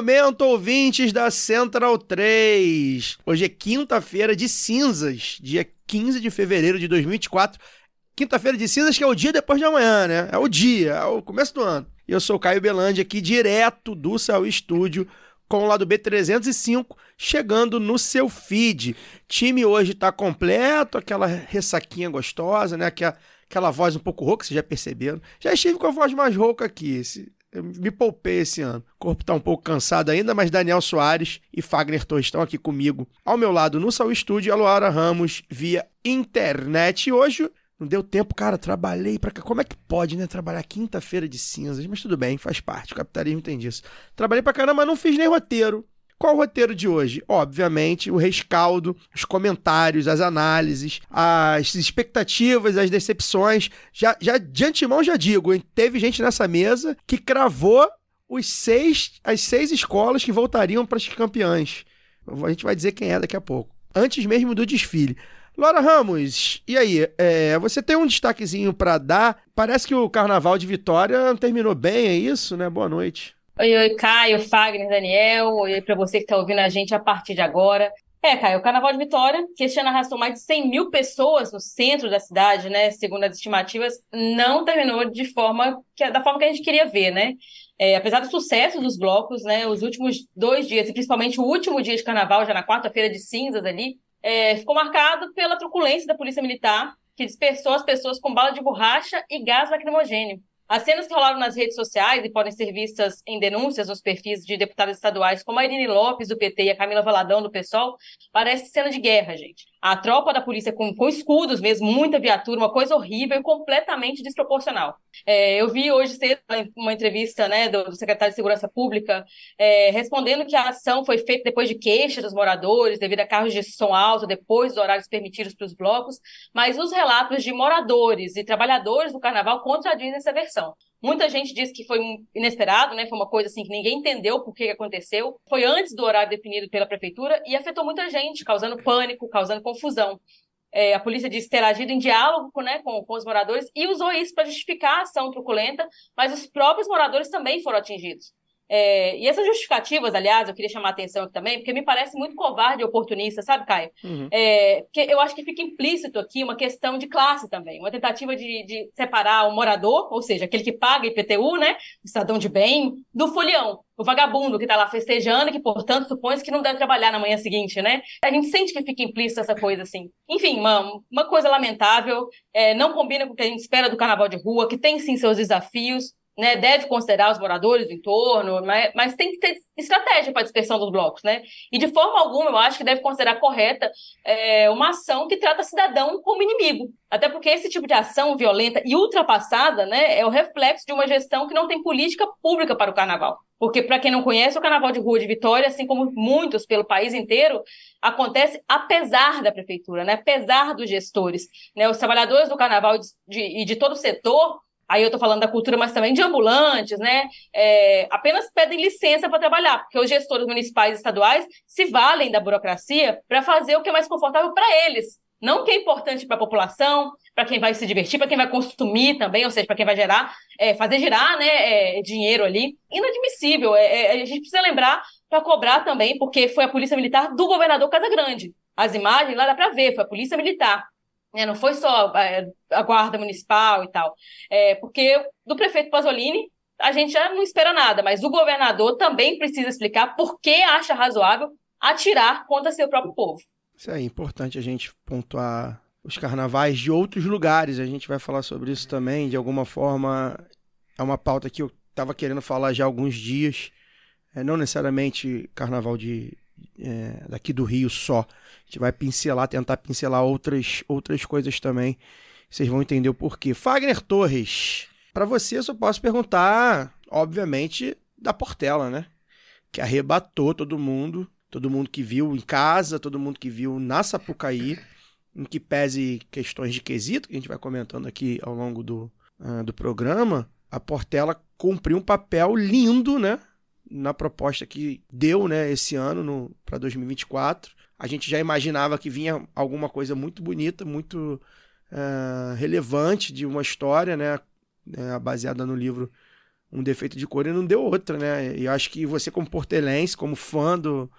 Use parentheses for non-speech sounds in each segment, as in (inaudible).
Momento, ouvintes da Central 3. Hoje é quinta-feira de cinzas, dia 15 de fevereiro de 2024. Quinta-feira de cinzas, que é o dia depois de amanhã, né? É o dia, é o começo do ano. E eu sou o Caio Belandi, aqui direto do Céu Estúdio, com o lado B305, chegando no seu feed. Time hoje tá completo, aquela ressaquinha gostosa, né? Aquela, aquela voz um pouco rouca, vocês já perceberam. Já estive com a voz mais rouca aqui. Esse, eu me poupei esse ano. O corpo tá um pouco cansado ainda, mas Daniel Soares e Fagner Torres estão aqui comigo. Ao meu lado, no Sal Estúdio, a Ramos via internet. E hoje não deu tempo, cara, trabalhei cá. Como é que pode, né? Trabalhar quinta-feira de cinzas, mas tudo bem, faz parte, o capitalismo tem disso. Trabalhei pra caramba, mas não fiz nem roteiro. Qual o roteiro de hoje? Obviamente, o rescaldo, os comentários, as análises, as expectativas, as decepções. Já, já de antemão já digo, hein? teve gente nessa mesa que cravou os seis, as seis escolas que voltariam para as campeãs. A gente vai dizer quem é daqui a pouco. Antes mesmo do desfile. Laura Ramos, e aí? É, você tem um destaquezinho para dar? Parece que o Carnaval de Vitória terminou bem, é isso, né? Boa noite. Oi, oi, Caio, Fagner, Daniel. Oi para você que está ouvindo a gente a partir de agora. É, Caio, o Carnaval de Vitória, que este ano arrastou mais de 100 mil pessoas no centro da cidade, né? Segundo as estimativas, não terminou de forma que, da forma que a gente queria ver, né? É, apesar do sucesso dos blocos, né? Os últimos dois dias, e principalmente o último dia de Carnaval, já na quarta-feira de cinzas ali, é, ficou marcado pela truculência da Polícia Militar, que dispersou as pessoas com bala de borracha e gás lacrimogênio. As cenas que rolaram nas redes sociais e podem ser vistas em denúncias nos perfis de deputados estaduais, como a Irine Lopes, do PT, e a Camila Valadão, do PSOL, parece cena de guerra, gente. A tropa da polícia com, com escudos mesmo, muita viatura, uma coisa horrível e completamente desproporcional. É, eu vi hoje cedo uma entrevista né, do, secretário de Segurança Pública é, respondendo que a ação foi feita depois de queixas dos moradores, devido a carros de som alto, depois dos horários permitidos para os blocos, mas os relatos de moradores e trabalhadores do carnaval contradizem essa versão. Muita gente disse que foi inesperado, né? Foi uma coisa assim que ninguém entendeu por que aconteceu. Foi antes do horário definido pela prefeitura e afetou muita gente, causando pânico, causando confusão. É, a polícia disse ter agido em diálogo né, com, com os moradores e usou isso para justificar a ação truculenta, mas os próprios moradores também foram atingidos. É, e essas justificativas, aliás, eu queria chamar a atenção aqui também, porque me parece muito covarde e oportunista, sabe, Caio? Uhum. É, porque eu acho que fica implícito aqui uma questão de classe também, uma tentativa de, de separar o morador, ou seja, aquele que paga IPTU, né, o cidadão de bem, do folião, o vagabundo que está lá festejando e que, portanto, supõe que não deve trabalhar na manhã seguinte, né? A gente sente que fica implícito essa coisa assim. Enfim, uma, uma coisa lamentável, é, não combina com o que a gente espera do carnaval de rua, que tem sim seus desafios, né, deve considerar os moradores do entorno, mas, mas tem que ter estratégia para a dispersão dos blocos, né? E de forma alguma eu acho que deve considerar correta é, uma ação que trata cidadão como inimigo. Até porque esse tipo de ação violenta e ultrapassada né, é o reflexo de uma gestão que não tem política pública para o carnaval. Porque, para quem não conhece, o Carnaval de Rua de Vitória, assim como muitos pelo país inteiro, acontece apesar da prefeitura, né? apesar dos gestores. Né? Os trabalhadores do carnaval e de, de, de todo o setor aí eu estou falando da cultura, mas também de ambulantes, né? É, apenas pedem licença para trabalhar, porque os gestores municipais e estaduais se valem da burocracia para fazer o que é mais confortável para eles. Não o que é importante para a população, para quem vai se divertir, para quem vai consumir também, ou seja, para quem vai gerar, é, fazer girar né, é, dinheiro ali. Inadmissível. É, é, a gente precisa lembrar para cobrar também, porque foi a Polícia Militar do governador Casagrande. As imagens lá dá para ver, foi a Polícia Militar. É, não foi só é, a guarda municipal e tal. É, porque do prefeito Pasolini, a gente já não espera nada, mas o governador também precisa explicar por que acha razoável atirar contra seu próprio povo. Isso é importante a gente pontuar os carnavais de outros lugares. A gente vai falar sobre isso também, de alguma forma. É uma pauta que eu estava querendo falar já há alguns dias. É, não necessariamente carnaval de, é, daqui do Rio só. A gente vai pincelar, tentar pincelar outras, outras coisas também. Vocês vão entender o porquê. Fagner Torres, Pra você, eu só posso perguntar, obviamente, da Portela, né? Que arrebatou todo mundo, todo mundo que viu em casa, todo mundo que viu na Sapucaí, em que pese questões de quesito, que a gente vai comentando aqui ao longo do, ah, do programa, a Portela cumpriu um papel lindo, né? Na proposta que deu, né, esse ano para 2024. A gente já imaginava que vinha alguma coisa muito bonita, muito ah, relevante de uma história, né? né, baseada no livro Um Defeito de Cor, e não deu outra, né? E eu acho que você, como portelense, como fã do,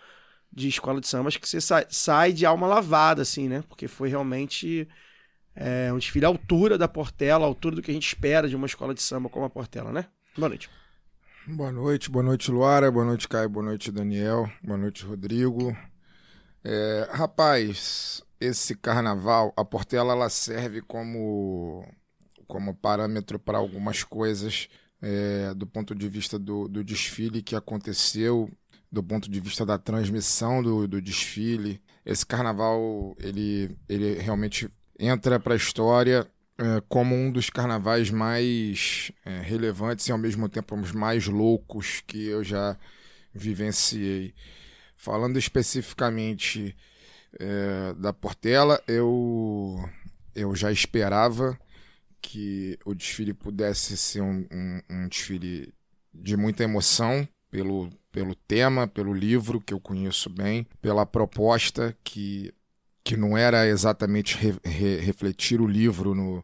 de escola de samba, acho que você sai, sai de alma lavada, assim, né? Porque foi realmente é, um desfile à altura da Portela, à altura do que a gente espera de uma escola de samba como a Portela, né? Boa noite. Boa noite, boa noite, Luara, boa noite, Caio, boa noite, Daniel, boa noite, Rodrigo. É, rapaz, esse carnaval, a Portela ela serve como, como parâmetro para algumas coisas é, do ponto de vista do, do desfile que aconteceu, do ponto de vista da transmissão do, do desfile. Esse carnaval, ele, ele realmente entra para a história é, como um dos carnavais mais é, relevantes e ao mesmo tempo os mais loucos que eu já vivenciei. Falando especificamente é, da Portela, eu, eu já esperava que o desfile pudesse ser um, um, um desfile de muita emoção pelo, pelo tema, pelo livro que eu conheço bem, pela proposta que, que não era exatamente re, re, refletir o livro no,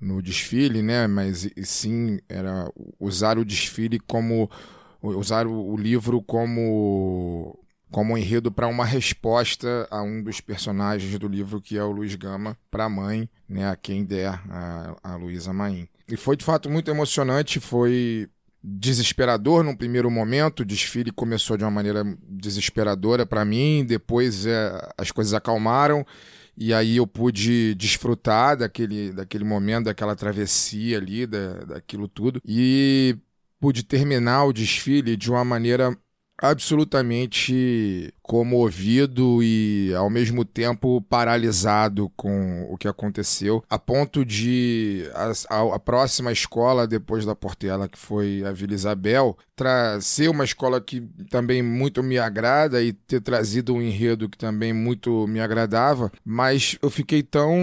no desfile, né? Mas e sim era usar o desfile como usar o, o livro como como um enredo para uma resposta a um dos personagens do livro que é o Luiz Gama para a mãe, né? A quem der a, a Luísa Maim. E foi de fato muito emocionante, foi desesperador num primeiro momento. O desfile começou de uma maneira desesperadora para mim, depois é, as coisas acalmaram e aí eu pude desfrutar daquele, daquele momento, daquela travessia ali, da, daquilo tudo. E pude terminar o desfile de uma maneira absolutamente comovido e ao mesmo tempo paralisado com o que aconteceu, a ponto de a, a, próxima escola depois da Portela, que foi a Vila Isabel, ser uma escola que também muito me agrada e ter trazido um enredo que também muito me agradava, mas eu fiquei tão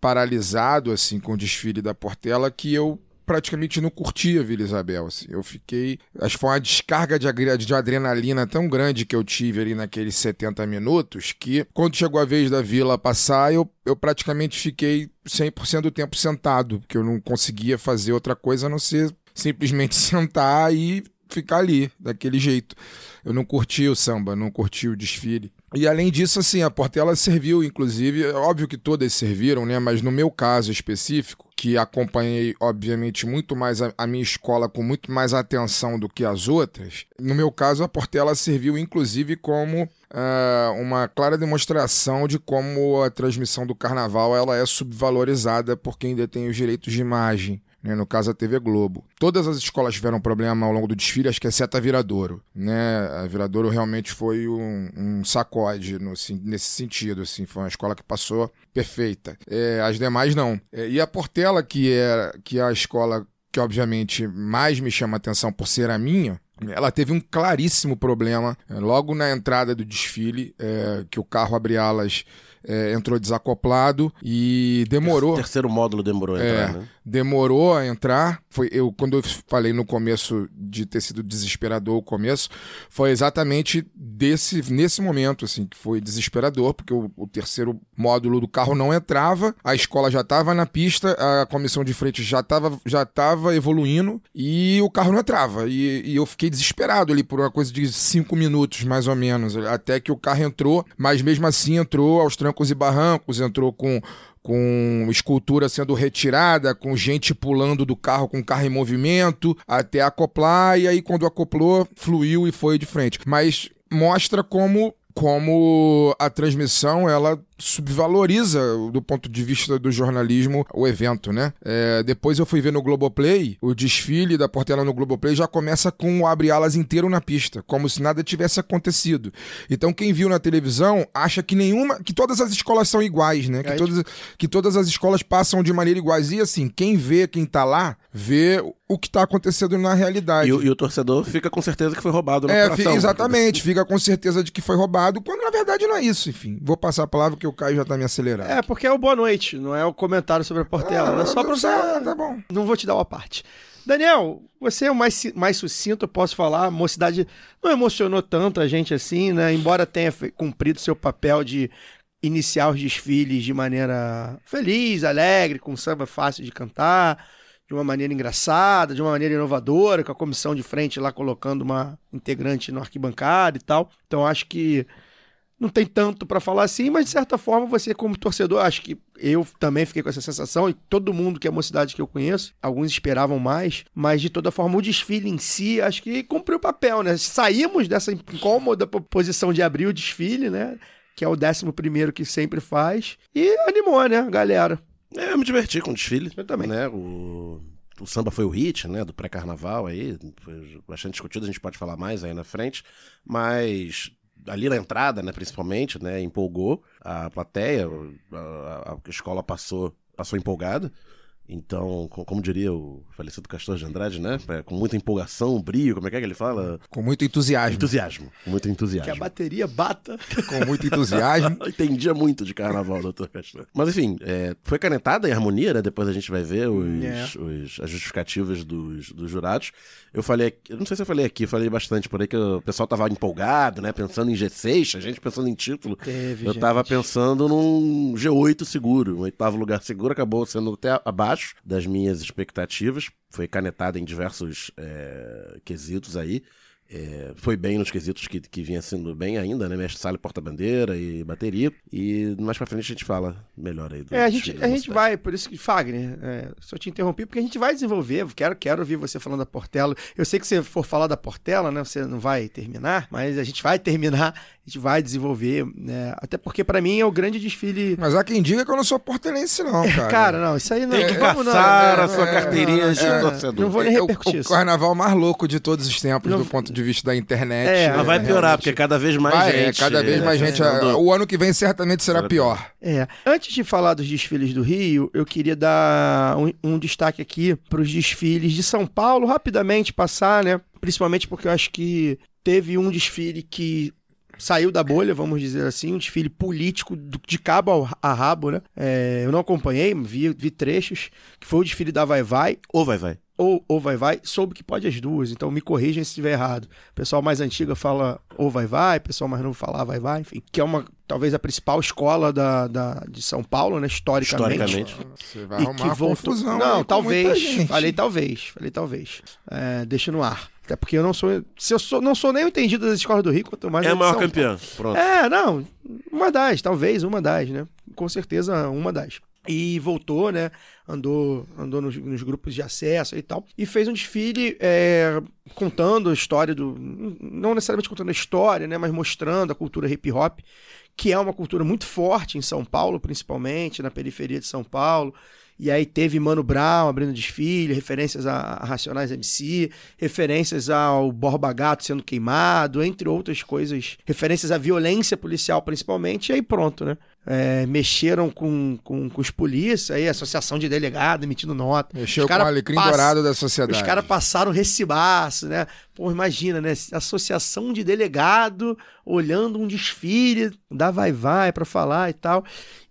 paralisado assim com o desfile da Portela que eu praticamente não curtia Vila Isabel. Assim. Eu fiquei. Acho que foi uma descarga de, de adrenalina tão grande que eu tive ali naqueles 70 minutos que, quando chegou a vez da vila passar, eu, eu praticamente fiquei 100% do tempo sentado, porque eu não conseguia fazer outra coisa a não ser simplesmente (laughs) sentar e ficar ali, daquele jeito. Eu não curti o samba, não curti o desfile. E além disso, assim, a Portela serviu, inclusive, é óbvio que todas serviram, né? Mas no meu caso específico, que acompanhei, obviamente, muito mais a, a, minha escola com muito mais atenção do que as outras, no meu caso, a Portela serviu, inclusive, como uh, uma clara demonstração de como a transmissão do carnaval ela é subvalorizada por quem detém os direitos de imagem né, no caso a TV Globo. Todas as escolas tiveram problema ao longo do desfile, acho que exceto a Viradouro. Né? A Viradouro realmente foi um, um sacode no, assim, nesse sentido, assim, foi uma escola que passou perfeita. É, as demais não. É, e a Portela, que é, que é a escola que obviamente mais me chama atenção por ser a minha, ela teve um claríssimo problema é, logo na entrada do desfile, é, que o carro abre alas é, entrou desacoplado e demorou. O terceiro módulo demorou a é, entrar, né? Demorou a entrar. Foi eu quando eu falei no começo de ter sido desesperador o começo, foi exatamente desse nesse momento assim que foi desesperador porque o, o terceiro módulo do carro não entrava, a escola já estava na pista, a comissão de frente já estava já tava evoluindo e o carro não entrava e, e eu fiquei desesperado ali por uma coisa de cinco minutos mais ou menos até que o carro entrou, mas mesmo assim entrou aos trancos e barrancos, entrou com, com escultura sendo retirada, com gente pulando do carro com o carro em movimento, até acoplar, e aí quando acoplou, fluiu e foi de frente. Mas mostra como como a transmissão ela subvaloriza do ponto de vista do jornalismo o evento, né? É, depois eu fui ver no Globoplay, o desfile da Portela no Globoplay já começa com o abre alas inteiro na pista, como se nada tivesse acontecido. Então quem viu na televisão acha que nenhuma, que todas as escolas são iguais, né? Que Aí, todas, que todas as escolas passam de maneira iguais. E assim, quem vê, quem tá lá, vê o que tá acontecendo na realidade. E, o- e o torcedor fica com certeza que foi roubado na É, operação. exatamente, fica com certeza de que foi roubado, quando na verdade não é isso, enfim. Vou passar a palavra que o Caio já tá me acelerando. É, porque é o boa noite, não é o comentário sobre a Portela. é só pra você. Ah, tá bom. Não vou te dar uma parte. Daniel, você é o mais, mais sucinto, eu posso falar. A mocidade não emocionou tanto a gente assim, né? Embora tenha cumprido seu papel de iniciar os desfiles de maneira feliz, alegre, com samba fácil de cantar, de uma maneira engraçada, de uma maneira inovadora, com a comissão de frente lá colocando uma integrante no arquibancada e tal. Então acho que não tem tanto pra falar assim, mas de certa forma você como torcedor, acho que eu também fiquei com essa sensação e todo mundo que é mocidade que eu conheço, alguns esperavam mais, mas de toda forma o desfile em si, acho que cumpriu o papel, né? Saímos dessa incômoda po- posição de abrir o desfile, né? Que é o décimo primeiro que sempre faz e animou, né, galera? É, eu me diverti com o desfile. Eu também. Né? O, o samba foi o hit, né? Do pré-carnaval aí. Foi bastante discutido, a gente pode falar mais aí na frente. Mas ali na entrada, né, principalmente, né? Empolgou a plateia, a, a- a escola passou, passou empolgada. Então, co- como diria o falecido Castor de Andrade, né? é, Com muita empolgação, brio, como é que é que ele fala? Com muito entusiasmo. Entusiasmo. com Muito Que a entusiasmo. bateria bata. (laughs) Com muito entusiasmo. (laughs) Entendia muito de carnaval, doutor Castor. Mas enfim, é, foi canetada em harmonia, né? Depois a gente vai ver os, É. os- as justificativas dos, dos jurados. Eu falei, aqui- eu não sei se eu falei aqui, falei bastante por aí que o pessoal tava empolgado, né? Pensando em G6, a gente pensando em título. Teve, Eu gente. tava pensando num G8 seguro, um oitavo lugar seguro, acabou sendo até abaixo das minhas expectativas. Foi canetada em diversos é, quesitos aí. É, foi bem nos quesitos que, que vinha sendo bem ainda, né? Mestre sala, porta-bandeira e bateria. E mais pra frente a gente fala melhor aí. do É, a gente, a gente vai, por isso que, Fagner, é, só te interrompi, porque a gente vai desenvolver, quero, quero ouvir você falando da Portela. Eu sei que se for falar da Portela, né, você não vai terminar, mas a gente vai terminar, a gente vai desenvolver, né, até porque pra mim é o grande desfile... Mas há quem diga que eu não sou portelense, não, cara. Cara, não, isso aí não... Tem que vamos não, caçar né, a sua é, carteirinha não, de é, torcedor. Não vou nem É o- repercutir o, isso. carnaval mais louco de todos os tempos, Não- do ponto de vista da internet. É, Mas vai É, piorar, realmente. porque cada vez mais Vai, gente. é, cada vez mais é, gente. é, O ano que vem certamente será Será pior. É. Antes de falar dos desfiles do Rio, eu queria dar um, um destaque aqui para os desfiles de São Paulo, rapidamente passar, né? Principalmente porque eu acho que teve um desfile que saiu da bolha, vamos dizer assim, um desfile político de cabo ao- a rabo, né? É, eu não acompanhei, vi, vi trechos, que foi o desfile da Vai Vai, Ou vai, vai. ou, ou vai vai, soube que pode as duas, então me corrijam se estiver errado. O pessoal mais antigo fala ou vai vai, o pessoal mais novo fala vai vai, enfim. Que é uma, talvez a principal escola da, da, de São Paulo, né, historicamente. Historicamente. Você vai E arrumar que voltou... confusão. Não, talvez. Falei talvez. Falei talvez. É, deixa no ar. Até porque eu não sou. Se eu sou, não sou nem o entendido das escolas do Rio, quanto mais É a maior campeã. Pronto. é, não. Uma das, talvez uma das, né? Com certeza uma das. E voltou, né? Andou, andou nos, nos grupos de acesso e tal. E fez um desfile é, contando a história do. Não necessariamente contando a história, né? Mas mostrando a cultura hip hop, que é uma cultura muito forte em São Paulo, principalmente, na periferia de São Paulo. E aí teve Mano Brown abrindo desfile, referências a Racionais MC, referências ao Borba Gato sendo queimado, entre outras coisas, referências à violência policial principalmente, e aí pronto, né? É, mexeram com, com, com os polícias, aí associação de delegado emitindo nota. Mexeu com o alecrim passa- dourado da sociedade. Os caras passaram recibaço, né? Pô, imagina, né? Associação de delegado olhando um desfile da Vai Vai pra falar e tal.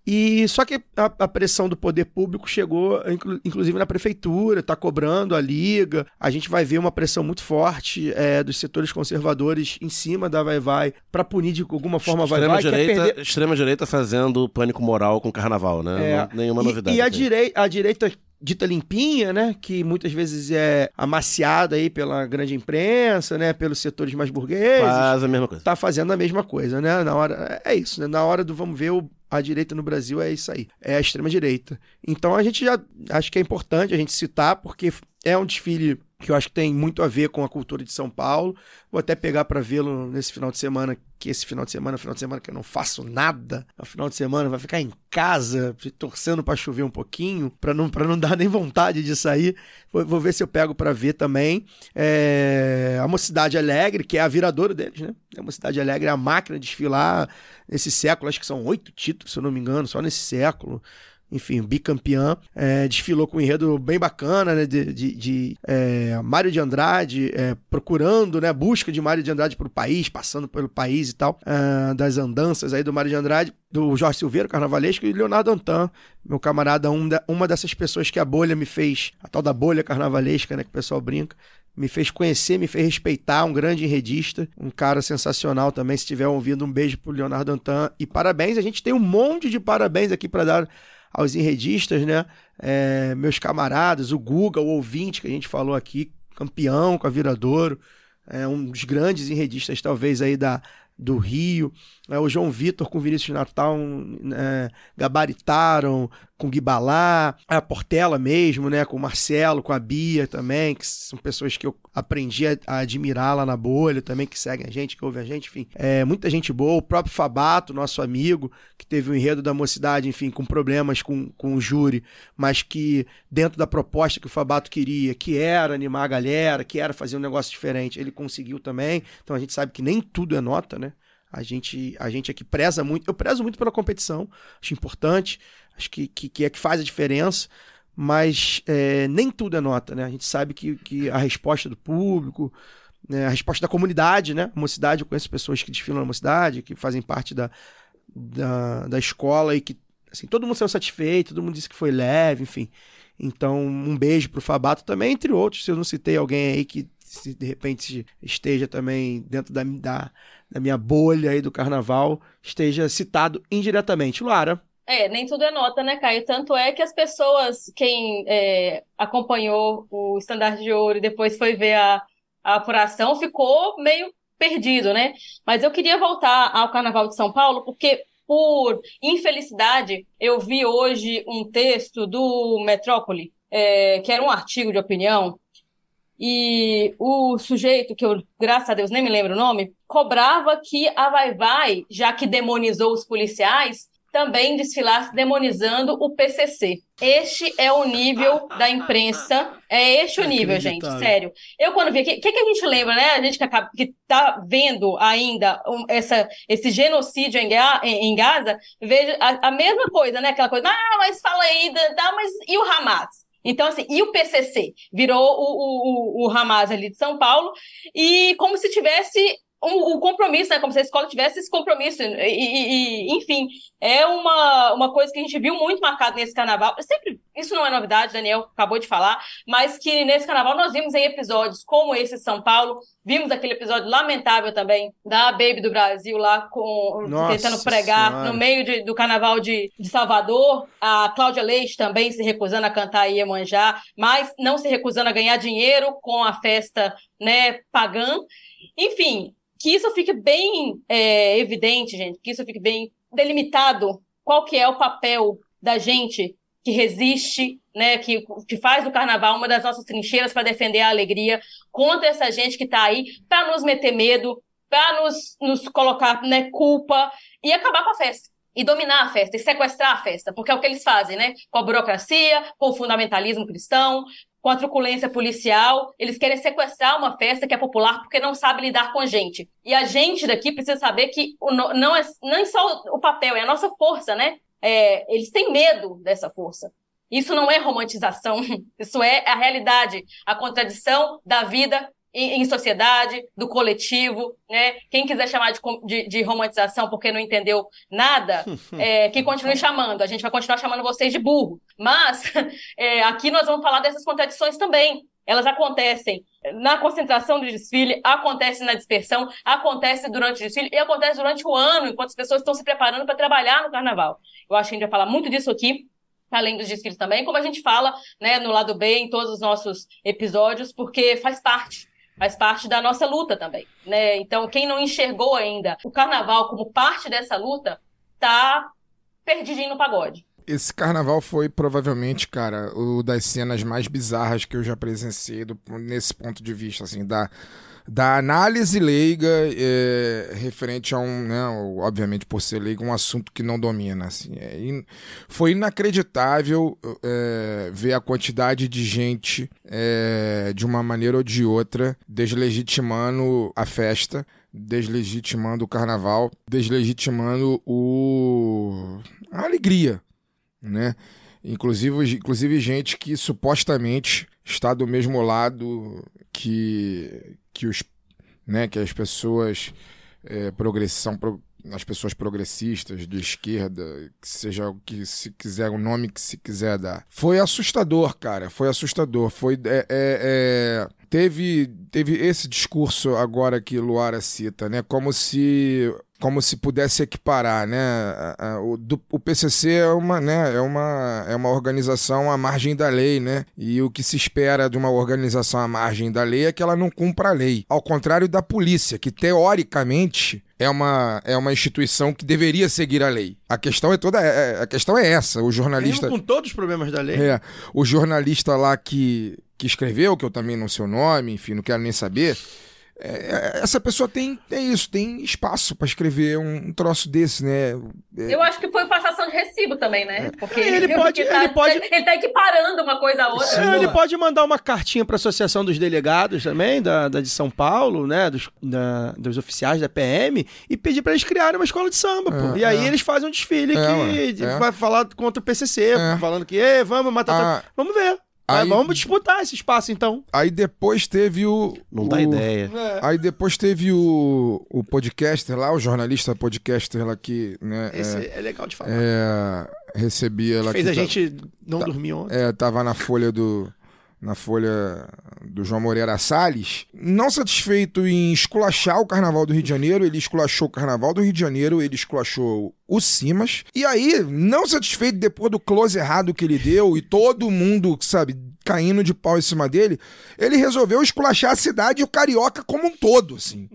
E só que a, a pressão do poder público chegou, inclu- inclusive na prefeitura, tá cobrando a liga. A gente vai ver uma pressão muito forte é, dos setores conservadores em cima da Vai Vai pra punir de alguma forma a Vai Extrema Vai. quer direita, perder- extrema direita fazendo pânico moral com carnaval, né? É. Nenhuma E- novidade. E, a, aqui. direi a direita dita limpinha, né? Que muitas vezes é amaciada aí pela grande imprensa, né? Pelos setores mais burgueses. Faz a mesma coisa. Tá fazendo a mesma coisa, né? Na hora. É isso, né? Na hora do vamos ver o- a direita no Brasil é isso aí. É a extrema direita. Então a gente já acho que é importante a gente citar, porque é um desfile que eu acho que tem muito a ver com a cultura de São Paulo. Vou até pegar para vê-lo nesse final de semana, que esse final de semana é final de semana que eu não faço nada. É final de semana vai ficar em casa, torcendo para chover um pouquinho, para não, não dar nem vontade de sair. Vou, vou ver se eu pego para ver também. É, a Mocidade Alegre, que é a viradora deles, né? A Mocidade Alegre é a máquina de desfilar nesse século, acho que são oito títulos, se eu não me engano, só nesse século enfim, bicampeã, é, desfilou com um enredo bem bacana, né, de, de, de é, Mário de Andrade, é, procurando, né, busca de Mário de Andrade para o país, passando pelo país e tal, é, das andanças aí do Mário de Andrade, do Jorge Silveira, carnavalesco, e Leonardo Antan, meu camarada, um da, uma dessas pessoas que a bolha me fez, a tal da bolha carnavalesca, né, que o pessoal brinca, me fez conhecer, me fez respeitar, um grande enredista, um cara sensacional também. Se tiver ouvindo, um beijo pro Leonardo Antan e parabéns. A gente tem um monte de parabéns aqui para dar aos enredistas, né? É, meus camaradas, o Guga, o ouvinte que a gente falou aqui, campeão com a Viradouro, é um dos grandes enredistas, talvez, aí da, do Rio. É, o João Vitor com o Vinícius Natal é, gabaritaram com o Guibalá, a Portela mesmo, né? Com o Marcelo, com a Bia também, que são pessoas que eu aprendi a, a admirar lá na bolha também, que seguem a gente, que ouvem a gente, enfim. É, muita gente boa. O próprio Fabato, nosso amigo, que teve o um enredo da mocidade, enfim, com problemas com, com o júri, mas que dentro da proposta que o Fabato queria, que era animar a galera, que era fazer um negócio diferente, ele conseguiu também. Então a gente sabe que nem tudo é nota, né? A gente, a gente aqui preza muito, eu prezo muito pela competição, acho importante, acho que, que, que é que faz a diferença, mas é, nem tudo é nota, né? A gente sabe que, que a resposta do público, né, a resposta da comunidade, né? Mocidade, eu conheço pessoas que desfilam na mocidade, que fazem parte da, da, da escola e que, assim, todo mundo saiu satisfeito, todo mundo disse que foi leve, enfim. Então, um beijo pro Fabato também, entre outros, se eu não citei alguém aí que se de repente esteja também dentro da, da, da minha bolha aí do carnaval, esteja citado indiretamente. Luara. É, nem tudo é nota, né, Caio? Tanto é que as pessoas, quem é, acompanhou o Estandarte de Ouro e depois foi ver a, a apuração, ficou meio perdido, né? Mas eu queria voltar ao Carnaval de São Paulo, porque por infelicidade, eu vi hoje um texto do Metrópole, é, que era um artigo de opinião, e o sujeito, que eu, graças a Deus, nem me lembro o nome, cobrava que a Vai Vai, já que demonizou os policiais, também desfilasse demonizando o PCC. Este é o nível da imprensa. É este o nível, gente, sério. Eu, quando vi aqui, o que, que a gente lembra, né? A gente que, acaba, que tá vendo ainda um, essa, esse genocídio em, em Gaza, veja a, a, mesma coisa, né? Aquela coisa, ah, mas fala aí, tá, mas e o Hamas? Então, assim, e o PCC? Virou o, o, o Hamas ali de São Paulo, e como se tivesse um, um, compromisso, né? Como se a escola tivesse esse compromisso. E, e, e, enfim, é uma, uma coisa que a gente viu muito marcado nesse carnaval. Sempre, isso não é novidade, Daniel acabou de falar, mas que nesse carnaval nós vimos em episódios como esse de São Paulo, vimos aquele episódio lamentável também da Baby do Brasil lá com Nossa tentando pregar senhora. no meio de, do carnaval de, de Salvador. A Cláudia Leite também se recusando a cantar Iemanjá, mas não se recusando a ganhar dinheiro com a festa né, pagã. Enfim, que isso fique bem é, evidente, gente, que isso fique bem delimitado qual que é o papel da gente que resiste, né, que, que faz do carnaval uma das nossas trincheiras para defender a alegria contra essa gente que está aí para nos meter medo, para nos, nos colocar né, culpa e acabar com a festa. E dominar a festa, e sequestrar a festa, porque é o que eles fazem, né? Com a burocracia, com o fundamentalismo cristão, com a truculência policial, eles querem sequestrar uma festa que é popular porque não sabe lidar com a gente. E a gente daqui precisa saber que não é nem só o papel, é a nossa força, né? É, eles têm medo dessa força. Isso não é romantização, (laughs) isso é a realidade, a contradição da vida em, em sociedade, do coletivo, né? Quem quiser chamar de, de, de romantização porque não entendeu nada, (laughs) é, que continue chamando. A gente vai continuar chamando vocês de burro. Mas (laughs) é, aqui nós vamos falar dessas contradições também. Elas acontecem na concentração do desfile, acontece na dispersão, acontece durante o desfile e acontece durante o ano, enquanto as pessoas estão se preparando para trabalhar no carnaval. Eu acho que a gente vai falar muito disso aqui, além dos desfiles também, como a gente fala né, no lado B em todos os nossos episódios, porque faz parte faz parte da nossa luta também, né? Então, quem não enxergou ainda o carnaval como parte dessa luta, tá perdidinho no pagode. Esse carnaval foi provavelmente, cara, o das cenas mais bizarras que eu já presenciei do- nesse ponto de vista, assim, da, da análise leiga é, referente a um, né, obviamente por ser leiga, um assunto que não domina, assim. É in- foi inacreditável é, ver a quantidade de gente, é, de uma maneira ou de outra, deslegitimando a festa, deslegitimando o carnaval, deslegitimando o... a alegria, né? Inclusive, inclusive gente que supostamente está do mesmo lado que, que os né, que as pessoas é, progress- são pro- as pessoas progressistas de esquerda, que seja o que se quiser o nome que se quiser dar. Foi assustador, cara. Foi assustador. Foi é, é, é, teve teve esse discurso agora que Luara cita, né? Como se como se pudesse equiparar, né? O, do- o PCC é uma, né? É uma é uma organização à margem da lei, né? E o que se espera de uma organização à margem da lei é que ela não cumpra a lei. Ao contrário da polícia, que teoricamente é uma, é uma instituição que deveria seguir a lei. A questão é toda é- é- a questão é essa. O jornalista Mesmo com todos os problemas da lei. é, o jornalista lá que, que escreveu, que eu também não sei o nome, enfim, não quero nem saber. É, essa pessoa tem é isso, tem espaço pra escrever um, um troço desse, né? É, Eu acho que foi passação de recibo também, né? Porque É, ele pode- porque tá- ele pode- ele tá equiparando uma coisa a outra. É, ele pode mandar uma cartinha para a Associação dos Delegados também, da, da de São Paulo, né? Dos, da- dos oficiais da PM, e pedir para eles criarem uma escola de samba, pô. É, E aí é. eles fazem um desfile É, que é. vai falar contra o PCC, É. falando que, "Ê, vamos matar. Ah, todo-" Vamos ver. Mas aí- vamos disputar esse espaço, então. Aí depois teve o. Não o- dá ideia. Aí depois teve o, o podcaster lá, o jornalista podcaster lá que né, Esse é, é, legal de falar. é, recebia lá Fez que a tá- gente não tá- dormir ontem. é, tava na folha do na folha do João Moreira Salles, não satisfeito em esculachar o Carnaval do Rio de Janeiro, ele esculachou o Carnaval do Rio de Janeiro, ele esculachou o Simas, e aí, não satisfeito depois do close errado que ele deu e todo mundo, sabe, caindo de pau em cima dele, ele resolveu esculachar a cidade e o carioca como um todo, assim.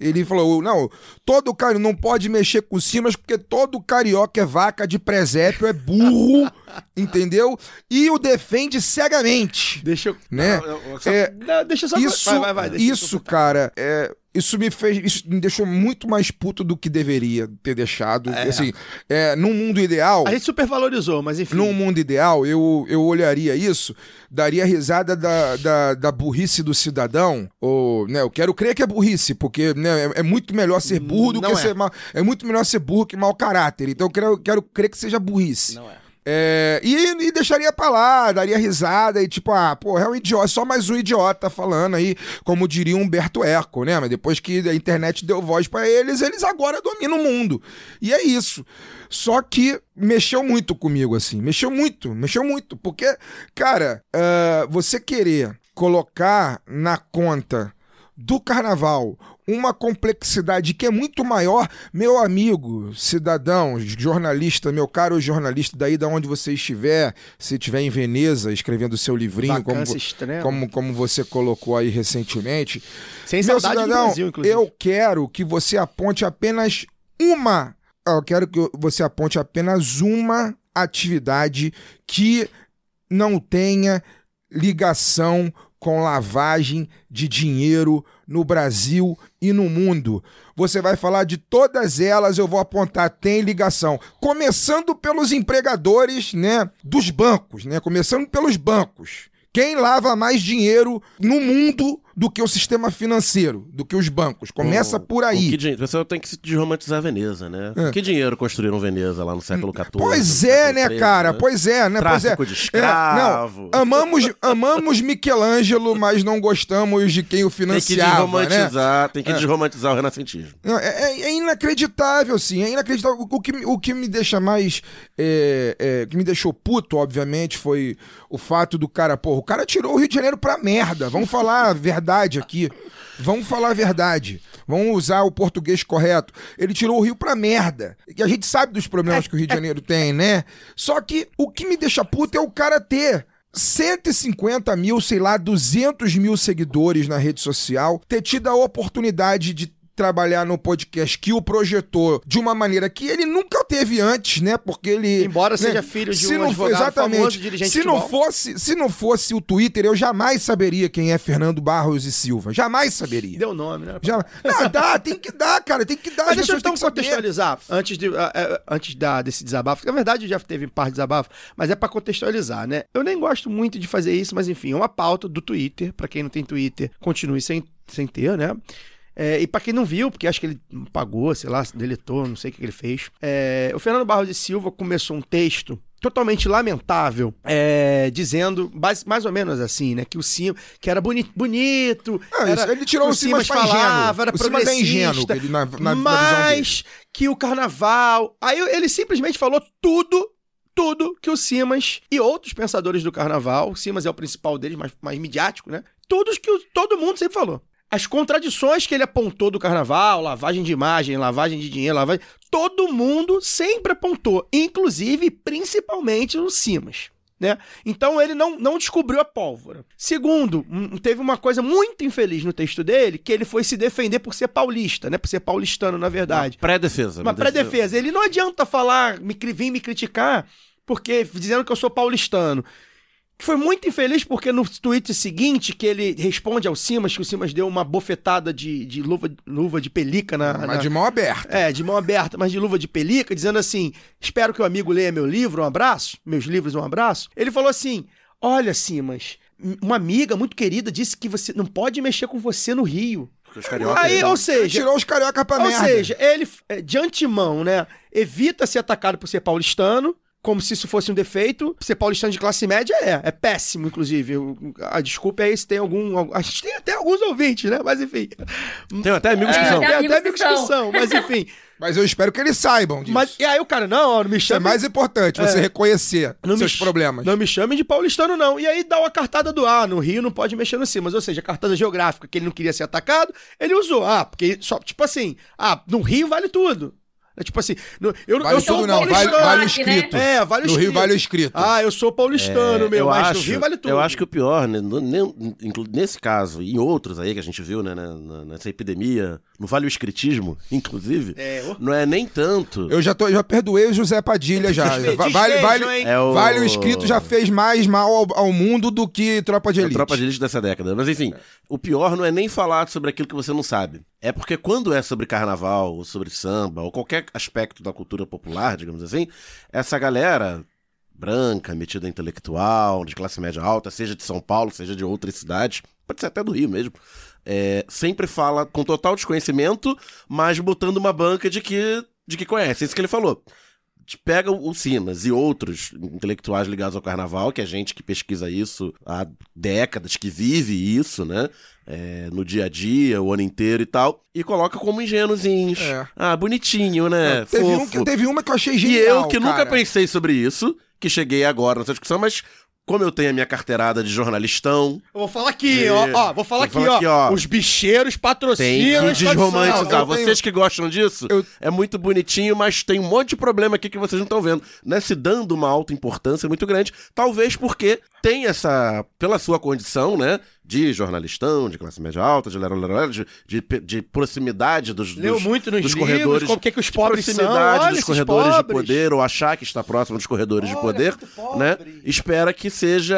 Ele falou: não, todo carioca não pode mexer com o Simas porque todo carioca é vaca de presépio, é burro, entendeu? E o defende cegamente, Deixa eu. né? Não, só- É, Não, deixa só. isso, vai, vai, vai, deixa isso, cara, é, isso me fez, isso me deixou muito mais puto do que deveria ter deixado. Assim, é, num mundo ideal, A gente supervalorizou, mas enfim. num mundo ideal, eu, eu olharia isso, daria risada da, da, da burrice do cidadão, ou, né, eu quero crer que é burrice, porque, né, é, é muito melhor ser burro do Não que é. ser mal, é muito melhor ser burro que mau caráter, então eu quero, quero crer que seja burrice. Não é. É, e, e deixaria pra lá, daria risada e tipo, ah, pô, é um idiota, só mais um idiota falando aí, como diria Humberto Eco, né? Mas depois que a internet deu voz pra eles, eles agora dominam o mundo. E é isso. Só que mexeu muito comigo, assim, mexeu muito, mexeu muito, porque, cara, ah, você querer colocar na conta do carnaval uma complexidade que é muito maior, meu amigo, cidadão, jornalista, meu caro jornalista, daí da onde você estiver, se estiver em Veneza escrevendo seu livrinho, como, como, como você colocou aí recentemente, Sem meu cidadão, Brasil, eu quero que você aponte apenas uma. Eu quero que você aponte apenas uma atividade que não tenha ligação com lavagem de dinheiro no Brasil e no mundo. Você vai falar de todas elas, eu vou apontar tem ligação, começando pelos empregadores, né, dos bancos, né, começando pelos bancos. Quem lava mais dinheiro no mundo do que o sistema financeiro, do que os bancos? Começa Com- por aí. que Você tem que se desromantizar Veneza, né? É. Que dinheiro construíram Veneza lá no século XIV? Pois no é, né, XIII, cara? Pois é, né? Pois é. Tráfico de É, escravo. não, amamos, amamos Michelangelo, mas não gostamos de quem o Tem que financiava, né? desromantizar, tem que desromantizar o renascentismo. Não, é, é- é inacreditável, sim, é inacreditável. O, o que, o que me deixa mais. É, é, que me deixou puto, obviamente, foi o fato do cara, porra, o cara tirou o Rio de Janeiro pra merda. Vamos falar a verdade aqui. Vamos falar a verdade. Vamos usar o português correto. Ele tirou o Rio pra merda. E a gente sabe dos problemas que o Rio de Janeiro (laughs) tem, né? Só que o que me deixa puto é o cara ter 150 mil, sei lá, 200 mil seguidores na rede social, ter tido a oportunidade de trabalhar no podcast que o projetou de uma maneira que ele nunca teve antes, né? Porque ele. Embora né, seja filho de se um não advogado exatamente. famoso, dirigente se não fosse Se não fosse o Twitter, eu jamais saberia quem é Fernando Barros e Silva. Jamais saberia. Deu nome, né? Já... Não, dá, tem que dar, cara, tem que dar. Mas as deixa eu então contextualizar, antes, de, antes da, desse desabafo, na verdade já teve par de desabafo, mas é pra contextualizar, né? Eu nem gosto muito de fazer isso, mas enfim, é uma pauta do Twitter, pra quem não tem Twitter, continue sem, sem ter, né? É, e pra quem não viu, porque acho que ele pagou, sei lá, deletou, não sei o que ele fez. é, o Fernando Barros de Silva começou um texto totalmente lamentável, é, dizendo mais, mais ou menos assim, né? Que o Sim, que era boni bonito. Ah, era, ele tirou o Simas pra falava, era O Simas é ingênuo, ele na- na- na mas que o carnaval. Aí ele simplesmente falou tudo. Tudo que o Simas e outros pensadores do carnaval, o Simas é o principal deles, mais, mais midiático, né? Todos que o- todo mundo sempre falou. As contradições que ele apontou do carnaval, lavagem de imagem, lavagem de dinheiro, lavagem. Todo mundo sempre apontou, inclusive, principalmente o Simas. Né? Então ele não, não descobriu a pólvora. Segundo, teve uma coisa muito infeliz no texto dele, que ele foi se defender por ser paulista, né? Por ser paulistano, na verdade. Pré-defesa. Uma deixa- pré-defesa. Ele não adianta falar, me, vir me criticar, porque dizendo que eu sou paulistano. Foi muito infeliz porque no tweet seguinte, que ele responde ao Simas, que o Simas deu uma bofetada de, de luva, luva de pelica na, Mas na- de mão aberta. é, de mão aberta, mas de luva de pelica, dizendo assim: espero que o amigo leia meu livro, um abraço, meus livros, um abraço. Ele falou assim: olha, Simas, uma amiga muito querida disse que você não pode mexer com você no Rio. Porque os cariocas- Aí, ou seja, Tirou os carioca pra ou merda. seja, ele, é, de antemão, né, evita ser atacado por ser paulistano, como se isso fosse um defeito. Ser paulistano de classe média é, é péssimo, inclusive. A desculpa é se tem algum. A gente tem até alguns ouvintes, né? Mas enfim. Tem até amigos que É, são. tem até que amigos que são. mas enfim. (laughs) Mas eu espero que eles saibam disso. Mas, e aí o cara, não, ó, não me Isso é chame. mais importante, você É. reconhecer Não me seus ch- problemas. Não me chame de paulistano, não. E aí dá uma cartada do ah, no Rio não pode mexer no Simas. Ou seja, a cartada geográfica que ele não queria ser atacado, ele usou. Ah, porque só, tipo assim, ah, no Rio vale tudo. É tipo assim, no- eu, Vale eu sou tudo não, vale, paulistano. vale né? escrito. É, vale o No Rio escrito. vale o escrito. Ah, eu sou paulistano, meu, eu mas acho, no Rio vale tudo. Eu acho que o pior, né, no- nesse caso e em outros aí que a gente viu, né, na- nessa epidemia, no Vale o Escritismo, inclusive, É, ô. não é nem tanto. Eu já, tô, já perdoei o José Padilha já. Vale, vale? É o- vale o escrito já fez mais mal ao, ao mundo do que Tropa de É a Elite. tropa de elite dessa década. Mas enfim, o pior não é nem falar sobre aquilo que você não sabe. É porque quando é sobre carnaval, ou sobre samba, ou qualquer aspecto da cultura popular, digamos assim, essa galera branca, metida intelectual, de classe média alta, seja de São Paulo, seja de outras cidades, pode ser até do Rio mesmo, é, sempre fala com total desconhecimento, mas botando uma banca de que, de que conhece. Isso que ele falou pega o Simas e outros intelectuais ligados ao carnaval, que é gente que pesquisa isso há décadas, que vive isso, né? É, no dia a dia, o ano inteiro e tal, e coloca como ingênuozinhos. É. Ah, bonitinho, né? teve, um, teve uma que eu achei E genial, eu que nunca cara. pensei sobre isso, que cheguei agora nessa discussão, mas como eu tenho a minha carteirada de jornalistão, Eu vou falar aqui, ó, ó, vou falar aqui, falar ó, aqui, ó. Os bicheiros tem patrocinam. que as tradições. desromantizar. Tenho- Vocês que gostam disso, Eu- é muito bonitinho, mas tem um monte de problema aqui que vocês não estão vendo. Né? Se dando uma alta importância muito grande, talvez porque tem essa, pela sua condição, né? De jornalistão, de classe média alta, de, de, de, de proximidade dos, Leu dos, muito nos dos livros, corredores. como que, que os de pobres são. proximidade Olha dos corredores de pobres. poder, ou achar que está próximo dos corredores de Olha, poder, muito pobre. né? Espera que seja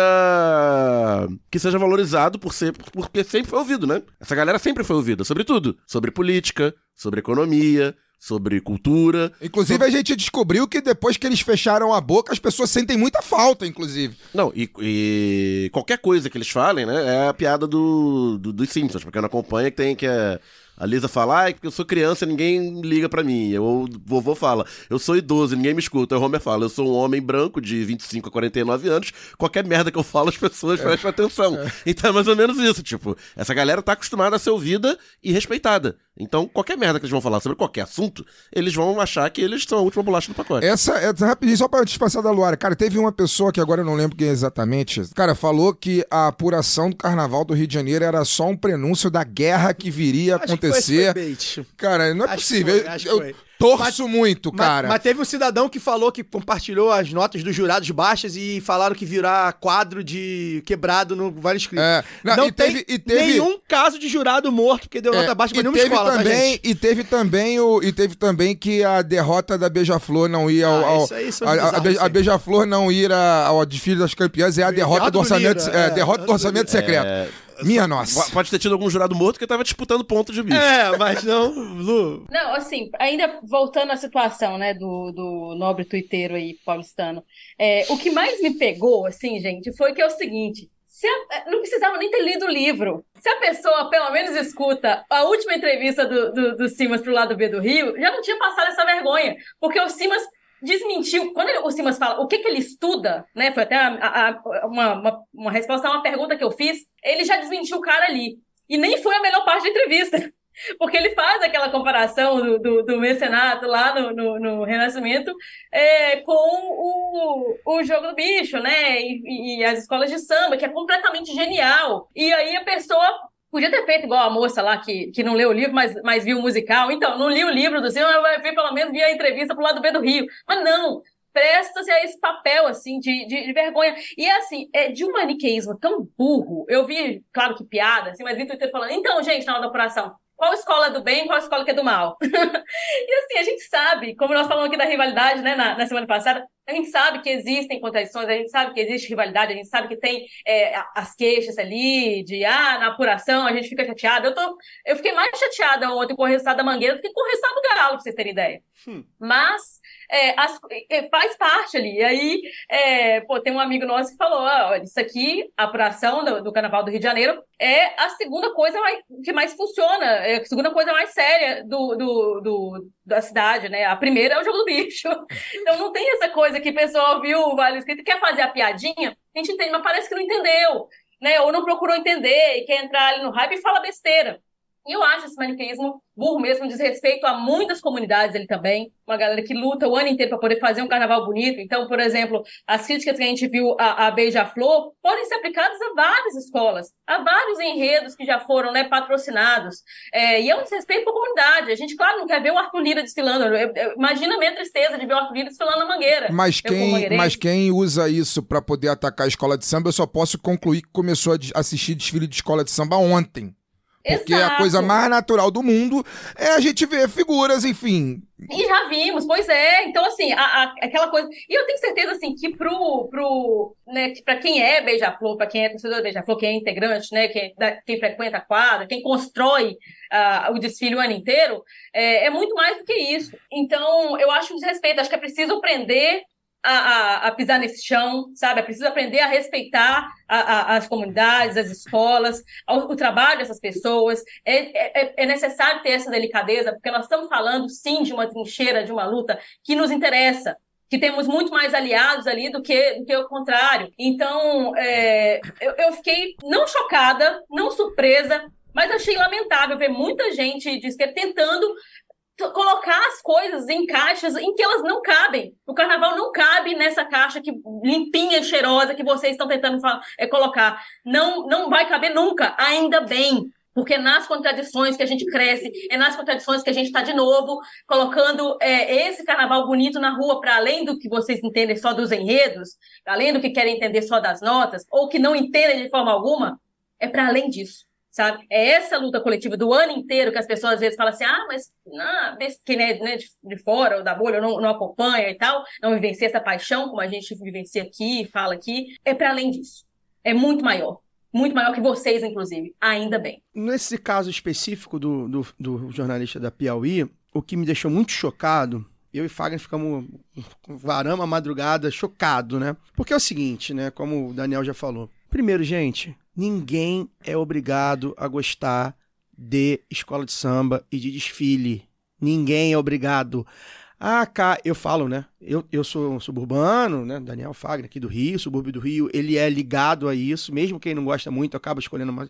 que seja valorizado por ser porque sempre foi ouvido, né? Essa galera sempre foi ouvida sobre tudo, sobre política, sobre economia, sobre cultura. Inclusive, a gente descobriu que depois que eles fecharam a boca, as pessoas sentem muita falta, inclusive. Não, e, e qualquer coisa que eles falem, né? É a piada do, do- dos Simpsons, porque não acompanha que tem que é, a Lisa fala, ah, porque eu sou criança ninguém liga pra mim. Ou o vovô fala, eu sou idoso ninguém me escuta. Aí o Homer fala, eu sou um homem branco de 25 a 49 anos, qualquer merda que eu falo as pessoas prestam atenção. Então é mais ou menos isso, tipo, essa galera tá acostumada a ser ouvida e respeitada. Então qualquer merda que eles vão falar sobre qualquer assunto, eles vão achar que eles são a última bolacha do pacote. Essa, essa rapidinho, só pra disfarçar da Luara. Cara, teve uma pessoa que agora eu não lembro quem exatamente. Cara, falou que a apuração do carnaval do Rio de Janeiro era só um prenúncio da guerra que viria a Acho que foi- acontecer. foi bait. Cara, não é Acho que possível. foi, acho que Eu- Torço muito, Mas- cara. Mas, teve um cidadão que falou que compartilhou as notas dos jurados baixas e falaram que virar quadro de quebrado no Vale Escrito. É, não, Não, e tem teve- e teve- nenhum caso de jurado morto porque deu É, nota baixa pra e nenhuma teve escola, tá, também, gente? E teve também o e teve também que a derrota da Beija-Flor não ia ao, Ah, ao- isso aí são a, a, isso a. Beija-Flor não ir ao desfile das campeãs é a derrota, Derrota do do orçamento, Lira, é, é, derrota do orçamento secreto. É, Minha nossa. Pode ter tido algum jurado morto que tava disputando ponto de bicho. É, mas não, Lu. Não, assim, ainda voltando à situação, né, do, do nobre tuiteiro aí, paulistano, é, o que mais me pegou, assim, gente, foi que é o seguinte, se a- não precisava nem ter lido o livro. Se a pessoa, pelo menos, escuta a última entrevista do, do, do Simas pro lado B do Rio, já não tinha passado essa vergonha, porque o Simas desmentiu, quando ele- o Simas fala o que, que ele estuda, né, foi até a- a- a- uma, uma, uma resposta a uma pergunta que eu fiz, ele já desmentiu o cara ali. E nem foi a melhor parte da entrevista. (laughs) Porque ele faz aquela comparação do, do, do mecenato lá no, no, no Renascimento é, com o, o jogo do bicho, né? E, e as escolas de samba, que é completamente genial. E aí a pessoa podia ter feito igual a moça lá que, que não leu o livro, mas, mas viu o musical. Então, não li o livro do Silvio, mas ver pelo menos vi a entrevista pro lado B do Rio. Mas não! Presta-se a esse papel, assim, de, de, de vergonha. E, assim, é de um maniqueísmo tão burro. Eu vi, claro que piada, assim, mas vi Twitter falando, então, gente, na hora da apuração, qual escola é do bem, qual escola que é do mal? (laughs) e assim, a gente sabe, como nós falamos aqui da rivalidade, né, na, na semana passada, a gente sabe que existem contradições, a gente sabe que existe rivalidade, a gente sabe que tem é, as queixas ali, de, ah, na apuração a gente fica chateado. Eu, tô, eu fiquei mais chateada ontem com o resultado da Mangueira do que com o resultado do Galo, pra vocês terem ideia. Mas é, as- é, faz parte ali. E aí, é, pô, tem um amigo nosso que falou: ah, olha, isso aqui, a apuração do, do Carnaval do Rio de Janeiro, é a segunda coisa mais- que mais funciona, é a segunda coisa mais séria do, do, do- da cidade, né? A primeira é o jogo do bicho. (laughs) Então não tem essa coisa que o pessoal viu o Vale Escrito quer fazer a piadinha, a gente entende, mas parece que não entendeu, né? Ou não procurou entender e quer entrar ali no hype e fala besteira. E eu acho esse maniqueísmo burro mesmo, diz respeito a muitas comunidades ele também. Uma galera que luta o ano inteiro para poder fazer um carnaval bonito. Então, por exemplo, as críticas que a gente viu a, a Beija-Flor podem ser aplicadas a várias escolas, a vários enredos que já foram né, patrocinados. É, e é um desrespeito para a comunidade. A gente, claro, não quer ver o Arthur Lira desfilando. Eu- eu- Imagina a minha tristeza de ver o Arthur Lira desfilando na mangueira. Mas quem, mas quem usa isso pra poder atacar a escola de samba, eu só posso concluir que começou a assistir desfile de escola de samba ontem. Porque a Exato. coisa mais natural do mundo é a gente ver figuras, enfim. E já vimos, pois é. Então, assim, a- a- aquela coisa. E eu tenho certeza, assim, que pro. pro né, que pra quem é Beija-Flor, pra quem é torcedor do Beija-Flor, quem é integrante, né, quem, da- quem frequenta a quadra, quem constrói ah, o desfile o ano inteiro, é, é muito mais do que isso. Então, eu acho um desrespeito. Acho que é preciso aprender. A, a- a pisar nesse chão, sabe? É preciso aprender a respeitar a- as comunidades, as escolas, o, o trabalho dessas pessoas. É, é- é necessário ter essa delicadeza, porque nós estamos falando, sim, de uma trincheira, de uma luta que nos interessa, que temos muito mais aliados ali do que, do que o contrário. Então, é, eu, eu fiquei não chocada, não surpresa, mas achei lamentável ver muita gente de esquerda tentando colocar as coisas em caixas em que elas não cabem. O carnaval não cabe nessa caixa que limpinha, cheirosa que vocês estão tentando é, colocar. Não, não vai caber nunca, ainda bem. Porque é nas contradições que a gente cresce, é nas contradições que a gente está de novo colocando é, esse carnaval bonito na rua, para além do que vocês entendem só dos enredos, além do que querem entender só das notas, ou que não entendem de forma alguma, é para além disso sabe? É essa luta coletiva do ano inteiro que as pessoas às vezes falam assim, ah, mas não, quem é né, de, de fora ou da bolha não, não acompanha e tal, não vivencia essa paixão como a gente vivencia aqui, fala aqui, é para além disso. É muito maior. Muito maior que vocês, inclusive. Ainda bem. Nesse caso específico do, do, do jornalista da Piauí, o que me deixou muito chocado, eu e Fagner ficamos varama madrugada chocado, né? Porque é o seguinte, né? Como o Daniel já falou. Primeiro, gente, ninguém é obrigado a gostar de escola de samba e de desfile. Ninguém é obrigado. Ah, cá, eu falo, né? Eu, eu sou um suburbano, né? Daniel Fagner, aqui do Rio, subúrbio do Rio, ele é ligado a isso, mesmo quem não gosta muito, acaba escolhendo mais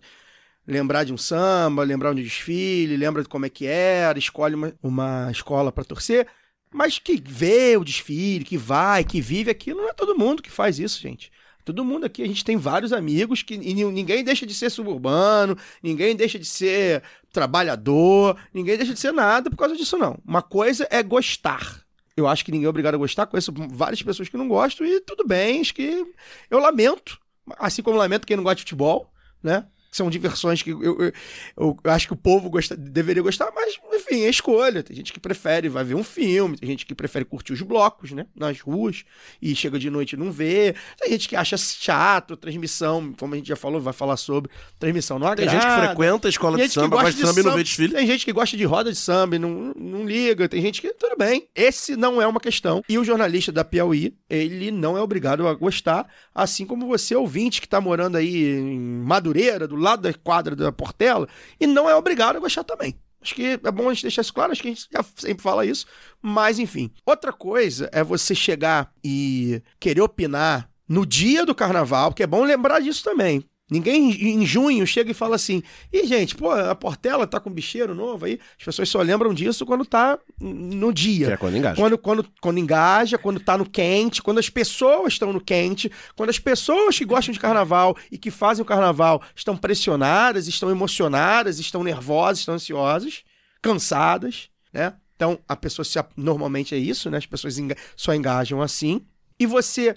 lembrar de um samba, lembrar de um desfile, lembra de como é que era, escolhe uma, uma escola para torcer, mas que vê o desfile, que vai, que vive aquilo, não é todo mundo que faz isso, gente. Todo mundo aqui, a gente tem vários amigos que e ni- ninguém deixa de ser suburbano, ninguém deixa de ser trabalhador, ninguém deixa de ser nada por causa disso, não. Uma coisa é gostar. Eu acho que ninguém é obrigado a gostar, conheço várias pessoas que não gostam e tudo bem, acho que eu lamento, assim como lamento quem não gosta de futebol, né? São diversões que eu, eu, eu acho que o povo gosta, deveria gostar, mas enfim, é escolha. Tem gente que prefere vai ver um filme, tem gente que prefere curtir os blocos, né? Nas ruas e chega de noite e não vê. Tem gente que acha chato transmissão, como a gente já falou, vai falar sobre transmissão não Tem agrada. gente que frequenta a escola de samba, gosta de samba e não vê desfile. Tem gente que gosta de roda de samba e não, não liga. Tem gente que. Tudo bem. Esse não é uma questão. E o jornalista da Piauí, ele não é obrigado a gostar. Assim como você, ouvinte, que tá morando aí em Madureira, do lado da quadra da Portela, e não é obrigado a gostar também. Acho que é bom a gente deixar isso claro, acho que a gente já sempre fala isso. Mas, enfim. Outra coisa é você chegar e querer opinar no dia do carnaval, porque é bom lembrar disso também. Ninguém em junho chega e fala assim: Ih, gente, pô, a Portela tá com bicheiro novo aí. As pessoas só lembram disso quando tá no Que é dia. quando engaja. Quando, quando, quando engaja, quando tá no quente, quando as pessoas estão no quente, quando as pessoas que gostam de carnaval e que fazem o carnaval estão pressionadas, estão emocionadas, estão nervosas, estão ansiosas, cansadas, né? Então, a pessoa se, normalmente é isso, né? As pessoas enga- só engajam assim. E você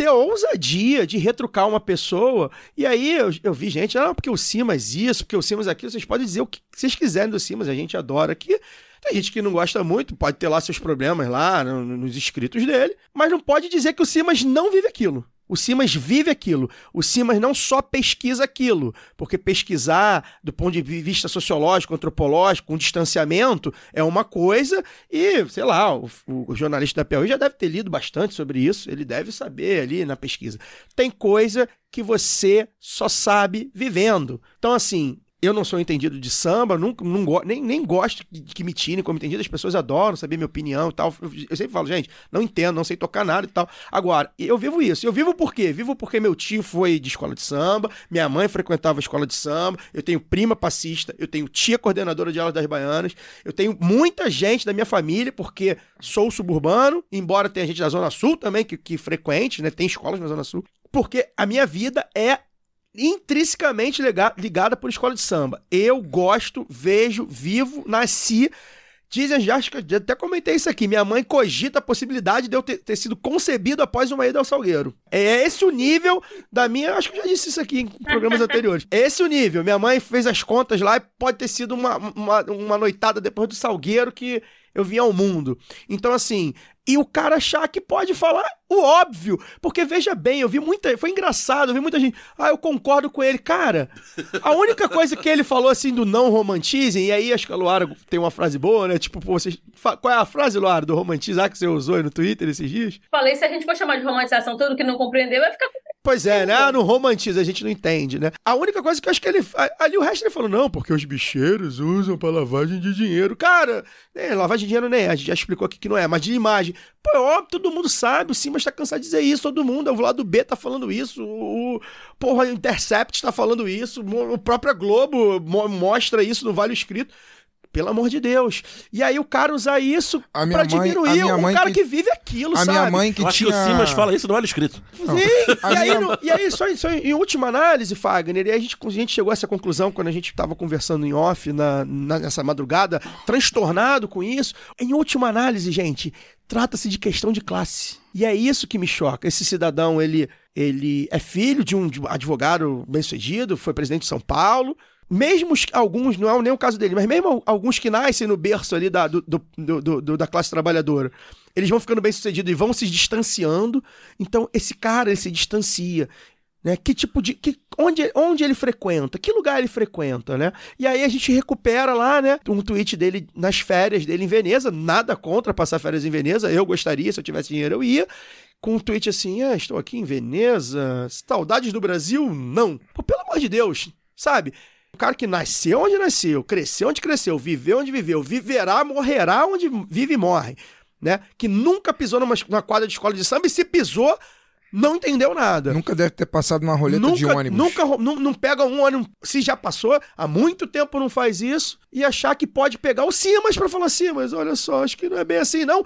ter a ousadia de retrucar uma pessoa. E aí eu, eu vi gente, ah, porque o Simas isso, porque o Simas aquilo. Vocês podem dizer o que vocês quiserem do Simas, a gente adora aqui. Tem gente que não gosta muito, pode ter lá seus problemas lá no- no- nos escritos dele, mas não pode dizer que o Simas não vive aquilo. O Simas vive aquilo. O Simas não só pesquisa aquilo, porque pesquisar do ponto de vista sociológico, antropológico, com distanciamento, é uma coisa, e, sei lá, o, o jornalista da Piauí já deve ter lido bastante sobre isso, ele deve saber ali na pesquisa. Tem coisa que você só sabe vivendo. Então, assim, eu não sou entendido de samba, nunca, não nem, nem gosto de que me tirem como entendido, as pessoas adoram saber minha opinião e tal. Eu, eu sempre falo, gente, não entendo, não sei tocar nada e tal. Agora, eu vivo isso. Eu vivo por quê? Vivo porque meu tio foi de escola de samba, minha mãe frequentava a escola de samba, eu tenho prima passista, eu tenho tia coordenadora de aulas das baianas, eu tenho muita gente da minha família, porque sou suburbano, embora tenha gente da Zona Sul também que, que frequente, né? Tem escolas na Zona Sul. Porque a minha vida é intrinsecamente ligada por escola de samba. Eu gosto, vejo, vivo, nasci. Dizem, já acho que eu até comentei isso aqui. Minha mãe cogita a possibilidade de eu ter, ter sido concebido após uma ida ao Salgueiro. É esse o nível da minha. Acho que eu já disse isso aqui em programas anteriores. É (laughs) esse o nível. Minha mãe fez as contas lá e pode ter sido uma, uma, uma noitada depois do Salgueiro que eu vim ao mundo. Então, assim, e o cara achar que pode falar o óbvio. Porque veja bem, eu vi muita. Foi engraçado, eu vi muita gente. Ah, eu concordo com ele. Cara, a única coisa que ele falou assim do não romantizem, e aí acho que a Luara tem uma frase boa, né? Tipo, pô, vocês. Qual é a frase, Luara, do romantizar que você usou aí no Twitter esses dias? Falei, se a gente for chamar de romantização tudo que não compreendeu, vai ficar Pois é, né? Ah, não romantiza, a gente não entende, né? A única coisa que eu acho que ele. Ali o resto ele falou, não, porque os bicheiros usam pra lavagem de dinheiro. Cara, né, lavagem de dinheiro nem é, a gente já explicou aqui que não é, mas de imagem. Pô, é óbvio, todo mundo sabe, o Simas tá cansado de dizer isso, todo mundo, o lado B tá falando isso, o. Porra, o Intercept tá falando isso, o próprio Globo mo- mostra isso no Vale Escrito. Pelo amor de Deus. E aí o cara usar isso A minha pra mãe- diminuir a minha um mãe cara que- que, vive aquilo, A sabe? minha mãe que Eu acho tinha... que o Simas fala isso no olho escrito. Sim, A e, aí, minha- no- e aí, só, em- só em última análise, Fagner, e aí a gente, a gente chegou a essa conclusão quando a gente estava conversando em off na, na- nessa madrugada, transtornado com isso. Em última análise, gente, trata-se de questão de classe. E é isso que me choca. Esse cidadão, ele, ele é filho de um de um advogado bem-sucedido, foi presidente de São Paulo. Mesmo alguns, não é nem o caso dele, mas mesmo al- alguns que nascem no berço ali da, do- do- do- da classe trabalhadora, eles vão ficando bem-sucedidos e vão se distanciando. Então, esse cara, ele se distancia. Né? Que tipo de. Que, onde, onde ele frequenta? Que lugar ele frequenta, né? E aí a gente recupera lá, né? Um tweet dele nas férias dele em Veneza. Nada contra passar férias em Veneza. Eu gostaria, se eu tivesse dinheiro, eu ia. Com um tweet assim: ah, estou aqui em Veneza. Saudades do Brasil? Não. Pô, pelo amor de Deus, sabe? Cara que nasceu onde nasceu, cresceu onde cresceu, viveu onde viveu, viverá, morrerá onde vive e morre, né? Que nunca pisou numa, numa quadra de escola de samba e se pisou, não entendeu nada. Nunca deve ter passado uma roleta nunca, de ônibus. Nunca, não, não pega um ônibus, se já passou, há muito tempo não faz isso, e achar que pode pegar o Simas pra falar, Simas, olha só, acho que não é bem assim, não.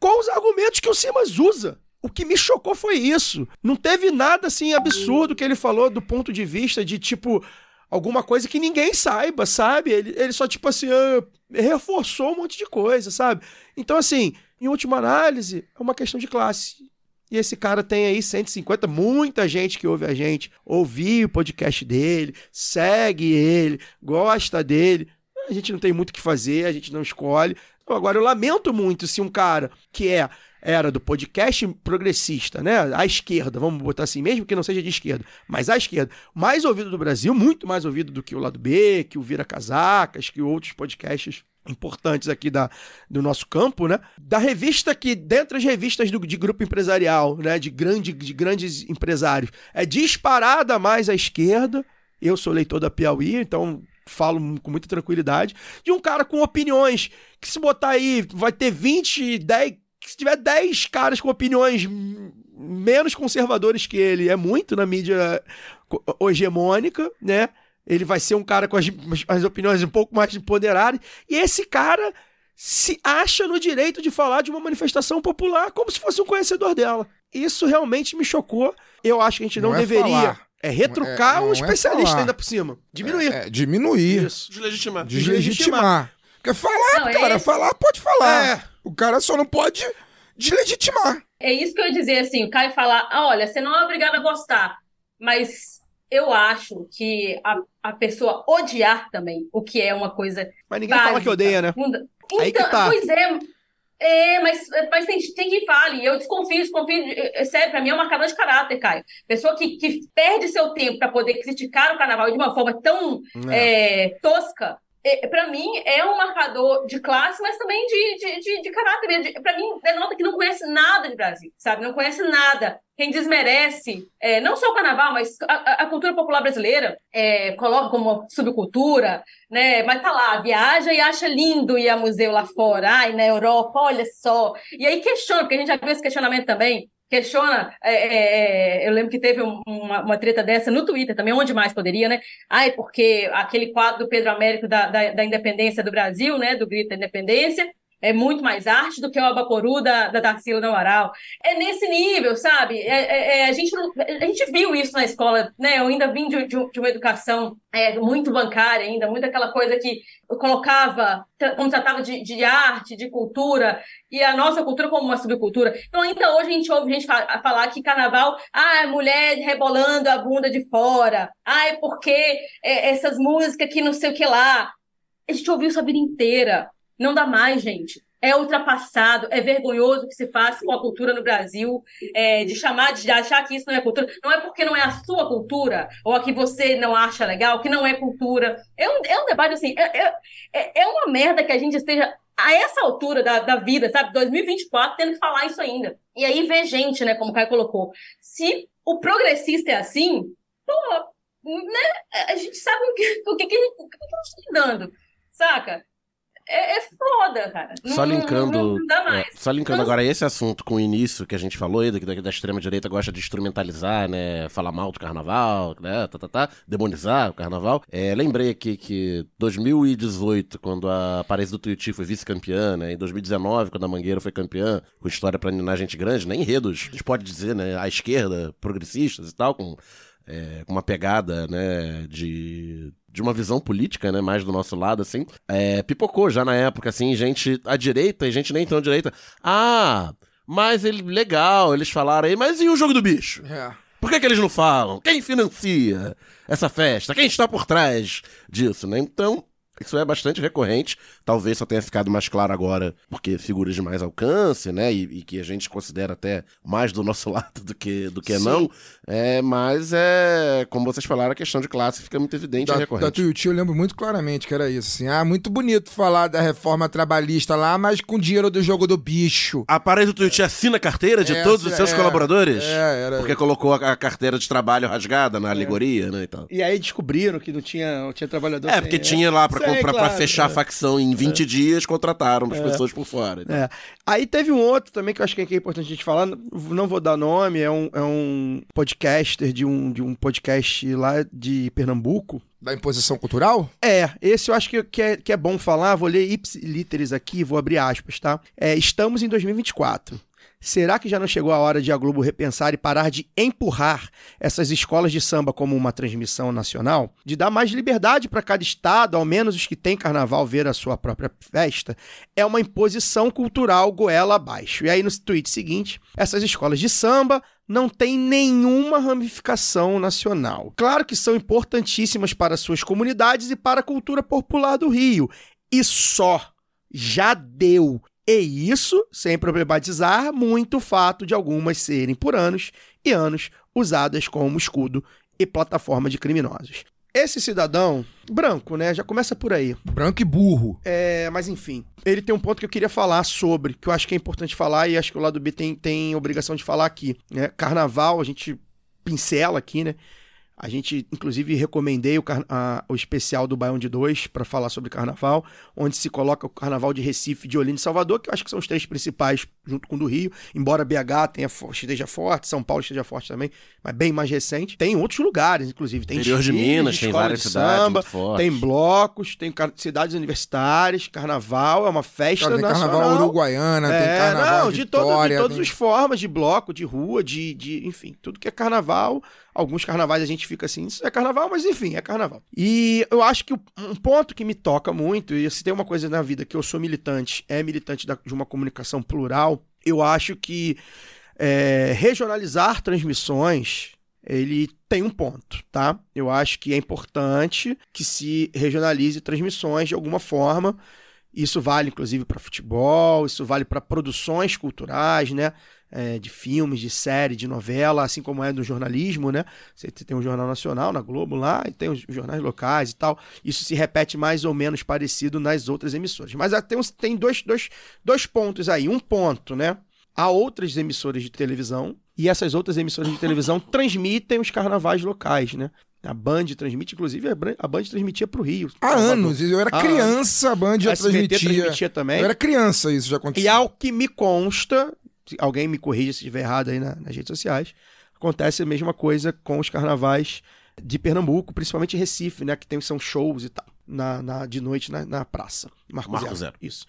Quais os argumentos que o Simas usa? O que me chocou foi isso. Não teve nada assim absurdo que ele falou do ponto de vista de tipo alguma coisa que ninguém saiba, sabe? Ele, ele só tipo assim, ah, reforçou um monte de coisa, sabe? Então assim, em última análise, é uma questão de classe. E esse cara tem aí 150, muita gente que ouve a gente, ouviu o podcast dele, segue ele, gosta dele. A gente não tem muito o que fazer, a gente não escolhe. Agora, eu lamento muito se um cara que é era do podcast progressista, né? À esquerda, vamos botar assim, mesmo que não seja de esquerda, mas à esquerda, mais ouvido do Brasil, muito mais ouvido do que o lado B, que o Vira Casacas, que outros podcasts importantes aqui da, do nosso campo, né? Da revista que, dentre as revistas do, de grupo empresarial, né? De, grande, de grandes empresários, é disparada mais à esquerda. Eu sou leitor da Piauí, então falo com muita tranquilidade. De um cara com opiniões que, se botar aí, vai ter 20, 10. Se tiver 10 caras com opiniões menos conservadores que ele, é muito na mídia hegemônica, né? Ele vai ser um cara com as, as opiniões um pouco mais ponderadas. E esse cara se acha no direito de falar de uma manifestação popular como se fosse um conhecedor dela. Isso realmente me chocou. Eu acho que a gente não, Não é deveria. falar. É retrucar é- um é especialista falar. ainda por cima. Diminuir. É, diminuir. Isso. Deslegitimar. Deslegitimar. Porque falar, Não, é cara, esse- falar pode falar. É. O cara só não pode deslegitimar. É isso que eu ia dizer, assim, o Caio falar, ah, olha, você não é obrigado a gostar, mas eu acho que a, a pessoa odiar também, o que é uma coisa Mas ninguém fala que básica, odeia, né? funda- Aí que Então, tá. Pois é, é, mas, mas tem, tem quem fale, eu desconfio, desconfio, de- é sério, pra mim é um marcador de caráter, Caio. Pessoa que, que perde seu tempo pra poder criticar o carnaval de uma forma tão é, tosca, é, para mim é um marcador de classe, mas também de, de, de, de caráter. Para mim, denota que não conhece nada de Brasil, sabe? Não conhece nada. Quem desmerece, é, não só o carnaval, mas a, a- cultura popular brasileira, é, coloca como subcultura, né? Mas tá lá, viaja e acha lindo ir a museu lá fora, ai, na Europa, olha só. E aí questiona, porque a gente já viu esse questionamento também. Questiona, é, é, é, eu lembro que teve um- uma, uma treta dessa no Twitter também, onde mais poderia, né? Ai, porque aquele quadro do Pedro Américo da, da, da independência do Brasil, né? Do Grito da Independência, é muito mais arte do que o Abaporu da, da Tarsila do Amaral. É nesse nível, sabe? É, é- é, a, gente, a gente viu isso na escola, né? Eu ainda vim de, de- de uma educação é, muito bancária ainda, muito aquela coisa que colocava, como tratava de, de arte, de cultura, e a nossa cultura como uma subcultura. Então, ainda hoje a gente ouve gente fa- falar que carnaval, ah, é mulher rebolando a bunda de fora, ah, é porque essas músicas que não sei o que lá. A gente ouviu isso a vida inteira. Não dá mais, gente. É ultrapassado, é vergonhoso que se faz com a cultura no Brasil, é, de chamar, de achar que isso não é cultura. Não é porque não é a sua cultura, ou a que você não acha legal, que não é cultura. É um, é um debate assim, é, é, é- é uma merda que a gente esteja a essa altura da, da vida, sabe? 2024, tendo que falar isso ainda. E aí ver gente, né, como o Caio colocou. Se o progressista é assim, pô, né, a gente sabe o que, o que, o que nós estamos lidando, saca? É, é foda, cara. Não- Só linkando, Não, não dá mais. é, só linkando Então, agora esse assunto com o início que a gente falou, aí, da, da extrema direita gosta de instrumentalizar, né, falar mal do carnaval, né, tá, tá, tá, demonizar o carnaval. É, lembrei aqui que 2018, quando a Paris do Tuiuti foi vice-campeã, né, em 2019, quando a Mangueira foi campeã, com história pra ninar gente grande, né, enredos, a gente pode dizer, né, à esquerda, progressistas e tal, com é, com uma pegada, né, de, de uma visão política, né, mais do nosso lado, assim, é, pipocou já na época, assim, gente à direita e gente nem tão à direita. Ah, mas ele, legal, eles falaram aí, mas e o jogo do bicho? É. Por que, que eles não falam? Quem financia essa festa? Quem está por trás disso, né? Então, isso é bastante recorrente. Talvez só tenha ficado mais claro agora, porque figuras de mais alcance, né? E, e que a gente considera até mais do nosso (laughs) lado do que, do que Sim. não. É, mas é, como vocês falaram, a questão de classe fica muito evidente e Da, da recorrente. Tuiuti eu lembro muito claramente que era isso, assim. Ah, muito bonito falar da reforma trabalhista lá, mas com dinheiro do jogo do bicho. A parede do Tuiuti assina a carteira de É, todos os seus é, colaboradores? é, era- Porque colocou a, a carteira de trabalho rasgada na alegoria, né, e tal. E aí descobriram que não tinha, não tinha trabalhador É, sem- porque tinha lá pra, comprar, pra claro, fechar a é. facção em 20 dias, contrataram as pessoas por fora. então. É. Aí teve um outro também que eu acho que é importante a gente falar, não vou dar nome, é um, é um podcaster de um, de um podcast lá de Pernambuco. Da imposição cultural? É, esse eu acho que, que, é, que é bom falar, vou ler ipsiliteres aqui, vou abrir aspas, tá? É, estamos em 2024. Será que já não chegou a hora de a Globo repensar e parar de empurrar essas escolas de samba como uma transmissão nacional? De dar mais liberdade para cada estado, ao menos os que têm carnaval, ver a sua própria festa? É uma imposição cultural goela abaixo. E aí no tweet seguinte, essas escolas de samba não têm nenhuma ramificação nacional. Claro que são importantíssimas para suas comunidades e para a cultura popular do Rio. E só. Já deu. E isso sem problematizar muito o fato de algumas serem por anos e anos usadas como escudo e plataforma de criminosos. Esse cidadão, branco, né? Já começa por aí. Branco e burro. É, mas enfim, ele tem um ponto que eu queria falar sobre, que eu acho que é importante falar e acho que o lado B tem, tem obrigação de falar aqui. Né? Carnaval, a gente pincela aqui, né? A gente, inclusive, recomendei o, car- a- o especial do Baião de 2 para falar sobre carnaval, onde se coloca o carnaval de Recife, de Olinda e Salvador, que eu acho que são os três principais, junto com o do Rio. Embora BH tenha, esteja forte, São Paulo esteja forte também, mas bem mais recente. Tem outros lugares, inclusive. Tem Interior de Minas, tem várias de cidades samba, tem blocos, tem cidades universitárias, carnaval é uma festa Cara, tem nacional. carnaval uruguaiana, tem É, carnaval não, de, todo- de Vitória, todas tem- as formas, de bloco, de rua, de, de. Enfim, tudo que é carnaval. Alguns carnavais a gente fica assim, isso é carnaval, mas enfim, é carnaval. E eu acho que um ponto que me toca muito, e se tem uma coisa na vida que eu sou militante, é militante da- de uma comunicação plural, eu acho que é, regionalizar transmissões ele tem um ponto, tá? Eu acho que é importante que se regionalize transmissões de alguma forma. Isso vale, inclusive, para futebol, isso vale para produções culturais, né? É, de filmes, de série, de novela, assim como é do jornalismo, né? Você tem um jornal nacional na Globo lá e tem os jornais locais e tal. Isso se repete mais ou menos parecido nas outras emissoras. Mas tem, tem dois, dois, dois pontos aí. Um ponto, né? Há outras emissoras de televisão e essas outras emissoras de televisão (laughs) transmitem os carnavais locais, né? A Band transmite, inclusive, a Band transmitia para o Rio. Há anos. Eu era criança, a Band já transmitia. transmitia também. Eu era criança, isso já acontecia. E ao que me consta, alguém me corrija se estiver errado aí na- nas redes sociais, acontece a mesma coisa com os carnavais de Pernambuco, principalmente em Recife, né? Que tem, são shows e tal, na, na- de noite na, na praça. Marco, Marco Zero. Zero. Isso.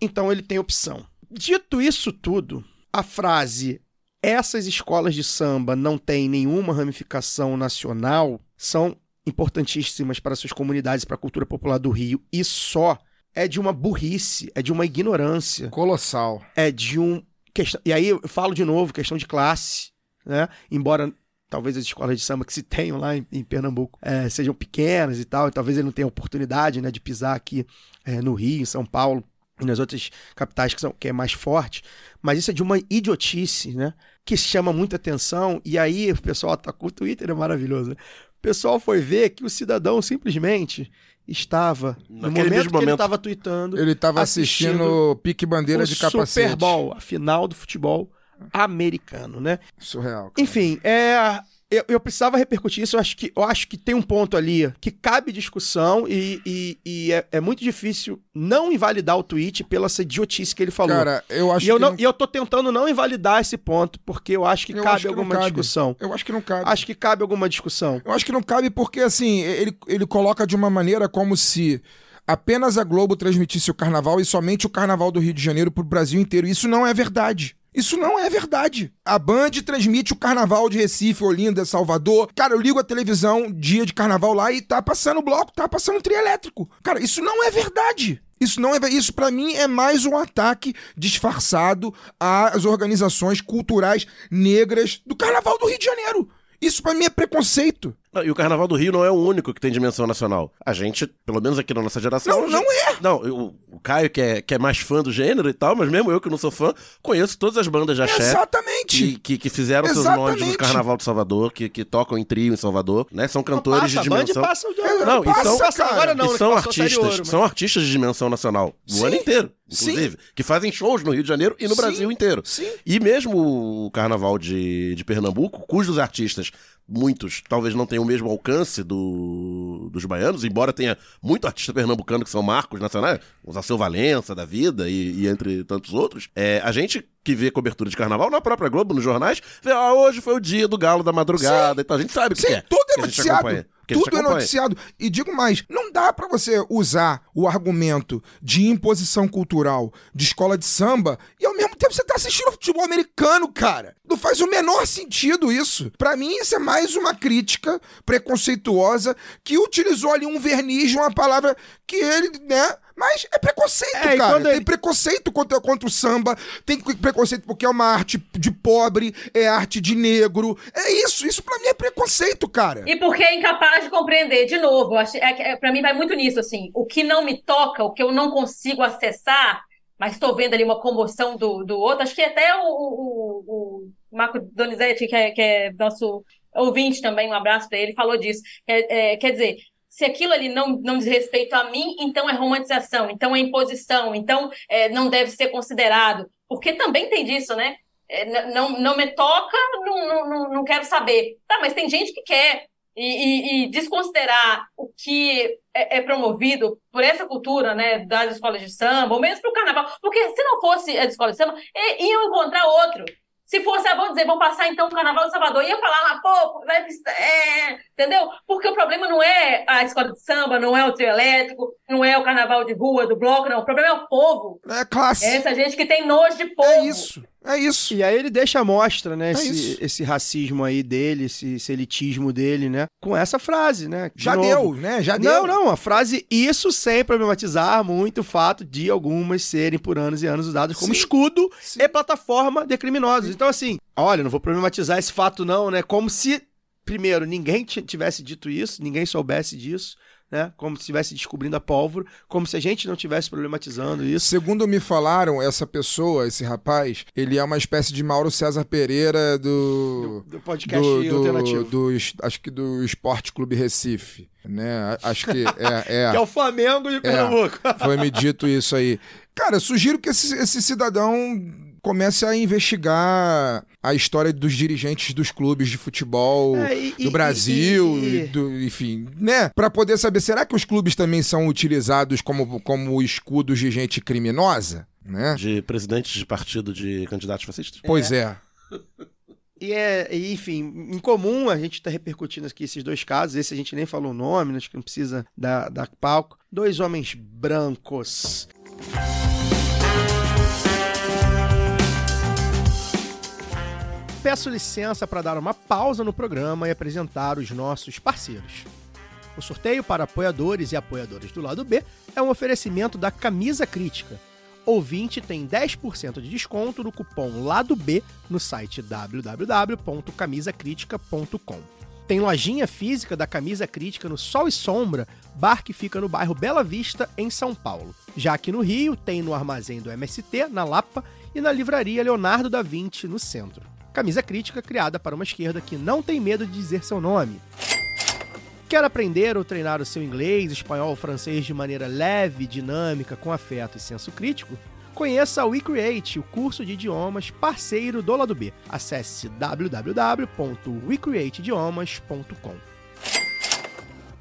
Então ele tem opção. Dito isso tudo, a frase essas escolas de samba não têm nenhuma ramificação nacional são importantíssimas para suas comunidades, para a cultura popular do Rio, e só é de uma burrice, é de uma ignorância Colossal. é de um. Questão, e aí eu falo de novo, questão de classe, né? Embora talvez as escolas de samba que se tenham lá em, em Pernambuco eh, sejam pequenas e tal, e talvez ele não tenha oportunidade né, de pisar aqui eh, no Rio, em São Paulo e nas outras capitais que, são, que é mais forte, mas isso é de uma idiotice, né? Que chama muita atenção, e aí o pessoal atacou o Twitter, é maravilhoso, né? O pessoal foi ver que o cidadão simplesmente estava, no Naquele momento mesmo que ele momento. estava tweetando, Ele tava Assistindo assistindo Pique Bandeira o de capacete. Super Bowl, a final do futebol americano, né? Surreal. cara. Enfim, é, eu, eu precisava repercutir isso. Eu acho que, eu acho que tem um ponto ali que cabe discussão e, e- e é, é muito difícil não invalidar o tweet pela essa idiotice que ele falou. Cara, eu acho e, eu que não, não- e eu tô tentando não invalidar esse ponto, porque eu acho que Eu cabe acho que alguma cabe. discussão. Eu acho que não cabe. Acho que cabe alguma discussão. Eu acho que não cabe porque, assim, ele, ele coloca de uma maneira como se apenas a Globo transmitisse o carnaval e somente o carnaval do Rio de Janeiro pro Brasil inteiro. Isso não é verdade. Isso não é verdade. A Band transmite o carnaval de Recife, Olinda, Salvador. Cara, eu ligo a televisão dia de carnaval lá e tá passando bloco, tá passando trio elétrico. Cara, isso não é verdade. Isso não é isso para mim é mais um ataque disfarçado às organizações culturais negras do Carnaval do Rio de Janeiro. Isso pra mim é preconceito. Não, E o Carnaval do Rio não é o único que tem dimensão nacional. A gente, pelo menos aqui na nossa geração. Não, a não gente- é. Não, eu- o Caio, que é, que é mais fã do gênero e tal, mas mesmo eu que não sou fã, conheço todas as bandas de axé. Exatamente. Que, que, que fizeram seus Exatamente. nomes no Carnaval de Salvador, que, que tocam em trio em Salvador, né? São cantores passa, de dimensão. passa o Não, e passa, são- passa agora não, e né, são artistas, Ouro, mas- são artistas de dimensão nacional o Sim. ano inteiro, Sim. inclusive, que fazem shows no Rio de Janeiro e no Sim. Brasil inteiro. Sim. E mesmo o carnaval de, de Pernambuco, cujos artistas, muitos, talvez não tenham o mesmo alcance do, dos baianos, embora tenha muito artista pernambucano que são marcos nacionais, o Zaceu Valença da vida e, e entre tantos outros, é, a gente que vê cobertura de carnaval na própria Globo, nos jornais, vê, ah, hoje foi o dia do galo da madrugada e tal. A gente sabe o que Sim, é. tudo é noticiado. Acompanha, que a gente Tudo é noticiado. E digo mais, não dá pra você usar o argumento de imposição cultural de escola de samba e ao mesmo Você tá assistindo futebol americano, cara. Não faz o menor sentido isso. Pra mim, isso é mais uma crítica preconceituosa que utilizou ali um verniz, uma palavra que ele, né? Mas é preconceito, É, cara. Tem ele- preconceito contra, contra o samba, tem preconceito porque é uma arte de pobre, é arte de negro. É isso, isso pra mim é preconceito, cara. E porque é incapaz de compreender, de novo, é, que- é, para mim vai muito nisso, assim, o que não me toca, o que eu não consigo acessar, mas estou vendo ali uma comoção do, do outro, acho que até o, o, o Marco Donizete, que é, que é nosso ouvinte também, um abraço para ele, falou disso. É, é, quer dizer, se aquilo ali não, não diz respeito a mim, então é romantização, então é imposição, então é, não deve ser considerado, porque também tem disso, né? É, não, não me toca, não, não, não, quero saber. Tá, mas tem gente que quer. E, e- e desconsiderar o que é, é promovido por essa cultura, né, das escolas de samba, ou mesmo para o carnaval, porque se não fosse as escolas de samba, iam encontrar outro. Se fosse, ah, vamos dizer, vamos passar então o Carnaval de Salvador, ia falar lá, pô, vai, é, entendeu? Porque o problema não é a escola de samba, não é o trio elétrico, não é o carnaval de rua, do bloco, não. O problema é o povo. É classe. É essa gente que tem nojo de povo. É isso. É isso. E aí ele deixa à mostra, né, É esse, esse racismo aí dele, esse, esse elitismo dele, né, com essa frase, né. de Já novo. deu, né? Já deu. Não, não, a frase isso sem problematizar muito o fato de algumas serem por anos e anos usadas como Sim. escudo Sim. e plataforma de criminosos. Então, assim, olha, não vou problematizar esse fato, não, né? Como se, primeiro, ninguém tivesse dito isso, ninguém soubesse disso, né? Como se estivesse descobrindo a pólvora, como se a gente não estivesse problematizando isso. Segundo me falaram, essa pessoa, esse rapaz, ele é uma espécie de Mauro César Pereira do. Do podcast do, do, alternativo. do acho que do Esporte Clube Recife, né? Acho que é, (laughs) é. Que é o Flamengo de Pernambuco. Foi me dito isso aí. Cara, eu sugiro que esse, esse cidadão comece a investigar a história dos dirigentes dos clubes de futebol É, e- do Brasil, e- e- e do- enfim, né? Pra poder saber, será que os clubes também são utilizados como, como escudos de gente criminosa? Né? De presidentes de partido de candidatos fascistas? Pois é. (laughs) E é, e, enfim, em comum a gente tá repercutindo aqui esses dois casos. Esse a gente nem falou o nome, acho que não precisa dar, dar palco. Dois homens brancos. Peço licença para dar uma pausa no programa e apresentar os nossos parceiros. O sorteio para apoiadores e apoiadoras do lado B é um oferecimento da Camisa Crítica. Ouvinte tem 10% de desconto no cupom Lado B no site www.camisacritica.com. Tem lojinha física da Camisa Crítica no Sol e Sombra, bar que fica no bairro Bela Vista, em São Paulo. Já aqui no Rio, tem no armazém do MST, na Lapa, e na livraria Leonardo da Vinci, no centro. Camisa Crítica criada para uma esquerda que não tem medo de dizer seu nome. Quer aprender ou treinar o seu inglês, espanhol ou francês de maneira leve, dinâmica, com afeto e senso crítico? Conheça o WeCreate, o curso de idiomas parceiro do lado B. Acesse www.wecreateidiomas.com.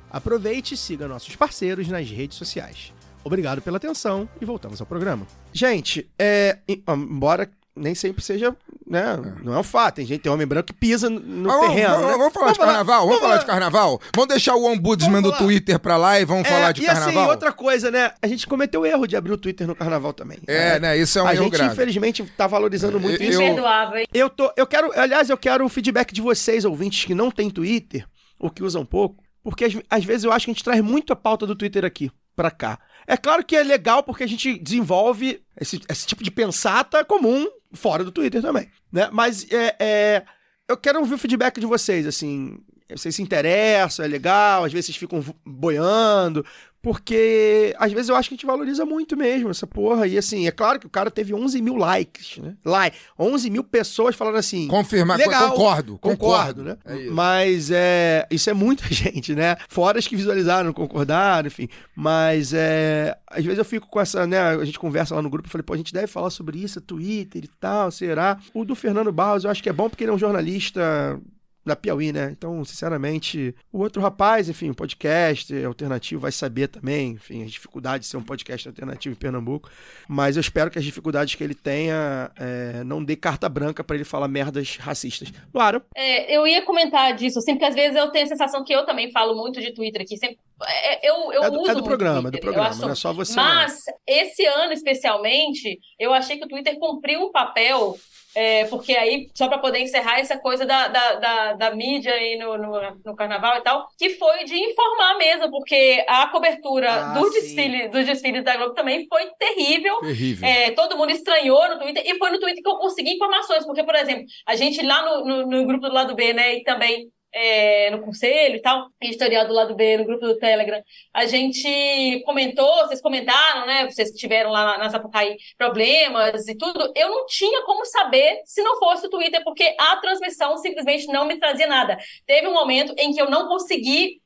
Aproveite e siga nossos parceiros nas redes sociais. Obrigado pela atenção e voltamos ao programa. Gente, é, embora nem sempre seja, né, não é um fato. Tem gente, tem homem branco que pisa no- vamos, terreno. vamos- né? vamos falar de carnaval? Vamos, falar de carnaval? Vamos deixar o ombudsman Vamos do falar. Twitter pra lá e vamos falar de e carnaval? assim, outra coisa, né? A gente cometeu o erro de abrir o Twitter no carnaval também. É, né? Isso é um a erro gente, grave. infelizmente, tá valorizando muito Eu- isso. Imperdoável, hein? Eu tô, eu quero, aliás, eu quero o feedback de vocês, ouvintes que não têm Twitter, ou que usam pouco, porque às, às vezes eu acho que a gente traz muito a pauta do Twitter aqui pra cá. É claro que é legal porque a gente desenvolve esse, esse tipo de pensata comum fora do Twitter também, né? Mas é, é, eu quero ouvir o feedback de vocês, assim, vocês se interessam, é legal, às vezes vocês ficam boiando, porque às vezes eu acho que a gente valoriza muito mesmo essa porra. E assim, é claro que o cara teve 11 mil likes, né? Like, 11 mil pessoas falando assim. Confirmar, Legal. concordo, Concordo, concordo. né? É isso. Mas é, isso é muita (laughs) gente, né? Fora as que visualizaram, concordaram, enfim. Mas é, às vezes eu fico com essa, né? A gente conversa lá no grupo, eu falei, pô, a gente deve falar sobre isso, Twitter e tal, será? O do Fernando Barros eu acho que é bom porque ele é um jornalista na Piauí, né? Então, sinceramente, o outro rapaz, enfim, podcast alternativo vai saber também, enfim, as dificuldades de ser um podcast alternativo em Pernambuco. Mas eu espero que as dificuldades que ele tenha é, não dê carta branca pra ele falar merdas racistas. Claro, É, eu ia comentar disso, assim, porque às vezes eu tenho a sensação que eu também falo muito de Twitter aqui. Sempre, é, eu eu é do, uso é do programa, é do Twitter, programa, não é só você. não. Mas esse ano especialmente, eu achei que o Twitter cumpriu um papel, é, porque aí, só para poder encerrar essa coisa da, da, da, da mídia aí no, no, no carnaval e tal, que foi de informar mesmo, porque a cobertura Ah, do desfile, dos desfiles da Globo também foi terrível. Terrível. É, todo mundo estranhou no Twitter, e foi no Twitter que eu consegui informações, porque, por exemplo, a gente lá no, no, no grupo do lado B, né, e também é, no conselho e tal, editorial do lado B, no grupo do Telegram, a gente comentou, vocês comentaram, né, vocês que tiveram lá na, Sapucaí problemas e tudo, eu não tinha como saber se não fosse o Twitter, porque a transmissão simplesmente não me trazia nada. Teve um momento em que eu não consegui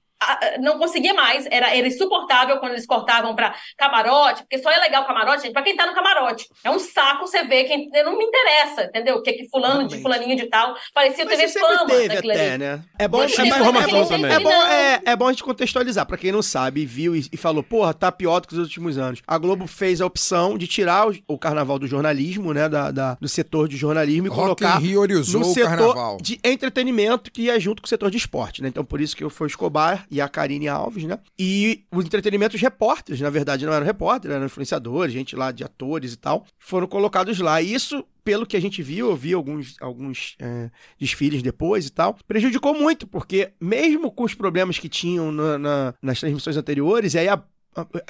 não conseguia mais, era, era insuportável quando eles cortavam pra camarote, porque só é legal camarote, gente, pra quem tá no camarote. É um saco você ver quem. Não me interessa, entendeu? O que que fulano Realmente. de fulaninho de tal. Parecia o Mas TV Fama teve até, né? É bom, Mas é, informação é também. É bom, é, é bom a gente contextualizar. Pra quem não sabe, viu e, e falou, porra, tá pior do que os últimos anos. A Globo fez a opção de tirar o, o carnaval do jornalismo, né? Da, da- do setor de jornalismo e Rock colocar no o setor carnaval. de entretenimento que ia junto com o setor de esporte, né? Então por isso que foi o Escobar e a Karine Alves, né? E os entretenimentos os repórteres, na verdade não eram repórteres, eram influenciadores, gente lá de atores e tal, foram colocados lá. E isso, pelo que a gente viu, eu vi alguns, alguns é, desfiles depois e tal, prejudicou muito, porque mesmo com os problemas que tinham na- na- nas transmissões anteriores, e aí a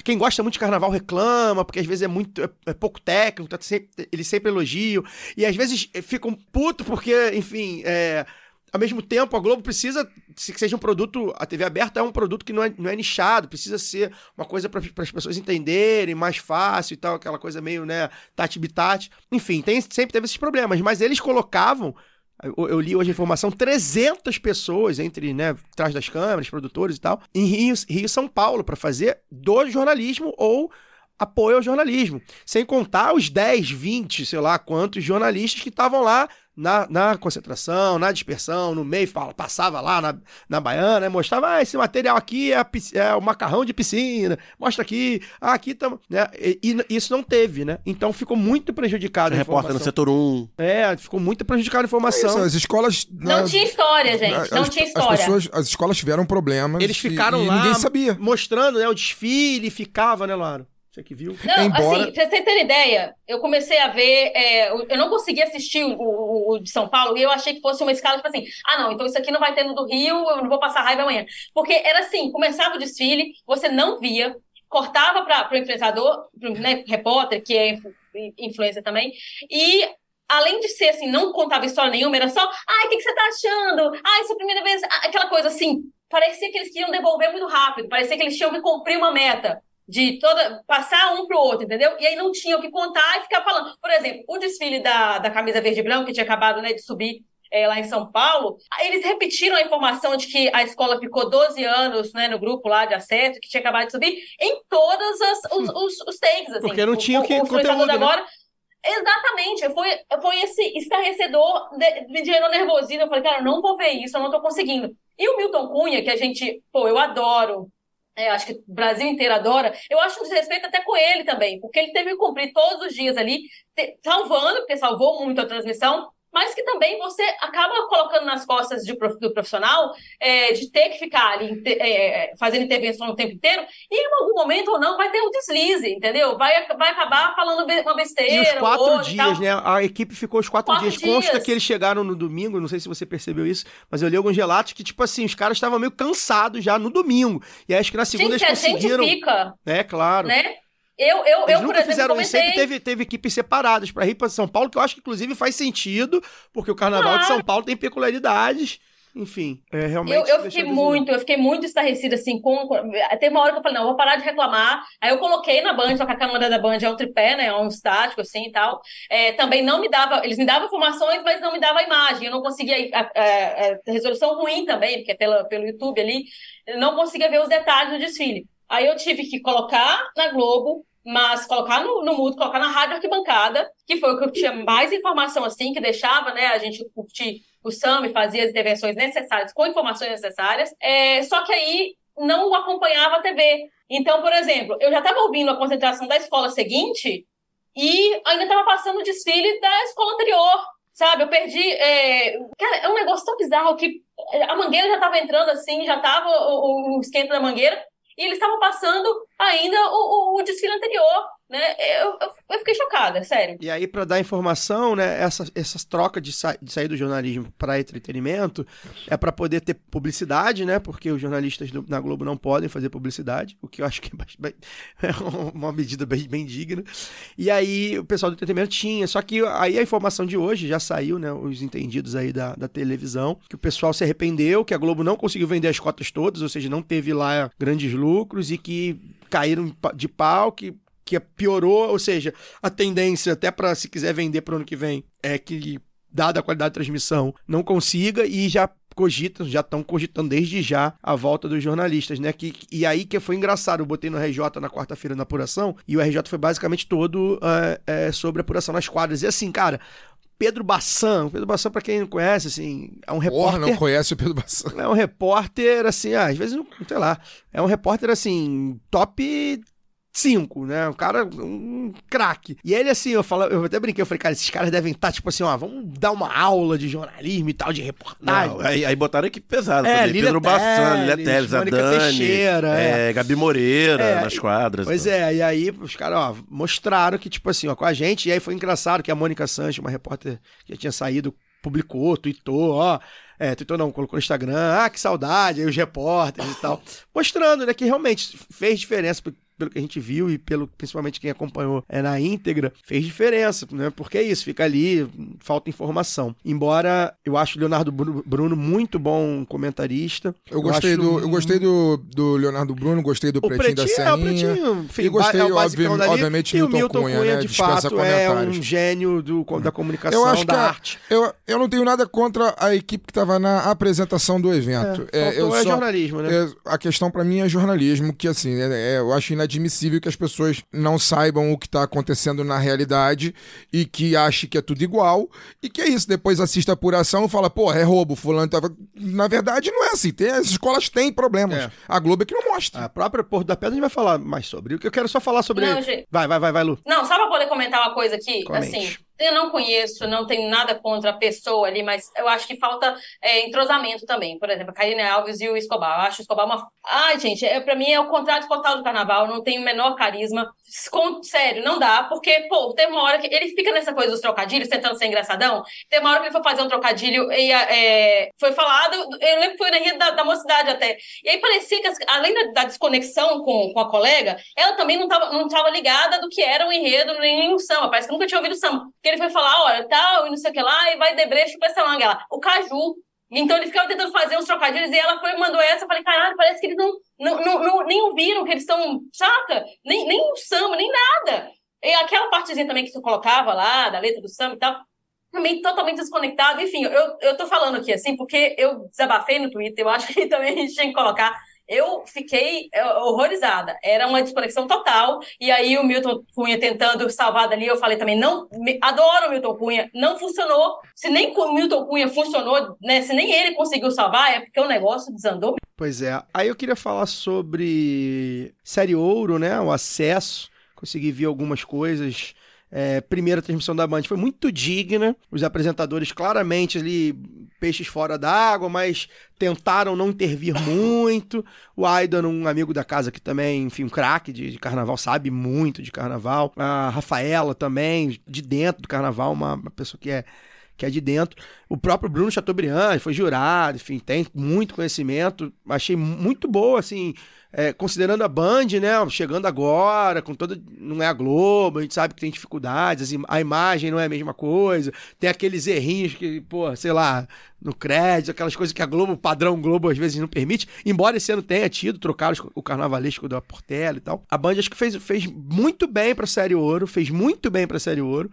quem gosta muito de carnaval reclama, porque às vezes é muito é, é pouco técnico, tá sempre, eles sempre elogiam, e às vezes ficam puto porque, enfim, é, ao mesmo tempo a Globo precisa que seja um produto, a TV aberta é um produto que não é, não é nichado, precisa ser uma coisa para as pessoas entenderem, mais fácil e tal, aquela coisa meio, né, tati bitati. Enfim, tem, sempre teve esses problemas, mas eles colocavam eu, eu li hoje a informação, 300 pessoas entre, né, atrás das câmeras, produtores e tal, em Rio, Rio São Paulo, para fazer do jornalismo ou apoio ao jornalismo. Sem contar os 10, 20, sei lá quantos jornalistas que estavam lá na, na concentração, na dispersão, no meio, fala- passava lá na, na baiana, né, mostrava, ah, esse material aqui é, a é o macarrão de piscina, mostra aqui, ah, aqui estamos... Né, e, e isso não teve, né? Então ficou muito prejudicado a Repórter no setor 1. É, ficou muito prejudicada a É informação. isso, as escolas. Não né, tinha história, gente. Não as- tinha As, história. pessoas, as escolas tiveram problemas. Eles ficaram e lá Ninguém sabia. mostrando né, o desfile, ficava, né, Laro? Você que viu? Não, Embora- assim, pra você ter ideia, eu comecei a ver, é, eu não consegui assistir o, o- o de São Paulo e eu achei que fosse uma escala, tipo assim, ah, não, então isso aqui não vai ter no do Rio, eu não vou passar raiva amanhã. Porque era assim, começava o desfile, você não via, cortava para o influenciador, pro, né, repórter, que é influ- influencer também, e além de ser assim, não contava história nenhuma, era só, ai, o que, que você tá achando? Ai, essa é a primeira vez, Ah, aquela coisa assim, parecia que eles queriam devolver muito rápido, parecia que eles tinham que cumprir uma meta de toda passar um pro outro, entendeu? E aí não tinha o que contar e ficar falando. Por exemplo, o desfile da, da camisa verde e branco, que tinha acabado né, de subir é, lá em São Paulo, eles repetiram a informação de que a escola ficou 12 anos né, no grupo lá de acesso, que tinha acabado de subir, em todas as, os, os, os takes, assim. Porque não tinha o que- o influenciador conteúdo, né? agora. Exatamente, foi, foi esse estarrecedor, de- me gerou nervosismo. Eu falei, cara, eu não vou ver isso, eu não tô conseguindo. E o Milton Cunha, que a gente, pô, eu adoro, é, acho que o Brasil inteiro adora, eu acho um desrespeito até com ele também, porque ele teve que cumprir todos os dias ali, te- salvando, porque salvou muito a transmissão, mas que também você acaba colocando nas costas de do profissional é, de ter que ficar ali é, fazendo intervenção o tempo inteiro, e em algum momento ou não vai ter um deslize, entendeu? Vai, vai acabar falando uma besteira. E os quatro ou dias, né? A equipe ficou os quatro, Quatro dias. Consta dias. que eles chegaram no domingo, não sei se você percebeu isso, mas eu li alguns relatos que, tipo assim, os caras estavam meio cansados já no domingo. E acho que na segunda Gente, a eles gente conseguiram. fica, É, claro. né? Eu, eu, Eles eu por nunca exemplo, fizeram isso, sempre comentei. teve, teve equipes separadas pra Rio e pra São Paulo, que eu acho que inclusive faz sentido, porque o carnaval de Claro. São Paulo tem peculiaridades. Enfim, é realmente. Eu, eu fiquei muito, eu fiquei muito estarrecida, assim, com... Teve uma hora que eu falei, não, eu vou parar de reclamar. Aí eu coloquei na Band, só que a câmera da Band é um tripé, né, é um estático, assim, e tal. É, também não me dava... Eles me davam informações, mas não me dava a imagem. Eu não conseguia... A, a- a resolução ruim também, porque é pela, pelo YouTube ali. Eu não conseguia ver os detalhes do desfile. Aí eu tive que colocar na Globo, mas colocar no, no mudo, colocar na rádio arquibancada, que foi o que eu tinha mais informação, assim, que deixava, né, a gente curtir o SAMI fazia as intervenções necessárias, com informações necessárias, é, só que aí não acompanhava a TV. Então, por exemplo, eu já estava ouvindo a concentração da escola seguinte e ainda estava passando o desfile da escola anterior. Sabe, eu perdi. É... Cara, é um negócio tão bizarro que a mangueira já estava entrando assim, já estava o, o esquenta da mangueira, e eles estavam passando ainda o, o, o desfile anterior né? Eu, eu, eu, fiquei chocada, sério. E aí, para dar informação, né? Essas, essas trocas de, sa de sair do jornalismo para entretenimento é para poder ter publicidade, né? Porque os jornalistas do, na Globo não podem fazer publicidade, o que eu acho que é, bem, (laughs) é uma medida bem, bem digna. E aí, o pessoal do entretenimento tinha. Só que aí a informação de hoje já saiu, né? Os entendidos aí da, da televisão, que o pessoal se arrependeu, que a Globo não conseguiu vender as cotas todas, ou seja, não teve lá grandes lucros e que caíram de pau, que que piorou, ou seja, a tendência até para se quiser vender para o ano que vem é que dada a qualidade de transmissão não consiga e já cogitam, já estão cogitando desde já a volta dos jornalistas, né? Que, e aí que foi engraçado, eu botei no RJ na quarta-feira na apuração, e o RJ foi basicamente todo é, é, sobre apuração nas quadras. E assim, cara, Pedro Bassan. Pedro Bassan, para quem não conhece, assim, é um repórter. Porra, não conhece o Pedro Bassan. É um repórter, assim, ah, às vezes, sei lá, é um repórter, assim, top cinco, né? Um cara, um craque. E ele, assim, eu falo, eu até brinquei, eu falei, cara, esses caras devem estar, tipo assim, ó, vamos dar uma aula de jornalismo e tal, de reportagem. Não, aí, aí botaram equipe pesada É. Lília Pedro Bassan, Lília Teles, a Dani, Teixeira, é, Gabi Moreira É, nas quadras. Pois então. é, e aí os caras, ó, mostraram que, tipo assim, ó, com a gente, e aí foi engraçado que a Mônica Sanches, uma repórter que já tinha saído, publicou, tweetou, ó, é, não, colocou no Instagram, ah, que saudade, aí os repórteres e tal, mostrando, né, que realmente fez diferença, pelo que a gente viu e pelo principalmente quem acompanhou é, na íntegra, fez diferença, né? Porque é isso, fica ali, falta informação. Embora eu acho o Leonardo Bru- Bruno muito bom comentarista. Eu gostei, acho do, eu gostei do, do Leonardo Bruno, gostei do o Pretinho, da Pretinho, é, o Serrinha. Pretinho, enfim, E gostei, é o obvi- dali. obviamente, e o Milton Cunha, Cunha, né? de fato, é um gênio do, da comunicação, Eu acho que da a- arte. eu, eu não tenho nada contra a equipe que estava na apresentação do evento. É, eu faltou é só- jornalismo, né? é, a questão pra mim é jornalismo, que assim, é- é, eu acho inadmissível que as pessoas não saibam o que tá acontecendo na realidade e que achem que é tudo igual e que é isso. Depois assiste a apuração e fala, pô, é roubo, fulano tava. Na verdade, não é assim. Tem, as escolas têm problemas. É. A Globo é que não mostra. A própria Porto da Pedra a gente vai falar mais sobre. O que eu quero só falar sobre. Não, gente. Vai, vai, vai, vai, Lu. Não, só pra poder comentar uma coisa aqui, Comente. assim, eu não conheço, não tenho nada contra a pessoa ali, mas eu acho que falta é, entrosamento também. Por exemplo, a Karine Alves e o Escobar. Eu acho o Escobar uma. Ai, gente, é, pra mim é o contrário total do carnaval, não tem o menor carisma. Com- sério, não dá, porque, pô, tem uma hora que ele fica nessa coisa dos trocadilhos, tentando ser engraçadão. Tem uma hora que ele foi fazer um trocadilho e é, foi falado, eu lembro que foi na Ria da, da Mocidade até. E aí parecia que, além da, da desconexão com, com a colega, ela também não estava não tava ligada do que era o enredo nem o samba. Parece que nunca tinha ouvido samba. Porque ele foi falar, olha, tal, e não sei o que lá, e vai debrecho pra essa manga. Ela, o caju. Então ele ficava tentando fazer uns trocadilhos e ela foi mandou essa. Eu falei, caralho, parece que eles não, não, não, não- nem ouviram que eles estão, saca? Nem, nem o samba, nem nada. E aquela partezinha também que tu colocava lá, da letra do samba e tal, também totalmente desconectado. Enfim, eu, eu tô falando aqui assim, porque eu desabafei no Twitter, eu acho que (laughs) também a gente tinha que colocar. Eu fiquei é, horrorizada. Era uma desconexão total. E aí o Milton Cunha tentando salvar dali, eu falei também, não, adoro o Milton Cunha, não funcionou. Se nem o Milton Cunha funcionou, né? Se nem ele conseguiu salvar, é porque o negócio desandou. Pois é. Aí eu queria falar sobre Série Ouro, né? O acesso. Consegui ver algumas coisas. É, primeira transmissão da Band foi muito digna. Os apresentadores claramente ali, peixes fora d'água, mas tentaram não intervir (coughs) muito. O Aidan, um amigo da casa que também, enfim, um craque de, de carnaval, sabe muito de carnaval. A Rafaela também, de dentro do carnaval, uma, uma pessoa que é que é de dentro. O próprio Bruno Chateaubriand foi jurado, enfim, tem muito conhecimento. Achei muito boa, assim, é, considerando a Band, né, chegando agora, com toda. Não é a Globo, a gente sabe que tem dificuldades, as im- a imagem não é a mesma coisa, tem aqueles errinhos que, pô, sei lá, no crédito, aquelas coisas que a Globo, o padrão Globo, às vezes não permite, embora esse ano tenha tido, trocaram o carnavalesco da Portela e tal. A Band acho que fez, fez muito bem pra Série Ouro, fez muito bem pra Série Ouro.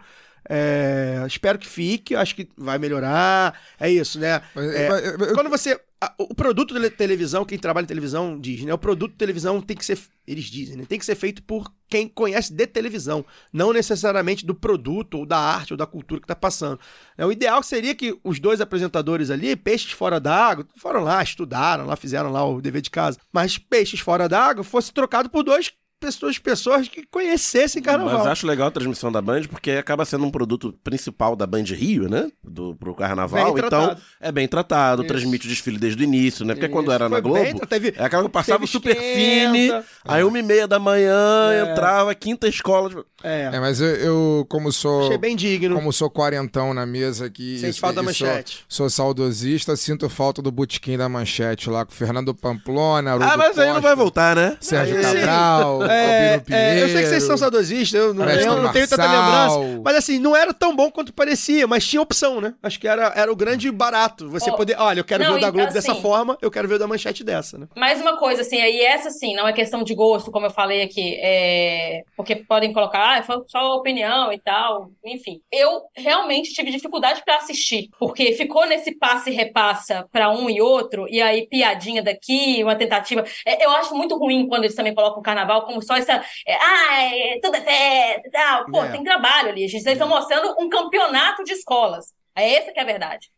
É, espero que fique, acho que vai melhorar. É isso, né? É, Quando você. a- O produto da televisão, quem trabalha em televisão diz, né? O produto de televisão tem que ser. Eles dizem, né? Tem que ser feito por quem conhece de televisão. Não necessariamente do produto, ou da arte, ou da cultura que tá passando. É, o ideal seria que os dois apresentadores ali, peixes fora d'água, foram lá, estudaram lá, fizeram lá o dever de casa. Mas peixes fora d'água fosse trocado por dois pessoas, pessoas que conhecessem carnaval. Mas acho legal a transmissão da Band, porque acaba sendo um produto principal da Band Rio, né? Do, pro carnaval. Bem então, tratado. é bem tratado, Isso. transmite o desfile desde o início, né? Porque Isso, quando era na foi bem, Globo, teve- é aquela que passava o super fine, esquenta. aí uma e meia da manhã É. entrava, quinta escola. tipo, É, É, mas eu, eu, como sou. achei bem digno. Como sou quarentão na mesa aqui. Sente e- falta da e sou- manchete. Sou, saudosista, sinto falta do botequim da manchete lá com Fernando Pamplona, Haroldo Ah, mas aí não Costa, vai voltar, né? Sérgio. Cabral, É, é, eu sei que vocês são saudosistas, eu não, eu não tenho tanta lembrança. Mas assim, não era tão bom quanto parecia, mas tinha opção, né? Acho que era, era o grande barato. Você Ó, poder, olha, eu quero não, ver o da Globo dessa assim- forma, eu quero ver o da manchete dessa, né? Mais uma coisa, assim, aí essa sim, não é questão de gosto, como eu falei aqui, é... porque podem colocar, ah, foi só opinião e tal, enfim. Eu realmente tive dificuldade pra assistir, porque ficou nesse passe e repassa pra um e outro, e aí piadinha daqui, uma tentativa. É, eu acho muito ruim quando eles também colocam o carnaval como só essa, é, ah, é, tudo é festa e tal. Pô, É. tem trabalho ali, gente, vocês estão mostrando um campeonato de escolas. É essa que é a verdade.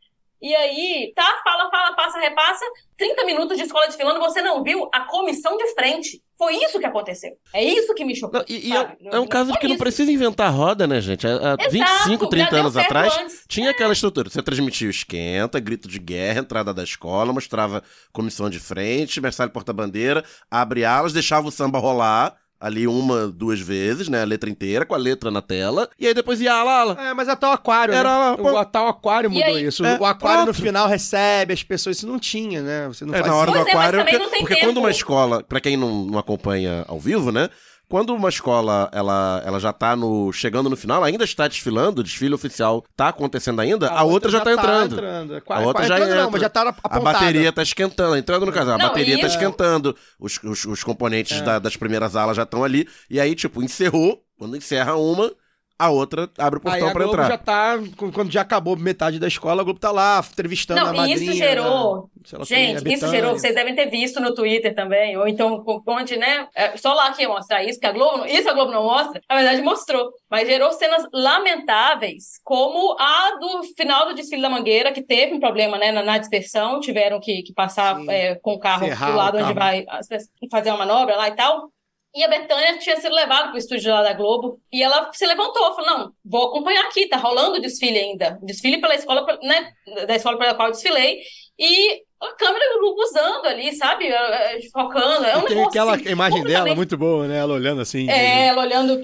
E aí, tá, fala, fala, passa, repassa, 30 minutos de escola desfilando, você não viu a comissão de frente. Foi isso que aconteceu. É isso que me chocou. Não, e e é, é um caso de foi que não precisa inventar roda, né, gente? Há, há Exato, 25, já 30 deu anos atrás, antes. tinha aquela estrutura. Você transmitia o esquenta, grito de guerra, entrada da escola, mostrava comissão de frente, mestre porta-bandeira, abre alas, deixava o samba rolar. Ali uma, duas vezes, né? A letra inteira, com a letra na tela. E aí depois ia ala, ala. É, mas até o aquário, Era- né? O, a tal aquário mudou isso. É, o aquário no pronto. final recebe as pessoas, isso não tinha, né? Você não É, faz na hora isso. do é, mas aquário. também porque não tem porque tempo. quando uma escola, pra quem não, não acompanha ao vivo, né? Quando uma escola ela, ela já tá no chegando no final, ainda está desfilando, o desfile oficial tá acontecendo ainda, a, outra, já tá entrando. entrando. A outra já entrando, não, entra. mas já tá A apontada. bateria tá esquentando, entrando no casal. A Não, bateria tá isso- esquentando, os, os, os componentes É. da- das primeiras alas já estão ali. E aí, tipo, encerrou. Quando encerra uma, a outra abre o Aí portão a Globo entrar. já tá, quando já acabou metade da escola, a Globo tá lá entrevistando a Não, madrinha. e isso gerou. lá, Gente, a isso gerou, vocês devem ter visto no Twitter também, ou então onde, né? é, Só lá que ia mostrar isso, que a Globo, não- isso a Globo não mostra, na verdade mostrou. Mas gerou cenas lamentáveis, como a do final do desfile da Mangueira, que teve um problema, né, na, na dispersão, tiveram que, que passar Sim. é, com o carro Ferrar do lado onde vai fazer uma manobra lá e tal. E a Betânia tinha sido levada para o estúdio lá da Globo. E ela se levantou, falou: Não, vou acompanhar aqui, tá rolando o desfile ainda. Desfile pela escola, né? Da escola pela qual eu desfilei. E a câmera usando ali, sabe? Focando. É um E tem negócio aquela assim, imagem dela muito boa, né? Ela olhando assim. É, ela olhando eles.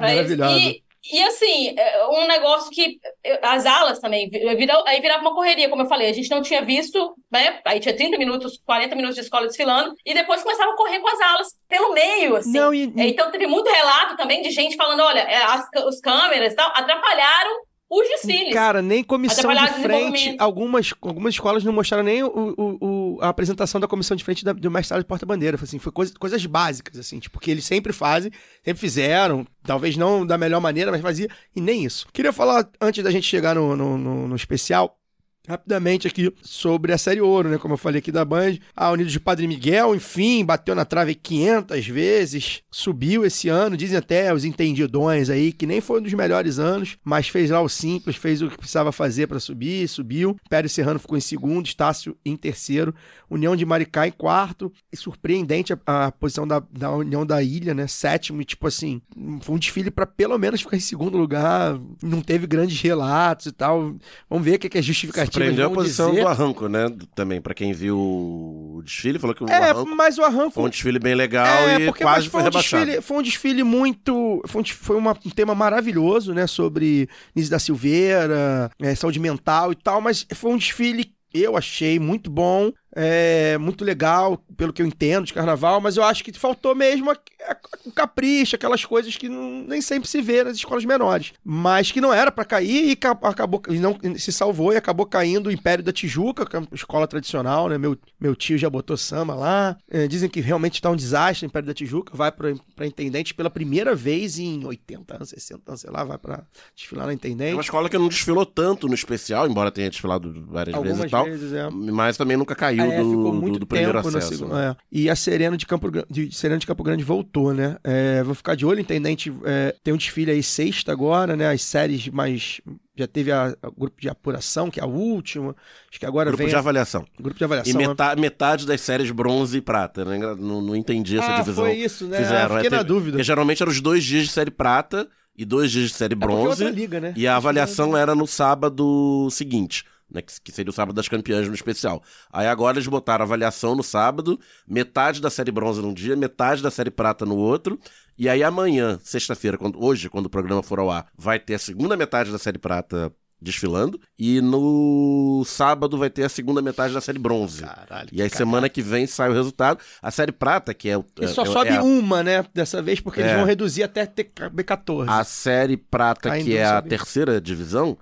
maravilhosa. E, e assim, é, um negócio que. eh, As alas também, vi- vira- aí virava uma correria, como eu falei. A gente não tinha visto, né? Aí tinha 30 minutos, 40 minutos de escola desfilando, e depois começava a correr com as alas pelo meio, assim. Não, e, É, Então teve muito relato também de gente falando: olha, é, as, os câmeras e tal atrapalharam os desfiles. Cara, nem comissão de frente. Algumas, algumas escolas não mostraram nem o, o- o- a apresentação da comissão de frente da- do mestrado de porta-bandeira. Assim, foi coisa- coisas básicas, assim, tipo, que eles sempre fazem, sempre fizeram, talvez não da melhor maneira, mas fazia, e nem isso. Queria falar, antes da gente chegar no, no, no- no especial, rapidamente aqui sobre a série Ouro, né? Como eu falei aqui da Band. A Unidos de Padre Miguel, enfim, bateu na trave 500 vezes, subiu esse ano, dizem até os entendidões aí, que nem foi um dos melhores anos, mas fez lá o simples, fez o que precisava fazer para subir, subiu. Pérez Serrano ficou em segundo, Estácio em terceiro, União de Maricá em quarto, e surpreendente a, a posição da, da União da Ilha, né? Sétimo, e tipo assim, foi um desfile para pelo menos ficar em segundo lugar, não teve grandes relatos e tal. Vamos ver o que, é justificativa. Surpreendeu a posição dizer. do arranco, né? Também, pra quem viu o desfile, falou que o É, arranco mas o arranco foi um desfile bem legal é, e porque quase foi, foi um rebaixado. desfile, foi um desfile muito. Foi um, foi uma- um tema maravilhoso, né? Sobre Nise da Silveira, é, saúde mental e tal, mas foi um desfile. Eu achei muito bom. É muito legal, pelo que eu entendo de carnaval, mas eu acho que faltou mesmo a- a- o capricho, aquelas coisas que não- nem sempre se vê nas escolas menores. Mas que não era pra cair e ca- acabou e não se salvou e acabou caindo o Império da Tijuca, que é uma escola tradicional, né? Meu, meu tio já botou samba lá. É, dizem que realmente tá um desastre o Império da Tijuca, vai pra, pra intendente pela primeira vez em 80 anos, 60 anos, sei lá, vai pra desfilar na É intendente. uma escola que não desfilou tanto no especial, embora tenha desfilado várias vezes Algumas e tal. vezes, é. Mas também nunca caiu É, do, ficou do- muito do primeiro tempo no acesso. segundo- né? é. E a Serena de Campo, de, de Campo Grande voltou, né? É, vou ficar de olho, intendente. é, tem um desfile aí sexta agora, né? As séries mais. Já teve a, a grupo de apuração, que é a última. Acho que agora Grupo vem de a- avaliação. grupo de E avaliação. né? metade, metade das séries bronze e prata, né? Não, não entendi essa ah, divisão. foi isso, né? Fizeram. Ah, fiquei É, na teve- dúvida. Porque geralmente eram os dois dias de série prata e dois dias de série É é bronze. outra liga, né? E a avaliação era no sábado seguinte, né? Que, que seria o sábado das campeãs no especial. Aí agora eles botaram avaliação no sábado, metade da série bronze num dia, metade da série prata no outro. E aí amanhã, sexta-feira, quando, hoje, quando o programa for ao ar, vai ter a segunda metade da série prata desfilando. E no sábado vai ter a segunda metade da série bronze. Caralho. E aí que semana que vem sai o resultado. A série prata, que é o. E é- só é- sobe é a- uma, né? Dessa vez, porque eles É. vão reduzir até ter B14. A série prata, que é a terceira divisão,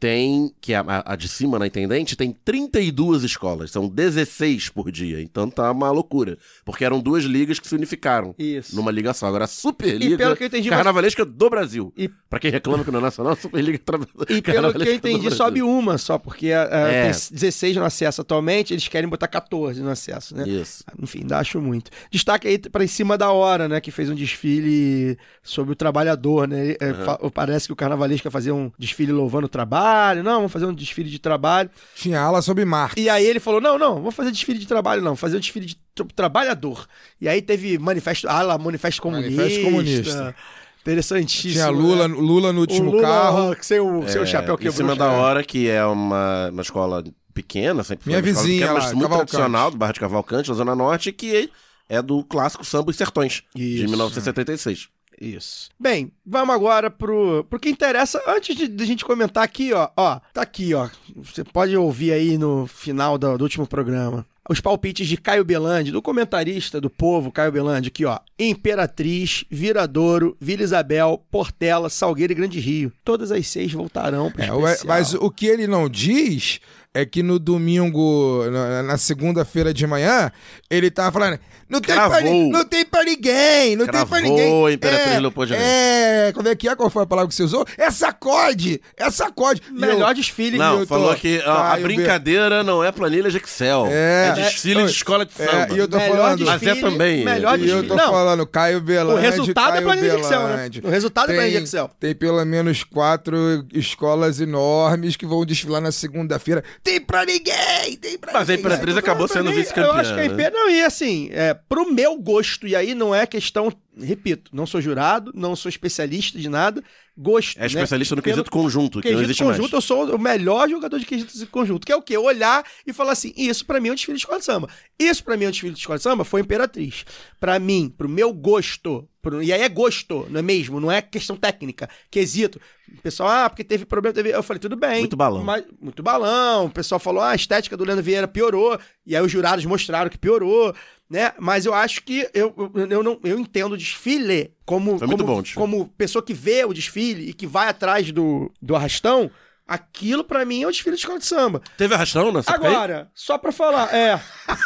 tem, que é a, a de cima na Intendente, tem 32 escolas, são 16 por dia. Então tá uma loucura. Porque eram duas ligas que se unificaram Isso. numa liga só. Agora a E Superliga pelo que eu entendi, Carnavalesca do Brasil. E- Pra quem reclama que não é nacional, a Superliga tra... E pelo que eu Carnavalesca entendi, sobe uma só, porque ah, ah, É. tem 16 no acesso atualmente, eles querem botar 14 no acesso, né? Isso. Enfim, ainda acho muito. Destaque aí para em cima da hora, né? Que fez um desfile sobre o trabalhador, né? É, fa- Parece que o carnavalesco ia fazer um desfile louvando o trabalho. Não, vamos fazer um desfile de trabalho. Tinha ala sobre Marx. E aí ele falou: não, não, vamos fazer desfile de trabalho, não, vamos fazer um desfile de tra- trabalhador. E aí teve manifesto, lá, manifesto comunista. Manifesto comunista. Interessantíssimo. Tinha Lula, né? Lula no O último Lula, carro. Seu, seu É, chapéu Em quebrou. cima da hora, que é uma, uma escola pequena, sempre foi Minha vizinha pequena, lá, muito Cavalcante. tradicional, do bairro de Cavalcante, na Zona Norte, que é do clássico Samba Os Sertões, de Isso. 1976. Isso. Bem, vamos agora pro, pro que interessa. Antes de, de a gente comentar aqui, ó, ó, tá aqui, ó. Você pode ouvir aí no final do, do último programa. Os palpites de Caio Belandi, do comentarista do povo Caio Belandi, aqui, ó. Imperatriz, Viradouro, Vila Isabel, Portela, Salgueiro e Grande Rio. Todas as seis voltarão pro É, especial. mas o que ele não diz é que no domingo, na, na segunda-feira de manhã, ele tava falando: não tem, pra, Cravou. ni- não tem pra ninguém, não tem pra Cravou ninguém. Imperatriz é, Leopoldina. É, como é que é? Qual foi a palavra que você usou? É sacode! É sacode! E Melhor eu- desfile. Não, eu tô- falou que ó, a brincadeira não é planilha de Excel. É. É, desfile É, de escola de é, samba. e eu tô melhor falando- Mas é também, Melhor E eu desfile. tô Não, falando, Caio o Belandi. resultado é Caio planilha de Excel, né? Belandi. O resultado é planilha de Excel. Tem pelo menos quatro escolas enormes que vão desfilar na segunda-feira. Tem pra ninguém! Tem pra Mas a ninguém! Imperatriz Tô acabou falando sendo vice-campeã. Eu acho que a né? IP, não, e assim, é, pro meu gosto, e aí não é questão, repito, não sou jurado, não sou especialista de nada, gosto. É especialista no Pelo quesito conjunto, que não quesito existe conjunto, mais. eu sou o melhor jogador de quesito conjunto, que é o quê? Olhar e falar assim, isso pra mim é um desfile de escola de samba. Isso pra mim é um desfile de escola de samba, foi Imperatriz. Pra mim, pro meu gosto, pro- e aí é gosto, não é mesmo? Não é questão técnica, quesito. O pessoal, ah, porque teve problema, teve... Eu falei, tudo bem. Muito balão. Mas, muito balão. O pessoal falou, ah, a estética do Leandro Vieira piorou. E aí os jurados mostraram que piorou, né? Mas eu acho que eu, eu, eu não, eu entendo o desfile como, muito como, bom como pessoa que vê o desfile e que vai atrás do, do arrastão. Aquilo pra mim é o desfile de escola de samba. Teve arrastão nessa Agora, só pra falar, é,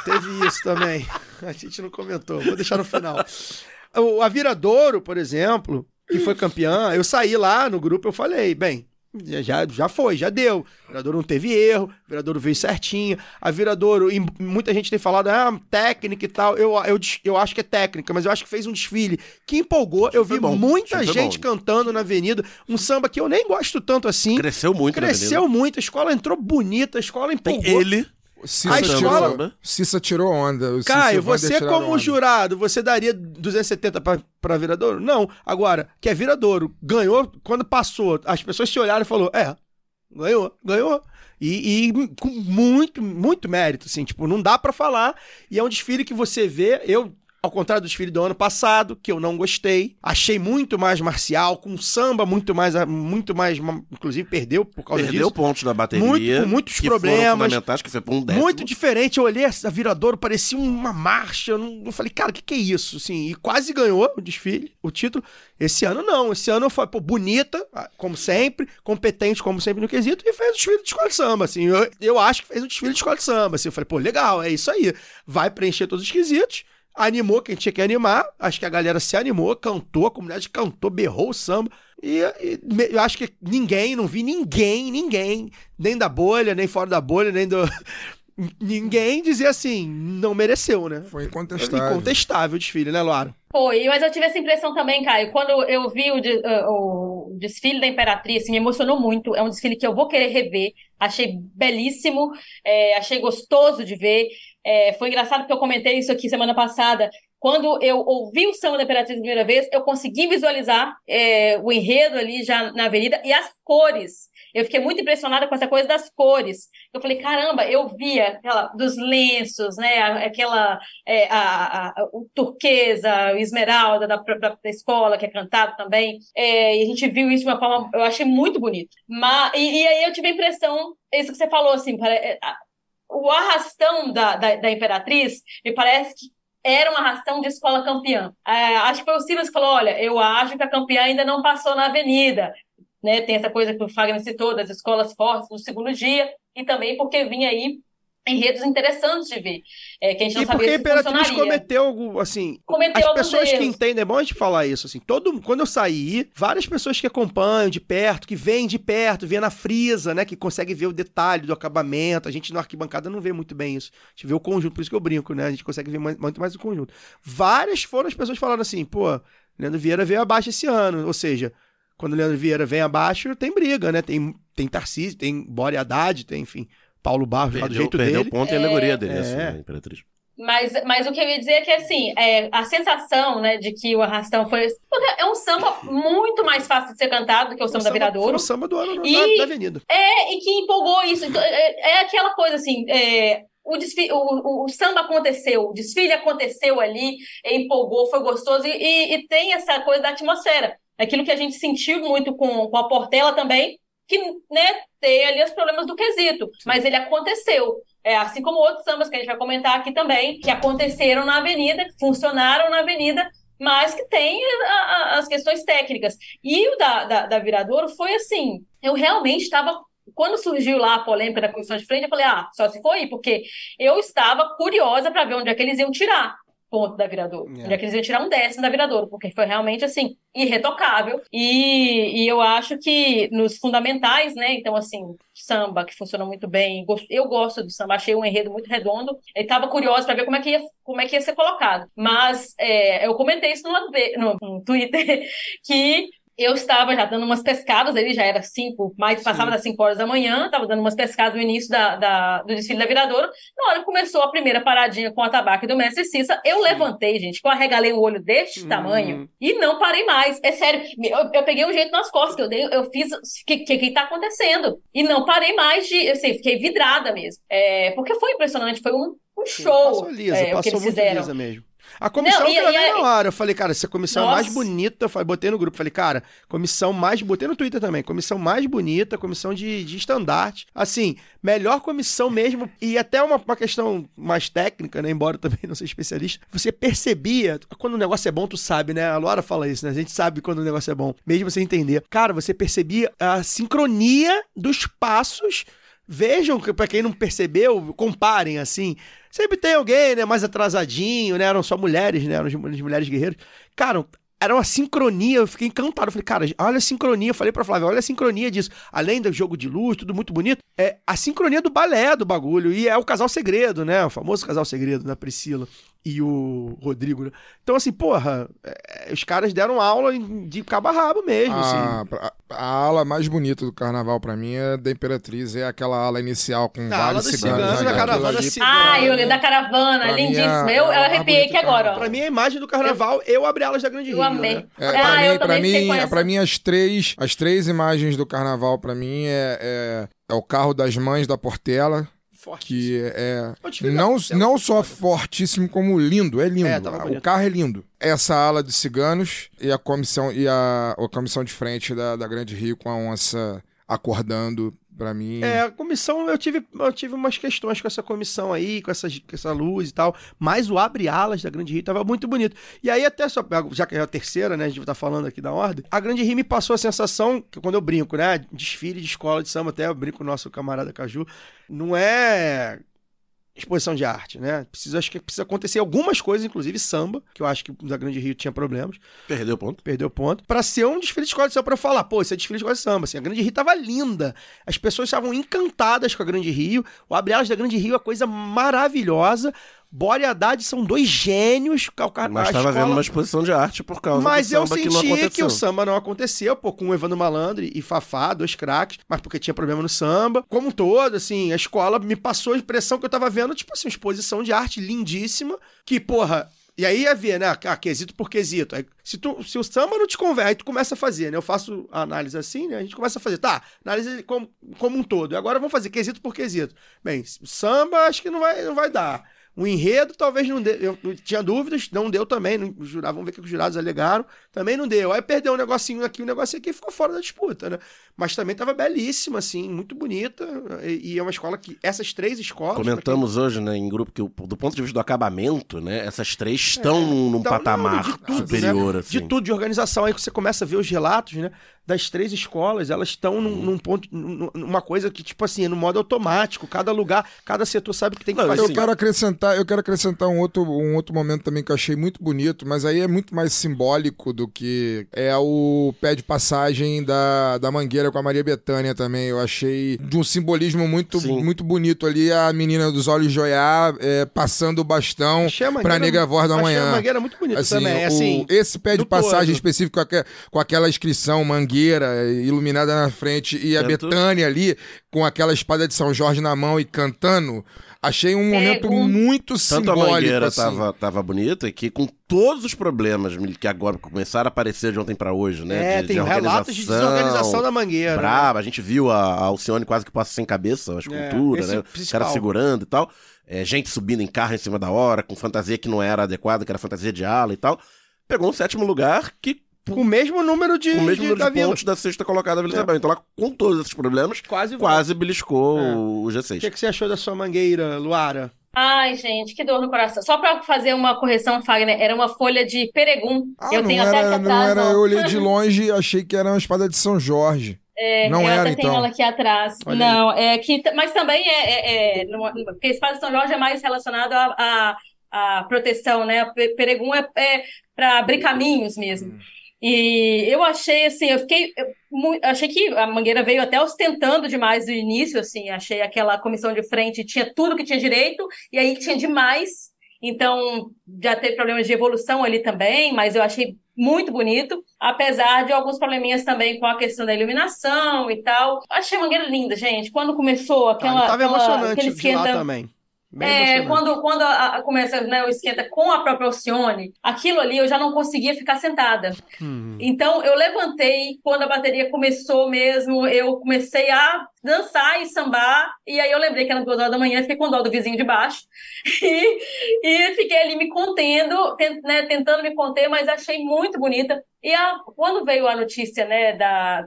teve isso também. (laughs) A gente não comentou, vou deixar no final. O, a Viradouro, por exemplo, que foi campeã, eu saí lá no grupo, eu falei, bem, já, já foi, já deu. O Viradouro não teve erro, o Viradouro veio certinho. A Viradouro, e muita gente tem falado, ah, técnica e tal. Eu, eu, eu acho que é técnica, mas eu acho que fez um desfile que empolgou. Eu vi bom, muita gente cantando na avenida. Um samba que eu nem gosto tanto assim. Cresceu muito Cresceu muito, a escola entrou bonita, a escola Tem empolgou. ele. Cissa, A tirou, escola- Cissa tirou onda. O Caio, você como onda. jurado, você daria 270 pra, pra Viradouro? Não. Agora, que é Viradouro, ganhou, quando passou, as pessoas se olharam e falaram, é, ganhou, ganhou. E, e com muito, muito mérito, assim, tipo, não dá pra falar. E é um desfile que você vê, eu Ao contrário do desfile do ano passado, que eu não gostei. Achei muito mais marcial, com samba muito mais. muito mais inclusive, perdeu por causa Perdeu disso. pontos da bateria. Muito- com muitos que foram problemas. fundamentais, que foi por um décimo. Muito diferente. Eu olhei a Viradouro, parecia uma marcha. Eu, não, eu falei, cara, o que, que é isso? Assim, e quase ganhou o desfile, o título. Esse ano não. Esse ano foi, pô, bonita, ah, como sempre, competente, como sempre no quesito, e fez o desfile de escola de samba. Assim, eu, eu acho que fez um desfile de escola de samba. Assim, eu falei, pô, legal, é isso aí. Vai preencher todos os quesitos. Animou quem tinha que animar. Acho que a galera se animou, cantou, a comunidade cantou, berrou o samba. E, e me- eu acho que ninguém, não vi ninguém, ninguém, nem da bolha, nem fora da bolha, nem do. (laughs) Ninguém dizer assim, não mereceu, né? Foi incontestável. Incontestável o desfile, né, Laura? Foi, mas eu tive essa impressão também, Caio. Quando eu vi o, de- o desfile da Imperatriz, me emocionou muito. É um desfile que eu vou querer rever. Achei belíssimo, eh, achei gostoso de ver. Eh, foi engraçado porque eu comentei isso aqui semana passada. Quando eu ouvi o samba da Imperatriz pela primeira vez, eu consegui visualizar eh, o enredo ali já na avenida e as cores. Eu fiquei muito impressionada com essa coisa das cores. Eu falei, caramba, eu via aquela dos lenços, né? a- Aquela é, a, a- a- o turquesa, o esmeralda da, da, da escola, que é cantado também. É, e a gente viu isso de uma forma, eu achei muito bonito. Mas, e, e aí eu tive a impressão, isso que você falou, assim, pare- é, a- o arrastão da, da, da Imperatriz, me parece que era um arrastão de escola campeã. É, acho que foi o Silas que falou: olha, eu acho que a campeã ainda não passou na avenida. Né, tem essa coisa que o Fagner citou das escolas fortes no segundo dia, e também porque vinha aí enredos interessantes de ver, é, que a gente não E porque a Imperatriz cometeu algo, assim. Cometeu As pessoas que erros. entendem, é bom a gente falar isso, assim. Todo, quando eu saí, várias pessoas que acompanham de perto, que veem de perto, vê na frisa, né? Que consegue ver o detalhe do acabamento. A gente na arquibancada não vê muito bem isso. A gente vê o conjunto, por isso que eu brinco, né? A gente consegue ver muito mais o conjunto. Várias foram as pessoas falando assim, pô, Leandro Vieira veio abaixo esse ano. Ou seja, quando o Leandro Vieira vem abaixo, tem briga, né? Tem, tem Tarcísio, tem Bore Haddad, tem, enfim, Paulo Barros lá do Perdeu, jeito perdeu dele. o ponto e a alegoria dele, É. assim, né, Imperatriz. Mas, mas o que eu ia dizer é que, assim, é, a sensação, né, de que o arrastão foi... É um samba muito mais fácil de ser cantado do que o samba da Foi Viradouro. o samba do ano E- da, da Avenida. É, e que empolgou isso. Então, é, é aquela coisa assim, é, o, desfi- o, o- o samba aconteceu, o desfile aconteceu ali, empolgou, foi gostoso, e, e- e tem essa coisa da atmosfera. Aquilo que a gente sentiu muito com, com a Portela também, que, né, tem ali os problemas do quesito, mas ele aconteceu. É, assim como outros sambas que a gente vai comentar aqui também, que aconteceram na avenida, que funcionaram na avenida, mas que tem a- a- as questões técnicas. E o da, da, da Viradouro foi assim, eu realmente estava quando surgiu lá a polêmica da comissão de frente, eu falei, ah, só se for aí, porque eu estava curiosa para ver onde é que eles iam tirar ponto da Viradouro. Onde é que eles iam tirar um décimo da Viradouro, porque foi realmente, assim, irretocável. E, e eu acho que nos fundamentais, né, então, assim, samba, que funcionou muito bem, eu gosto do samba, achei um enredo muito redondo, eu estava curiosa para ver como é, que ia, como é que ia ser colocado. Mas é, eu comentei isso no, no Twitter, (laughs) que eu estava já dando umas pescadas, ele já era cinco, mais passava das 5 horas da manhã, estava dando umas pescadas no início da, da- do desfile da Viradouro. Na hora que começou a primeira paradinha com a tabaca do mestre Cissa, eu levantei, gente, que eu arregalei o olho deste Hum. tamanho e não parei mais. É sério, eu, eu peguei um jeito nas costas, que eu, dei, eu fiz o que, que, que tá acontecendo. E não parei mais de, assim, fiquei vidrada mesmo. É, porque foi impressionante, foi um, um show Passou lisa, é, o que passou eles fizeram. lisa mesmo. A comissão Não, e- que eu e gravei a- na hora, eu falei, cara, essa comissão é a mais Nossa. bonita, eu falei, botei no grupo, falei, cara, comissão mais, botei no Twitter também, comissão mais bonita, comissão de, de estandarte, assim, melhor comissão mesmo, e até uma, uma questão mais técnica, né, embora eu também (laughs) não seja especialista, você percebia, quando o negócio é bom, tu sabe, né, a Laura fala isso, né, a gente sabe quando o negócio é bom, mesmo sem entender. Cara, você percebia a sincronia dos passos Vejam, pra quem não percebeu, comparem assim. Sempre tem alguém, né, mais atrasadinho, né? Eram só mulheres, né? Eram as mulheres guerreiras. Cara, era uma sincronia, eu fiquei encantado. Eu falei, cara, olha a sincronia. Eu falei pra Flávia, olha a sincronia disso. Além do jogo de luz, tudo muito bonito, é a sincronia do balé do bagulho. E é o casal segredo, né? O famoso casal segredo, né? Priscila e o Rodrigo, né? Então, assim, porra, é, os caras deram aula de cabo a rabo mesmo, assim. A, pra- a ala mais bonita do carnaval pra mim é da Imperatriz, é aquela ala inicial com A vários ciganos. ciganos, né, da cara? caravana ali-. Ah, eu da caravana, Pra é- eu, é eu arrepiei aqui agora, ó. Pra mim, a imagem do carnaval, eu abri alas da Grande Eu Rio, amei. né? É, Ah, pra eu mim, pra também fiquei mim, pra mim, as três, as três imagens do carnaval, pra mim, é, é, é o carro das mães da Portela. Que é tive não, não só fortíssimo como lindo, é lindo. É, bonito. o carro é lindo. Essa ala de ciganos e a comissão e a, a comissão de frente da, da Grande Rio com a onça acordando pra mim. É, a comissão, eu tive, eu tive umas questões com essa comissão aí, com, essas, com essa luz e tal, mas o abre-alas da Grande Rio tava muito bonito. E aí, até só, já que é a terceira, né, a gente tá falando aqui da ordem, a Grande Rio me passou a sensação, que quando eu brinco, né, desfile de escola de samba, até eu brinco com o nosso camarada Caju, não é exposição de arte, né? Precisa, acho que precisa acontecer algumas coisas, inclusive samba, que eu acho que da Grande Rio tinha problemas Perdeu o ponto. perdeu ponto, pra ser um desfile de escola de samba, pra eu falar, pô, isso é desfile de escola de samba, assim, a Grande Rio tava linda, as pessoas estavam encantadas com a Grande Rio, o Abre Alas da Grande Rio é coisa maravilhosa, Bora e Haddad são dois gênios, o ca- Mas a tava escola- vendo uma exposição de arte por causa mas do eu samba senti que não que, o samba não aconteceu, pô, com o Evandro Malandro e Fafá, dois craques, mas porque tinha problema no samba. Como um todo, assim, a escola me passou a impressão que eu tava vendo, tipo assim, uma exposição de arte lindíssima, que, porra. E aí ia ver, né? Ah, quesito por quesito. Aí, se, tu, se o samba não te convence, aí tu começa a fazer, né? Eu faço a análise assim, né? A gente começa a fazer, tá, análise como, como um todo. E agora vamos fazer quesito por quesito. Bem, samba acho que não vai, não vai dar. O enredo talvez não dê. Eu, tinha dúvidas, não deu também. Não, jurados, vamos ver o que os jurados alegaram. Também não deu. Aí perdeu um negocinho aqui, um negocinho aqui e ficou fora da disputa, né? Mas também tava belíssima, assim, muito bonita. E, e é uma escola que. Essas três escolas. pra quem- Comentamos hoje, né, em grupo, que do ponto de vista do acabamento, né, essas três estão num, num Então, patamar não, de tudo, superior, né? assim. De tudo, de organização. Aí que você começa a ver os relatos, né? Das três escolas, elas estão num, Uhum. num ponto, num- numa coisa que, tipo assim, é no modo automático. Cada lugar, cada setor sabe o que tem que Não, fazer. Eu quero acrescentar, eu quero acrescentar um outro, um outro momento também que eu achei muito bonito, mas aí é muito mais simbólico do que é o pé de passagem da, da Mangueira com a Maria Bethânia também. Eu achei de um simbolismo muito, Sim. muito bonito ali, a menina dos olhos joiar, é, passando o bastão Achei a pra nega voz da achei manhã. a Mangueira muito bonita Assim, também. o- Assim, esse pé de passagem todo. específico com, com aquela inscrição Mangueira iluminada na frente e a Tanto- Betânia ali com aquela espada de São Jorge na mão e cantando, achei um momento um- muito Tanto a simbólico Mangueira assim. tava, tava bonita que com todos os problemas que agora começaram a aparecer de ontem pra hoje, né? É, de, tem de relatos de organização, desorganização da Mangueira. né? Braba, a gente viu a, a Alcione quase que passa sem cabeça, a escultura, é né? o Os principal. caras segurando e tal. É, gente subindo em carro em cima da hora, com fantasia que não era adequada, que era fantasia de ala e tal. Pegou um sétimo lugar que Com o mesmo número de, com o mesmo de, número da de vila. pontos da sexta colocada da Vila Isabel. Então, lá, com todos esses problemas, Quase. quase beliscou É. o O G6. que, que você achou da sua mangueira, Luara? Ai, gente, que dor no coração. Só pra fazer uma correção, Fagner, era uma folha de peregum. Ah, eu não tenho até era, aqui não atrás, era, ó. eu olhei de (laughs) longe e achei que era uma espada de São Jorge. É, Não eu era, até tenho então. ela aqui atrás. Olha não, é que, mas também é, é, é porque a espada de São Jorge é mais relacionado à proteção, né? Peregum é, é para abrir caminhos mesmo. E eu achei assim, eu fiquei, eu achei que a Mangueira veio até ostentando demais no início, assim, achei aquela comissão de frente tinha tudo que tinha direito e aí tinha demais. Então, já teve problemas de evolução ali também, mas eu achei muito bonito, apesar de alguns probleminhas também com a questão da iluminação e tal. Achei a Mangueira linda, gente. Quando começou aquela, Ah, tava aquela- emocionante aquele de lá também. Bem é, quando, quando a, a- começa né, o esquenta com a própria Alcione, aquilo ali eu já não conseguia ficar sentada. Hum. Então eu levantei, quando a bateria começou mesmo, eu comecei a dançar e sambar, e aí eu lembrei que era duas horas da manhã, fiquei com dó do vizinho de baixo, (laughs) e, e fiquei ali me contendo, tent- né, tentando me conter, mas achei muito bonita. E a- quando veio a notícia, né, da...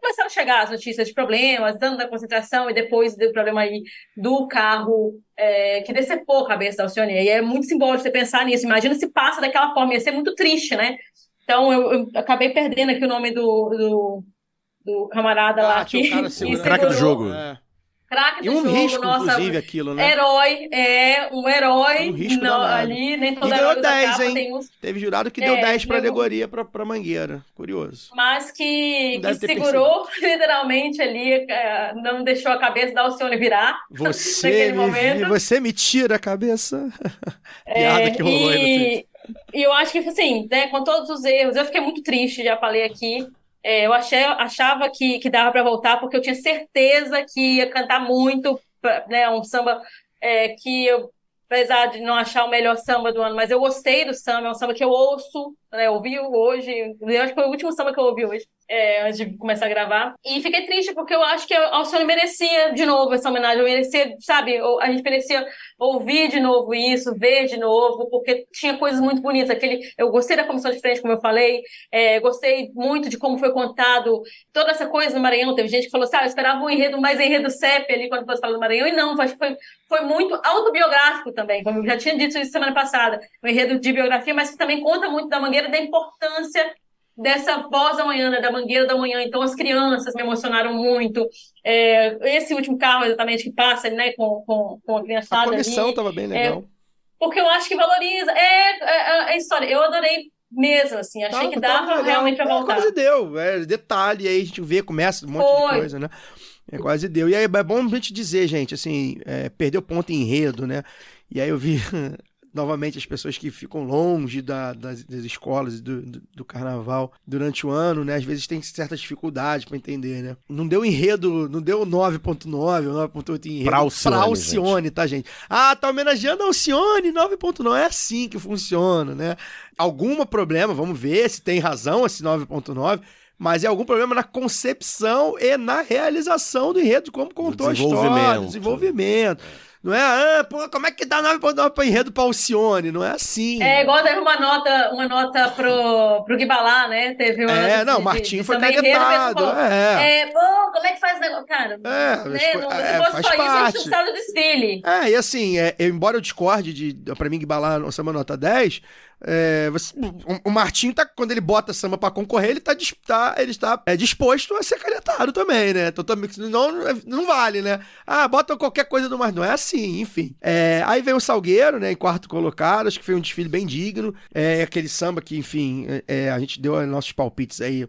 Começaram a chegar as notícias de problemas, dano da concentração e depois do problema aí do carro é, que decepou a cabeça da Alcione. E é muito simbólico você pensar nisso. Imagina se passa daquela forma, ia ser muito triste, né? Então eu, eu acabei perdendo aqui o nome do, do, do camarada lá Ah, que, tinha o cara (laughs) que segurando. Craque do segurou. jogo. É. Craque E do um jogo, risco, nossa, inclusive, aquilo, né? Herói, é um herói Um risco não, ali, nem todo E ganhou herói usa 10, capa, hein? tem uns, Teve jurado que É, deu 10 pra levou- alegoria pra, pra Mangueira. Curioso. mas que, que segurou (laughs) literalmente ali, é, não deixou a cabeça da Alcione virar. (laughs) Você Naquele me, você me tira a cabeça. Piada É, que rolou aí no e, e eu acho que, assim, né, com todos os erros, eu fiquei muito triste, já falei aqui. É, eu achei, achava que, que dava para voltar, porque eu tinha certeza que ia cantar muito, né, um samba é, que eu, apesar de não achar o melhor samba do ano, mas eu gostei do samba, é um samba que eu ouço, né, ouvi hoje, eu acho que foi o último samba que eu ouvi hoje. é, antes de começar a gravar. E fiquei triste porque eu acho que a Alcione merecia de novo essa homenagem. Eu merecia, sabe, a gente merecia ouvir de novo isso, ver de novo, porque tinha coisas muito bonitas. Aquele, eu gostei da comissão de frente, como eu falei, é, gostei muito de como foi contado toda essa coisa no Maranhão. Teve gente que falou assim, ah, eu esperava um enredo mais enredo CEP ali quando fosse falar do Maranhão, e não, acho que foi, foi muito autobiográfico também, como eu já tinha dito isso semana passada, um enredo de biografia, mas que também conta muito da Mangueira, da importância dessa voz da manhã, né, da Mangueira da Manhã. Então, as crianças me emocionaram muito. É, esse último carro, exatamente, que passa né, com, com, com a criançada A comissão ali, tava bem legal. porque eu acho que valoriza. É, é, é a história. Eu adorei mesmo, assim. Achei Tava- que dava legal. realmente pra É, voltar. Quase deu, é detalhe, aí a gente vê, começa um monte de Foi. coisa, né? É, quase deu. E aí é bom a gente dizer, gente, assim, é, perdeu ponto em enredo, né? E aí eu vi (laughs) novamente as pessoas que ficam longe da- das, das escolas e do, do, do carnaval durante o ano, né? Às vezes tem certas dificuldades pra entender, né? Não deu enredo, não deu 9.9 ou 9.8 em enredo Pra Alcione, pra Alcione, tá, gente? Ah, tá homenageando a Alcione, 9.9. É assim que funciona, né? Algum problema, vamos ver se tem razão esse 9.9. Mas é algum problema na concepção e na realização do enredo, como contou a história, desenvolvimento. Não é, ah, pô, como é que dá 9.9 para enredo pra Alcione? Não é assim. É igual teve uma nota, uma nota pro, pro Guibalá, né? Teve uma É, não, o Martinho foi falou, é. É, pô, como é que faz o negócio? Cara, É, né? Não, se é, fosse faz só isso, a gente parte. não do desfile. É, e assim, é, eu- embora eu discorde de, pra mim, Guibalá no samba nota 10, é, você- o, o Martinho, tá, quando ele bota samba pra concorrer, ele tá, tá- ele está é, disposto a ser canetado também, né? Totalmente, não, não vale, né? Ah, bota qualquer coisa do Martinho. Não é assim, enfim. É, aí veio o Salgueiro, né, em quarto colocado, acho que foi um desfile bem digno. É aquele samba que, enfim, é, é, a gente deu nossos palpites aí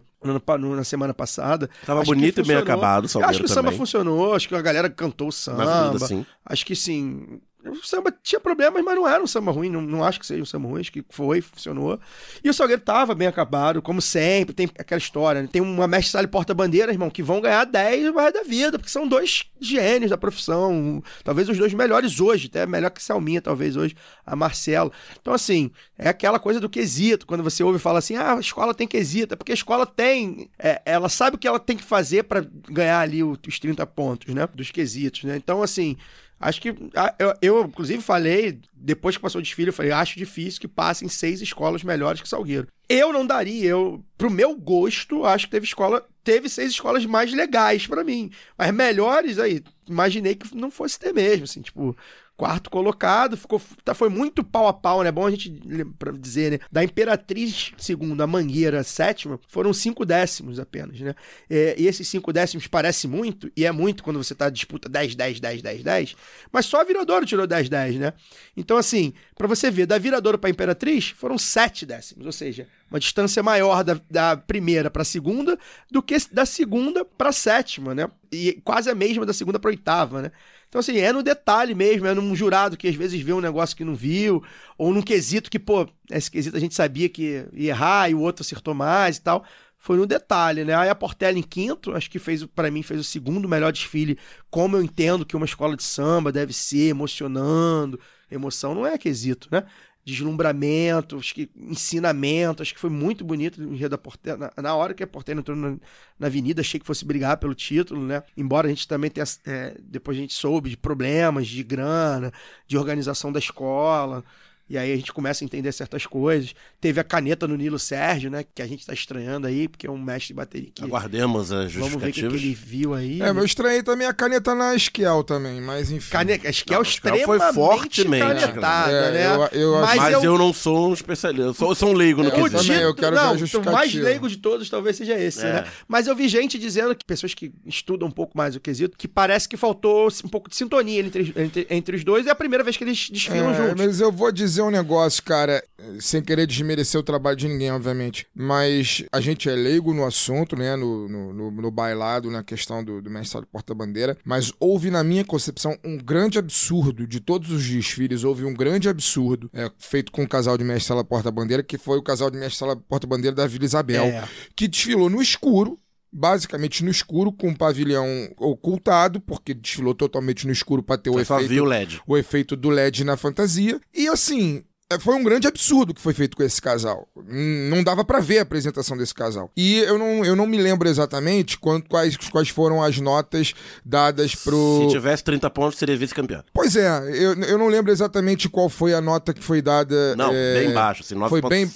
na semana passada. Tava Acho bonito e bem acabado o Salgueiro acho que o samba também. funcionou, acho que a galera cantou o samba. assim. Acho que sim. O samba tinha problemas, mas não era um samba ruim. Não, não acho que seja um samba ruim. Acho que foi, funcionou. E o Salgueiro tava bem acabado, como sempre. Tem aquela história, né? Tem uma mestre sala e porta-bandeira, irmão, que vão ganhar 10 no resto da vida, porque são dois gênios da profissão. Talvez os dois melhores hoje, até melhor que Selminha, talvez hoje, a Marcelo. Então, assim, é aquela coisa do quesito. Quando você ouve e fala assim, ah, a escola tem quesito. É porque a escola tem. é, ela sabe o que ela tem que fazer pra ganhar ali os 30 pontos, né? Dos quesitos, né? Então, assim. Acho que. Eu, eu, inclusive, falei, depois que passou o desfile, eu falei, acho difícil que passem seis escolas melhores que Salgueiro. Eu não daria, eu, pro meu gosto, acho que teve escola. Teve seis escolas mais legais pra mim. Mas melhores aí, imaginei que não fosse ter mesmo, assim, tipo. Quarto colocado, ficou, tá, foi muito pau a pau, né? Bom a gente pra dizer, né? Da Imperatriz segunda, a Mangueira sétima, foram cinco décimos apenas, né? É, e esses cinco décimos parece muito, e é muito quando você tá disputa 10, 10, 10, 10, 10, mas só a Viradouro tirou 10, 10, né? Então, assim, pra você ver, da Viradouro pra Imperatriz, foram sete décimos, ou seja, uma distância maior da, da primeira pra segunda do que da segunda pra sétima, né? E quase a mesma da segunda pra oitava, né? Então, assim, é no detalhe mesmo, é num jurado que às vezes vê um negócio que não viu, ou num quesito que, pô, esse quesito a gente sabia que ia errar e o outro acertou mais e tal. Foi no detalhe, né? Aí a Portela em quinto, acho que fez, para mim, fez o segundo melhor desfile, como eu entendo que uma escola de samba deve ser, emocionando. Emoção não é quesito, né? Deslumbramento, acho que ensinamento, acho que foi muito bonito o enredo da Portela. Na, na hora que a Portela entrou na, na avenida, achei que fosse brigar pelo título, né? Embora a gente também tenha. é, depois a gente soube de problemas de grana, de organização da escola. E aí a gente começa a entender certas coisas. Teve a caneta no Nilo Sérgio, né? Que a gente tá estranhando aí, porque é um mestre de bateria que. Aguardemos as Vamos ver o que, que justificativas. ele viu aí. É, mas eu estranhei também a caneta na Esquiel também, mas enfim. Caneta, que Não, acho que ela foi extremamente fortemente, canetada, É, né? eu- eu Mas, Mas eu... eu- não sou um especialista. Eu sou, eu sou um leigo no É, eu quesito. também, eu quero ver a não, o mais leigo de todos talvez seja esse, É. né? Mas eu vi gente dizendo que pessoas que estudam um pouco mais o quesito, que parece que faltou um pouco de sintonia entre, entre, entre os dois e é a primeira vez que eles desfilam É, juntos. Mas eu vou dizer um negócio, cara, sem querer desmerecer o trabalho de ninguém, obviamente. Mas a gente é leigo no assunto, né? No, no, no, no bailado, na questão do, do mestre porta-bandeira. Mas houve, na minha concepção, um grande absurdo de todos os desfiles. Houve um grande absurdo é, feito com o casal de mestre sala porta-bandeira, que foi o casal de mestre sala porta-bandeira da Vila Isabel, É. que desfilou no escuro. Basicamente no escuro, com o pavilhão ocultado, porque desfilou totalmente no escuro para ter o efeito o LED. o efeito do LED na fantasia. E assim, foi um grande absurdo que foi feito com esse casal. Não dava pra ver a apresentação desse casal. E eu não, eu não me lembro exatamente quant- quais, quais foram as notas dadas pro. Se tivesse 30 pontos, seria vice-campeão. Pois é, eu, eu não lembro exatamente qual foi a nota que foi dada. Não, é, bem baixo, assim, 9.7. foi bem-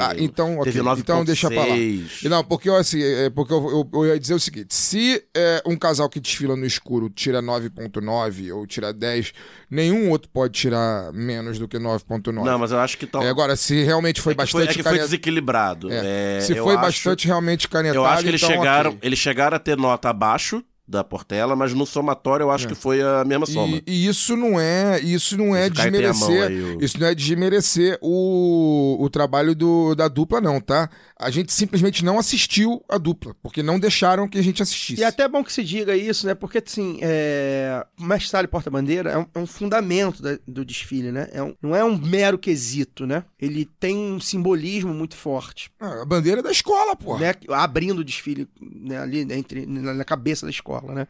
Ah, então, ok. Teve 9.6. Então deixa pra lá. Não, porque eu, assim, é, porque eu, eu- eu ia dizer o seguinte: se é, um casal que desfila no escuro tira 9,9 ou tira 10, nenhum outro pode tirar menos do que 9,9. Não, mas eu acho que... Tão... É, agora, se realmente foi é que foi, bastante é que foi caneta- desequilibrado. é, É, se foi acho- bastante realmente canetado, Eu acho que eles então, chegaram, ok. eles chegaram a ter nota abaixo da Portela, mas no somatório eu acho que foi a mesma soma. É. E, e isso não é, isso não é desmerecer, aí, o- isso não é desmerecer o, o trabalho do, da dupla não, tá? A gente simplesmente não assistiu a dupla, porque não deixaram que a gente assistisse. E é até bom que se diga isso, né? Porque, assim, é... o mestre sala e porta-bandeira é, um, é um fundamento da- do desfile, né? É um- não é um mero quesito, né? Ele tem um simbolismo muito forte, Ah, a bandeira é da escola, pô. né? Abrindo o desfile né? ali entre, na, na cabeça da escola, né?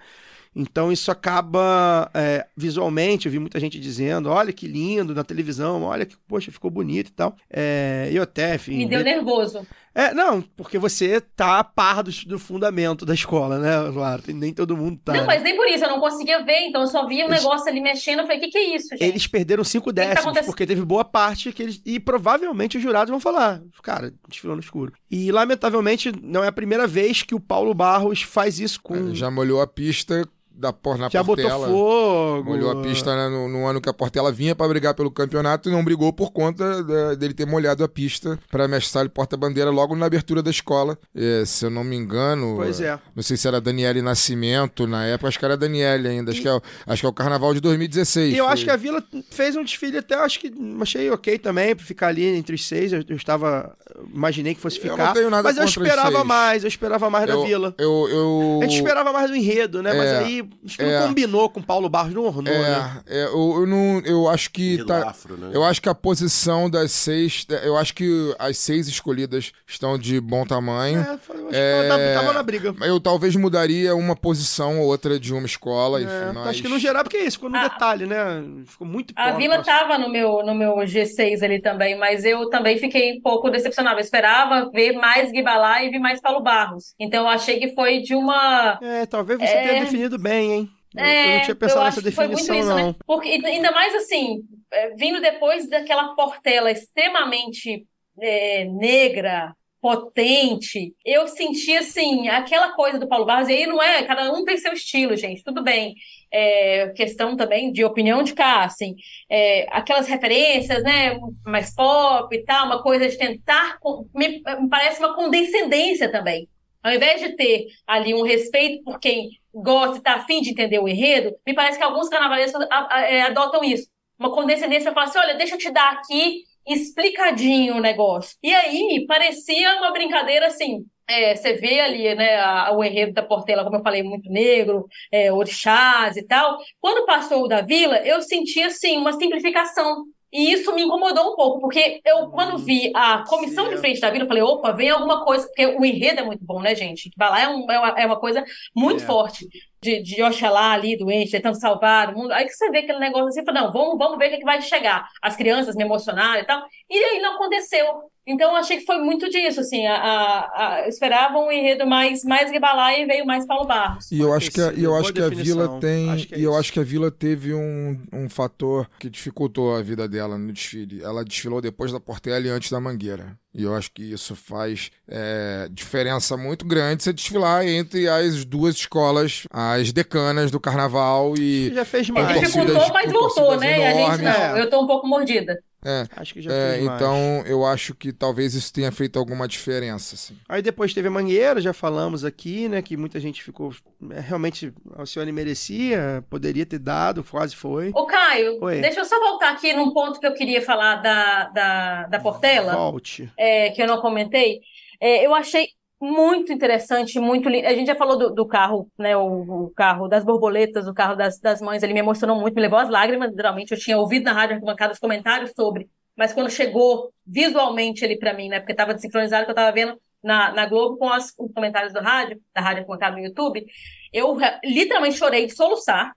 Então isso acaba é, visualmente, eu vi muita gente dizendo, olha que lindo na televisão, olha que, poxa, ficou bonito e tal. É, eu até, enfim... Me deu de- nervoso. É, não, porque você tá a par do, do fundamento da escola, né, Luara? Nem todo mundo tá. Não, mas nem por isso, eu não conseguia ver, então eu só via o Eles- negócio ali mexendo. Eu falei, o que, que é isso, gente? Eles perderam cinco que tá décimos, acontecendo? porque teve boa parte que eles. E provavelmente os jurados vão falar, cara, desfilou no escuro. E lamentavelmente não é a primeira vez que o Paulo Barros faz isso com. Ele já molhou a pista da por na já Portela. fogo. Molhou a pista né, no, no ano que a Portela vinha pra brigar pelo campeonato e não brigou por conta da- dele ter molhado a pista pra mestre porta-bandeira logo na abertura da escola. É, se eu não me engano. Pois é. Não sei se era Daniele Nascimento na época, acho que era Daniele ainda. Acho, E- que é, o- acho que é o carnaval de 2016. E eu foi- acho que a Vila fez um desfile até, acho que achei ok também, pra ficar ali entre os seis. Eu, eu estava. Imaginei que fosse ficar. não tenho nada mas eu esperava mais, eu esperava mais da eu, Vila. Eu, eu, A gente esperava mais do enredo, né? Mas É, acho que é. não combinou com o Paulo Barros, não ornou, né? É, é, eu, eu não. Eu acho que. Tá, afro, né? eu acho que a posição das seis. Eu acho que as seis escolhidas estão de bom tamanho. É, que É, tava, tava na briga. Eu talvez mudaria uma posição ou outra de uma escola. É, enfim, mas... Acho que no geral, porque é isso, ficou no A- detalhe, né? Ficou muito A pó- Vila próximo. tava no meu, no meu G6 ali também, mas eu também fiquei um pouco decepcionada. Eu esperava ver mais Guibalá e ver mais Paulo Barros. Então eu achei que foi de uma. É, talvez você É. tenha definido bem, hein? Eu, eu É, não tinha pensado nessa definição, isso, não. né? Porque ainda mais assim, é, vindo depois daquela Portela extremamente é, negra, potente, eu senti assim, aquela coisa do Paulo Barros, e aí não é, cada um tem seu estilo, gente, tudo bem. É, questão também de opinião de cá, assim, é, aquelas referências, né, mais pop e tal, uma coisa de tentar, me, me parece uma condescendência também. Ao invés de ter ali um respeito por quem gosta está afim de entender o enredo, me parece que alguns carnavalescos é, adotam isso. Uma condescendência para falar assim: olha, deixa eu te dar aqui explicadinho o negócio. E aí parecia uma brincadeira assim. é, você vê ali né, a- o enredo da Portela, como eu falei, muito negro, é, orixás e tal. Quando passou o da Vila, eu senti assim uma simplificação. E isso me incomodou um pouco, porque eu, quando vi a comissão de frente da Vila, eu falei, opa, vem alguma coisa, porque o enredo é muito bom, né, gente? Vai lá é, um- é uma, é uma coisa muito É. forte de, de Oxalá ali, doente, tentando salvar o mundo. Aí que você vê aquele negócio assim, fala, não, vamos, vamos ver o que, que vai chegar. As crianças me emocionaram e tal. E aí não aconteceu. Então eu achei que foi muito disso, assim, a, a, a- esperavam um enredo mais, mais Guibalá e veio mais Paulo Barros. E eu acho que a, e eu acho que a. Vila tem. Acho que é e eu acho que a Vila teve um, um fator que dificultou a vida dela no desfile. Ela desfilou depois da Portela e antes da Mangueira. E eu acho que isso faz é, diferença muito grande você desfilar entre as duas escolas, as decanas do carnaval e. Já fez mais. torcidas- Dificultou, mas com voltou, né? E a gente enormes. não. É. Eu tô um pouco mordida. É, Acho que já é, então eu acho que talvez isso tenha feito alguma diferença. Assim. Aí depois teve a Mangueira, já falamos aqui, né? Que muita gente ficou. é, Realmente, a Alcione merecia, poderia ter dado, quase foi. Ô, Caio, Oi. deixa eu só voltar aqui num ponto que eu queria falar da, da, da Portela. Volte. é, que eu não comentei, é, eu achei muito interessante, muito lindo. A gente já falou do, do carro, né? O, o carro das borboletas, o carro das, das mães, ele me emocionou muito, me levou às lágrimas, literalmente. Eu tinha ouvido na rádio arquibancada os comentários sobre, mas quando chegou visualmente ele pra mim, né? Porque estava desincronizado que eu estava vendo na, na Globo com as- os comentários do rádio, da rádio arquibancada no YouTube, eu literalmente chorei de soluçar.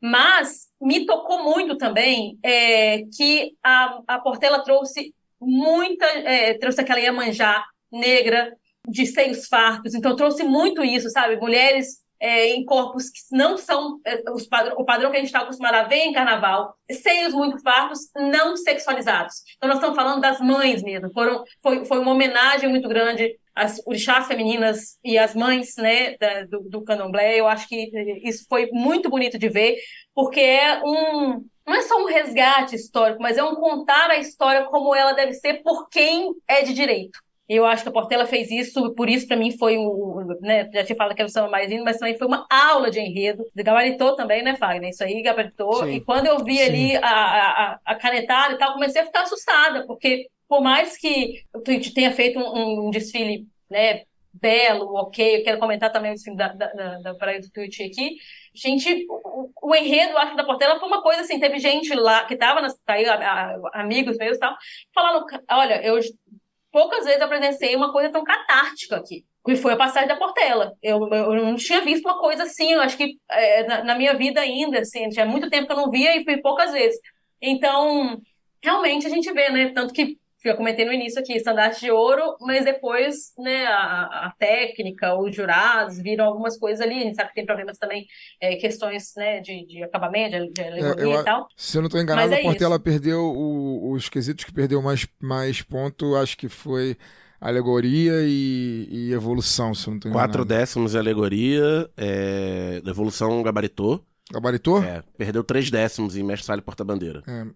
Mas me tocou muito também é, que a, a Portela trouxe muita, é, trouxe aquela Iemanjá negra, de seios fartos, então trouxe muito isso, sabe? Mulheres é, em corpos que não são é, os padrão, o padrão que a gente está acostumado a ver em carnaval, seios muito fartos, não sexualizados. Então nós estamos falando das mães mesmo. Foram, foi, foi uma homenagem muito grande às orixás femininas e às mães né, da, do, do candomblé. Eu acho que isso foi muito bonito de ver, porque é um, não é só um resgate histórico, mas é um contar a história como ela deve ser por quem é de direito. Eu acho que a Portela fez isso, por isso para mim foi um, né, já tinha falado que era o samba mais lindo, mas também foi uma aula de enredo. Gabaritou também, né, Fagner? Isso aí gabaritou. Sim. E quando eu vi Sim. ali a, a, a canetada e tal, comecei a ficar assustada, porque por mais que o Twitch tenha feito um, um desfile, né, belo, ok, eu quero comentar também o desfile da, da, da, da Praia do Twitch aqui, Gente, o, o enredo, acho, da Portela foi uma coisa assim, teve gente lá que tava, nas, tá aí, a- a- amigos meus e tal, falando, olha, eu poucas vezes presenciei uma coisa tão catártica aqui, que foi a passagem da Portela. Eu, eu não tinha visto uma coisa assim, eu acho que é, na, na minha vida ainda, assim, tinha muito tempo que eu não via e fui poucas vezes. Então, realmente a gente vê, né, tanto que eu comentei no início aqui, estandarte de ouro, mas depois, né, a, a técnica, os jurados viram algumas coisas ali, a gente sabe que tem problemas também, é, questões, né, de, de acabamento, de, de alegoria eu- e tal. Se eu não tô enganado, Mas é a Portela perdeu o- os quesitos que perdeu mais, mais ponto, acho que foi alegoria e, e evolução, se eu não tô enganado. Quatro décimos em alegoria, é, Evolução gabaritou. Gabaritou? É, perdeu três décimos em Mestre Sala e Porta-Bandeira. É,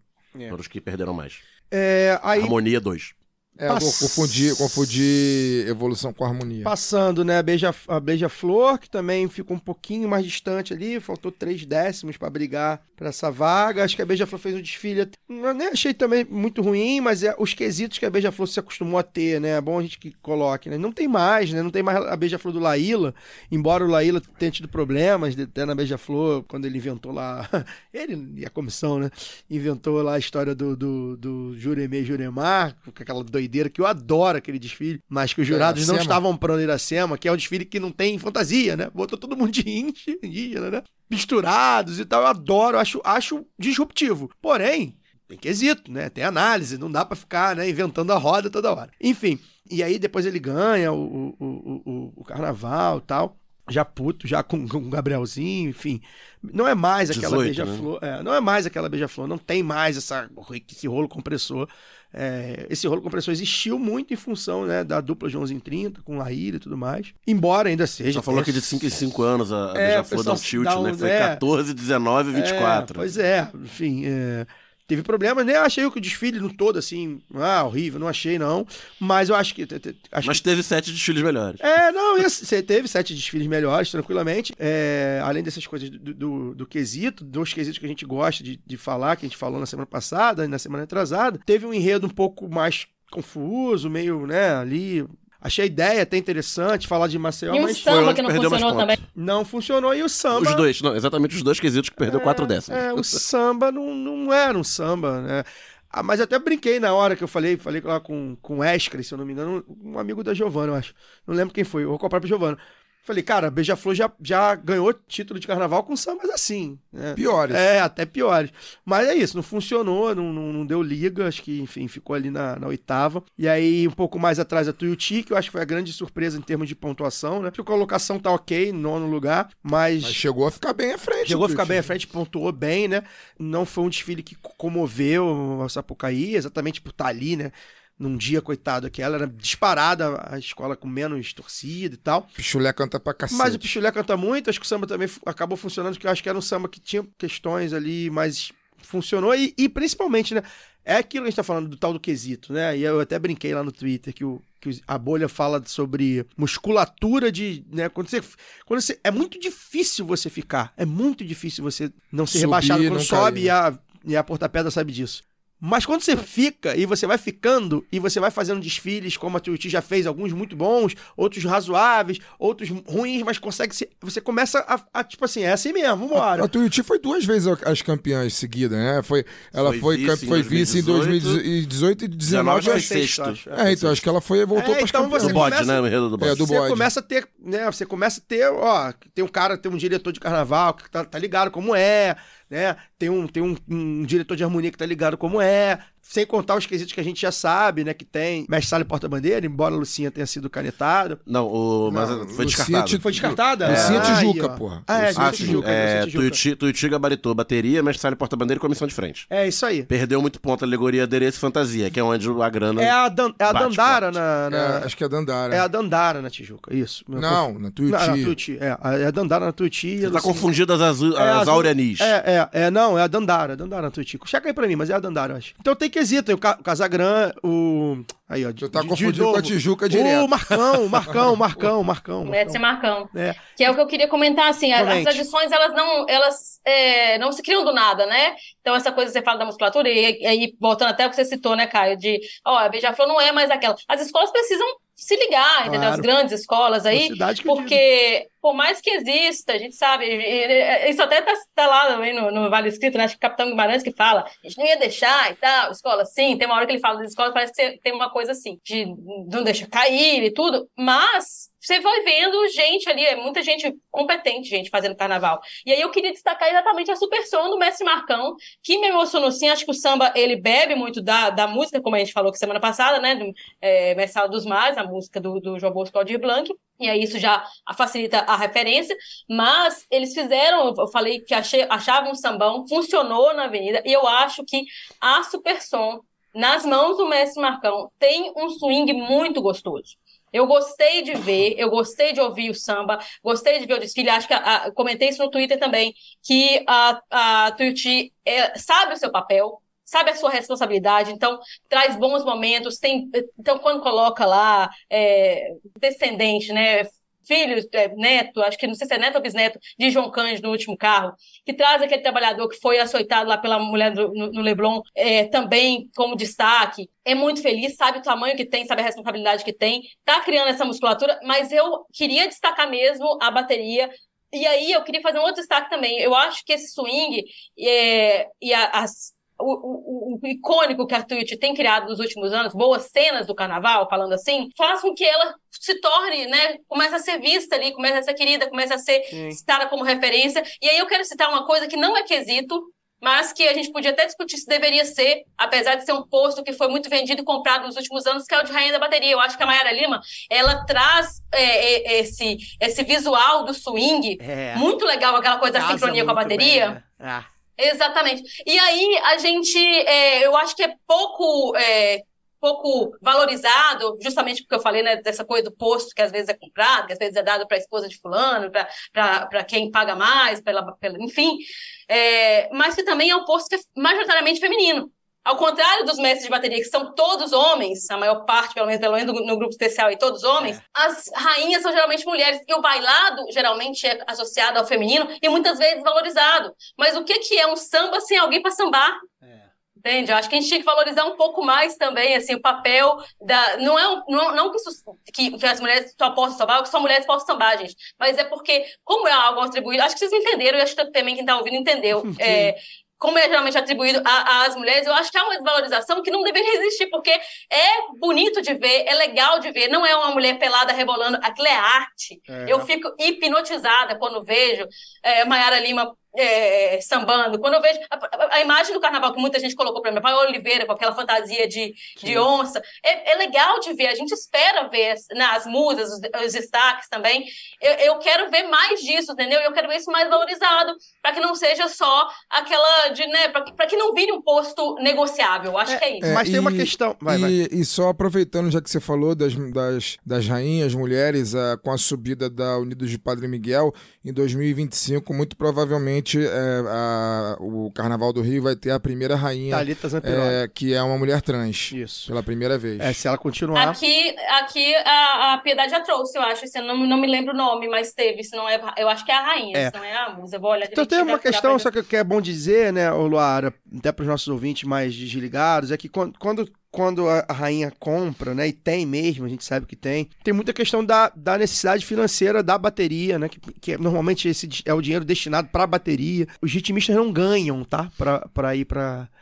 É. Foram os que perderam mais. É, aí, Harmonia 2. É, eu Pass- confundi, confundi evolução com harmonia. passando, né, a Beija, a Beija-Flor, que também ficou um pouquinho mais distante ali, faltou três décimos pra brigar pra essa vaga. Acho que a Beija-Flor fez um desfile, eu nem achei também muito ruim, mas é os quesitos que a Beija-Flor se acostumou a ter, né, é bom a gente que coloque, né. Não tem mais, né, não tem mais a Beija-Flor do Laíla, embora o Laíla tenha tido problemas até na Beija-Flor, quando ele inventou lá, (laughs) ele e a comissão, né, inventou lá a história do, do, do Juremê Juremar, com aquela doideira que eu adoro aquele desfile, mas que os jurados não estavam para Iracema, que é um desfile que não tem fantasia, né? Botou todo mundo de índio- indígena, né? Misturados e tal. Eu adoro, acho, acho disruptivo. Porém, tem quesito, né? Tem análise, não dá pra ficar né, inventando a roda toda hora. Enfim, e aí depois ele ganha o, o, o, o, carnaval e tal. Já puto, já com, com o Gabrielzinho, enfim. Não é mais aquela 18, beija-flor. é, não é mais aquela beija-flor, não tem mais essa, esse rolo compressor. É, esse rolo compressor existiu muito em função né, da dupla Joãozinho 30, com Laíra e tudo mais. Embora ainda seja. Já falou que de 5 em 5 anos a, a É, Beija-Flor o dá um tilt, né? Foi é. 14, 19 e 24. É, pois é, enfim. é, teve problemas, nem achei que o desfile no todo, assim, ah, horrível, não achei, não. Mas eu acho que. Acho Mas que teve sete desfiles melhores. é, não, você teve sete desfiles melhores, tranquilamente. É, além dessas coisas do, do, do quesito, dos quesitos que a gente gosta de, de falar, que a gente falou na semana passada e na semana atrasada, teve um enredo um pouco mais confuso, meio, né, ali. Achei a ideia até interessante falar de Maceió, E um mas samba onde que não perdeu mais funcionou também. não funcionou. E o samba. Os dois, não, exatamente os dois quesitos que perdeu quatro décimos. É, o (laughs) samba não, não era um samba, né? Ah, mas até brinquei na hora que eu falei, falei lá com, com o Escre, se eu não me engano, um amigo da Giovana, eu acho. Não lembro quem foi, ou com a própria Giovana. Falei, cara, Beija-Flor já, já ganhou título de carnaval com sambas assim. Né? Piores. É, até piores. Mas é isso, não funcionou, não, não, não deu liga, acho que, enfim, ficou ali na, na oitava. E aí, um pouco mais atrás, a Tuiuti, que eu acho que foi a grande surpresa em termos de pontuação, né? Porque a colocação tá ok, nono lugar, mas... Mas chegou a ficar bem à frente. Chegou a ficar bem à frente, pontuou bem, né? Não foi um desfile que comoveu a Sapucaí, exatamente por estar ali, né? Num dia, coitado, que ela era disparada a escola com menos torcida e tal. Pichulé canta pra cacete. Mas o Pichulé canta muito, acho que o samba também acabou funcionando, porque eu acho que era um samba que tinha questões ali, mas funcionou. E, e principalmente, né? É aquilo que a gente tá falando do tal do quesito, né? E eu até brinquei lá no Twitter que, o, que a bolha fala sobre musculatura de. Né? Quando você, quando você. É muito difícil você ficar. É muito difícil você não ser Subir rebaixado quando não sobe cair, e a, e a porta-pedra sabe disso. Mas quando você fica e você vai ficando e você vai fazendo desfiles, como a Tuiuti já fez, alguns muito bons, outros razoáveis, outros ruins, mas consegue ser. Você começa a, a, tipo assim, é assim mesmo, vambora. A Tuiuti foi duas vezes as campeãs seguidas, né? Foi, ela Foi foi, vice foi vice em 2018 e 2019. 19 foi sexto. acho. É, então acho que ela foi voltou É, para então você Do bode, começa- né? Do bode. É, do você bode. começa a ter, né? Você começa a ter, ó, tem um cara, tem um diretor de carnaval que tá, tá ligado como é, né? Tem um, tem um, um diretor de harmonia que tá ligado como é. Sem contar os quesitos que a gente já sabe, né? Que tem mestre sala e porta-bandeira, embora a Lucinha tenha sido canetada. Não, o... mas Não, foi te- Foi descartada? Lucinha Ah, Tijuca, ó. porra. Ah, é, Lucinha Ah. Tijuca. É, Lucinha Tijuca. Tuiuti, Tuiuti gabaritou bateria, mestre sala e porta-bandeira e comissão de frente. É isso aí. Perdeu muito ponto a alegoria adereço e fantasia, que é onde a grana... É a, Dan, é a Dandara na, na- É, acho que é Dandara. É a Dandara na Tijuca, isso. Não, na Tuiuti. Não, na Tuiuti. É, a- é a Dandara na Tuiuti. a Você tá confundindo as, azu... É, as Auranis. É, é, é, não, é a Dandara, a Dandara na Tuiuti. Checa aí pra mim, mas é a Dandara, eu acho. Então tem quesito, o, Ca- o Casagran, o... Aí, ó. Tu tá de- de confundindo novo. com a Tijuca direto. O Marcão, o Marcão, o Marcão, o Marcão. o Mestre Marcão. Marcão. É. Que é o que eu queria comentar, assim, a- as Comente. tradições, elas não, elas é, não se criam do nada, né? Então, essa coisa que você fala da musculatura, e e aí, voltando até o que você citou, né, Caio, de, ó, a Beija-Flor não é mais aquela. As escolas precisam se ligar, entendeu? As Claro. grandes escolas aí, digo. porque, por mais que exista, a gente sabe, isso até tá, tá lá também no, no Vale Escrito, né? Acho que o Capitão Guimarães que fala, a gente não ia deixar e tal, escola assim, tem uma hora que ele fala das escolas, parece que tem uma coisa assim, de não deixa cair e tudo, mas você vai vendo gente ali, é muita gente competente, gente, fazendo carnaval. E aí eu queria destacar exatamente a super som do Mestre Marcão, que me emocionou sim, acho que o samba, ele bebe muito da, da música, como a gente falou que semana passada, né, do é, Mestre Sala dos Mares, a música do, do João Bosco Aldir Blanc, e aí isso já facilita a referência, mas eles fizeram, eu falei que achei, achavam um sambão, funcionou na avenida, e eu acho que a super som, nas mãos do Mestre Marcão, tem um swing muito gostoso. Eu gostei de ver, eu gostei de ouvir o samba, gostei de ver o desfile. Acho que a- a- comentei isso no Twitter também, que a, a Tuiuti é, sabe o seu papel, sabe a sua responsabilidade, então traz bons momentos. Tem, então, quando coloca lá é, descendente, né? Filho, é, neto, acho que não sei se é neto ou bisneto, de João Cândido no último carro, que traz aquele trabalhador que foi açoitado lá pela mulher do- no, no Leblon, é, também como destaque. É muito feliz, sabe o tamanho que tem, sabe a responsabilidade que tem, tá criando essa musculatura, mas eu queria destacar mesmo a bateria. E aí eu queria fazer um outro destaque também. Eu acho que esse swing é, e a- as o, o- o icônico que a Twitch tem criado nos últimos anos, boas cenas do carnaval, falando assim, faz com que ela se torne, né, comece a ser vista ali, comece a ser querida, comece a ser Sim. citada como referência. E aí eu quero citar uma coisa que não é quesito, mas que a gente podia até discutir se deveria ser, apesar de ser um posto que foi muito vendido e comprado nos últimos anos, que é o de Rainha da Bateria. Eu acho que a Mayara Lima, ela traz é, é, esse, esse visual do swing, É. muito legal, aquela coisa da sincronia com a bateria. bem, né? Ah. Exatamente. E aí a gente, é, eu acho que é pouco, é, pouco valorizado, justamente porque eu falei né, dessa coisa do posto que às vezes é comprado, que às vezes é dado para a esposa de fulano, para quem paga mais, pela, pela, enfim, é, mas que também é um posto que é majoritariamente feminino. Ao contrário dos mestres de bateria, que são todos homens, a maior parte, pelo menos, pelo menos no, no grupo especial, e todos homens, as rainhas são geralmente mulheres. E o bailado, geralmente, é associado ao feminino e muitas vezes valorizado. Mas o que, que é um samba sem alguém para sambar? Entende? Eu acho que a gente tinha que valorizar um pouco mais também, assim, o papel da... Não é um, não, não que, isso, que, que as mulheres só possam sambar, ou que só mulheres possam sambar, gente. Mas é porque, como é algo atribuído... Acho que vocês entenderam, e acho que também quem está ouvindo entendeu. (laughs) É, como é geralmente atribuído às mulheres, eu acho que há uma desvalorização que não deveria existir, porque é bonito de ver, é legal de ver, não é uma mulher pelada rebolando, aquilo é arte. É. Eu fico hipnotizada quando vejo é, Mayara Lima é, sambando, quando eu vejo a, a- a imagem do carnaval que muita gente colocou para mim, Paula Oliveira com aquela fantasia de, de onça, é, é legal de ver, a gente espera ver as, né, as musas, os, os destaques também. Eu, eu quero ver mais disso, entendeu? Eu quero ver isso mais valorizado, para que não seja só aquela de, né, para que não vire um posto negociável. Acho que é isso. Mas tem uma questão- vai, e, vai. e só aproveitando, já que você falou das, das, das rainhas, mulheres, ah, com a subida da Unidos de Padre Miguel, em 2025, muito provavelmente noite é, a- o Carnaval do Rio vai ter a primeira rainha, Thalita é, que é uma mulher trans, Isso. pela primeira vez. É, se ela continuar. Aqui, aqui a, a Piedade já trouxe, eu acho. Esse, eu não, não me lembro o nome, mas teve. Se não é, eu acho que é a rainha, É. se não é a musa. Eu vou olhar Então tem uma questão, só que, que é bom dizer, né, Luara, até para os nossos ouvintes mais desligados, é que quando, quando, quando a a rainha compra, né, e tem mesmo, a gente sabe que tem, tem muita questão da, da necessidade financeira da bateria, né, que, que é- normalmente esse é o dinheiro destinado para bateria. Os ritmistas não ganham, tá, pra ir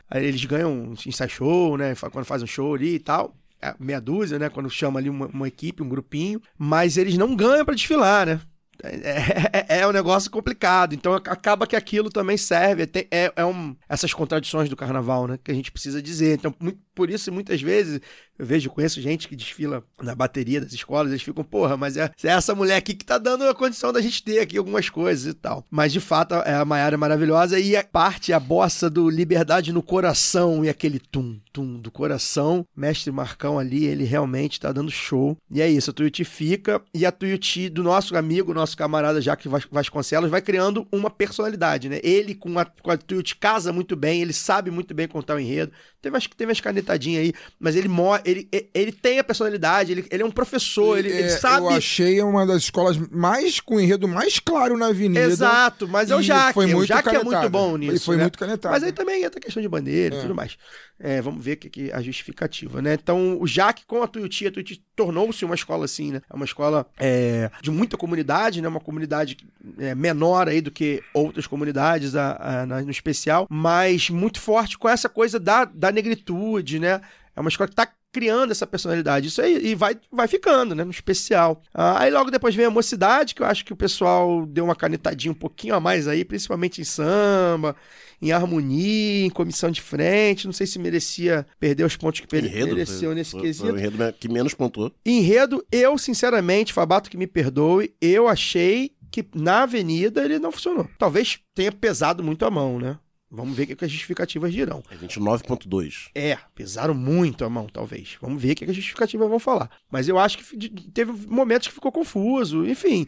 aí Eles ganham em sai show, né, quando faz um show ali e tal. É, meia dúzia, né? Quando chama ali uma, uma equipe, um grupinho, mas eles não ganham pra desfilar, né? É, é- é um negócio complicado. Então ac- acaba que aquilo também serve. Tem- É, é um, essas contradições do carnaval, né? Que a gente precisa dizer. Então, mu- por isso, muitas vezes, eu vejo, conheço gente que desfila na bateria das escolas, eles ficam, porra, mas é, é essa mulher aqui que tá dando a condição da gente ter aqui algumas coisas e tal. Mas de fato, é, a Maiara é maravilhosa e a parte, a bossa do Liberdade no Coração e aquele tum, tum do coração. Mestre Marcão ali, ele realmente tá dando show. E é isso, a Tuiuti fica e a Tuiuti do nosso amigo, nosso camarada Jaque Vas- Vasconcelos, vai criando uma personalidade, né? Ele com a, com a Tuiuti casa muito bem, ele sabe muito bem contar o enredo. Teve, acho que teve umas canetadinhas aí, mas ele, ele, ele, ele tem a personalidade, ele, ele é um professor, ele, ele É, sabe. Eu achei uma das escolas mais com o enredo mais claro na avenida. Exato, mas é o Jaque. foi o Jaque é muito bom nisso. foi né? muito canetado. Mas aí também entra a questão de bandeira e É. tudo mais. É, vamos ver que, que a justificativa, né? Então, o Jaque com a Tuiuti, a Tuiuti tornou-se uma escola assim, né? É uma escola é, de muita comunidade, né? Uma comunidade é, menor aí do que outras comunidades a, a- no especial, mas muito forte com essa coisa da, da negritude, né? É uma escola que tá criando essa personalidade. Isso aí e vai, vai ficando, né? No especial. Ah, aí logo depois vem a mocidade, que eu acho que o pessoal deu uma canetadinha um pouquinho a mais aí, principalmente em samba, em harmonia, em comissão de frente. Não sei se merecia perder os pontos que per- Enredo, mereceu nesse foi- quesito. Foi o enredo que menos pontuou. Enredo, eu, sinceramente, Fabato que me perdoe, eu achei que na avenida ele não funcionou. Talvez tenha pesado muito a mão, né? Vamos ver o que as justificativas dirão. É 29.2. É, pesaram muito a mão, talvez. Vamos ver o que as justificativas vão falar. Mas eu acho que teve momentos que ficou confuso. Enfim,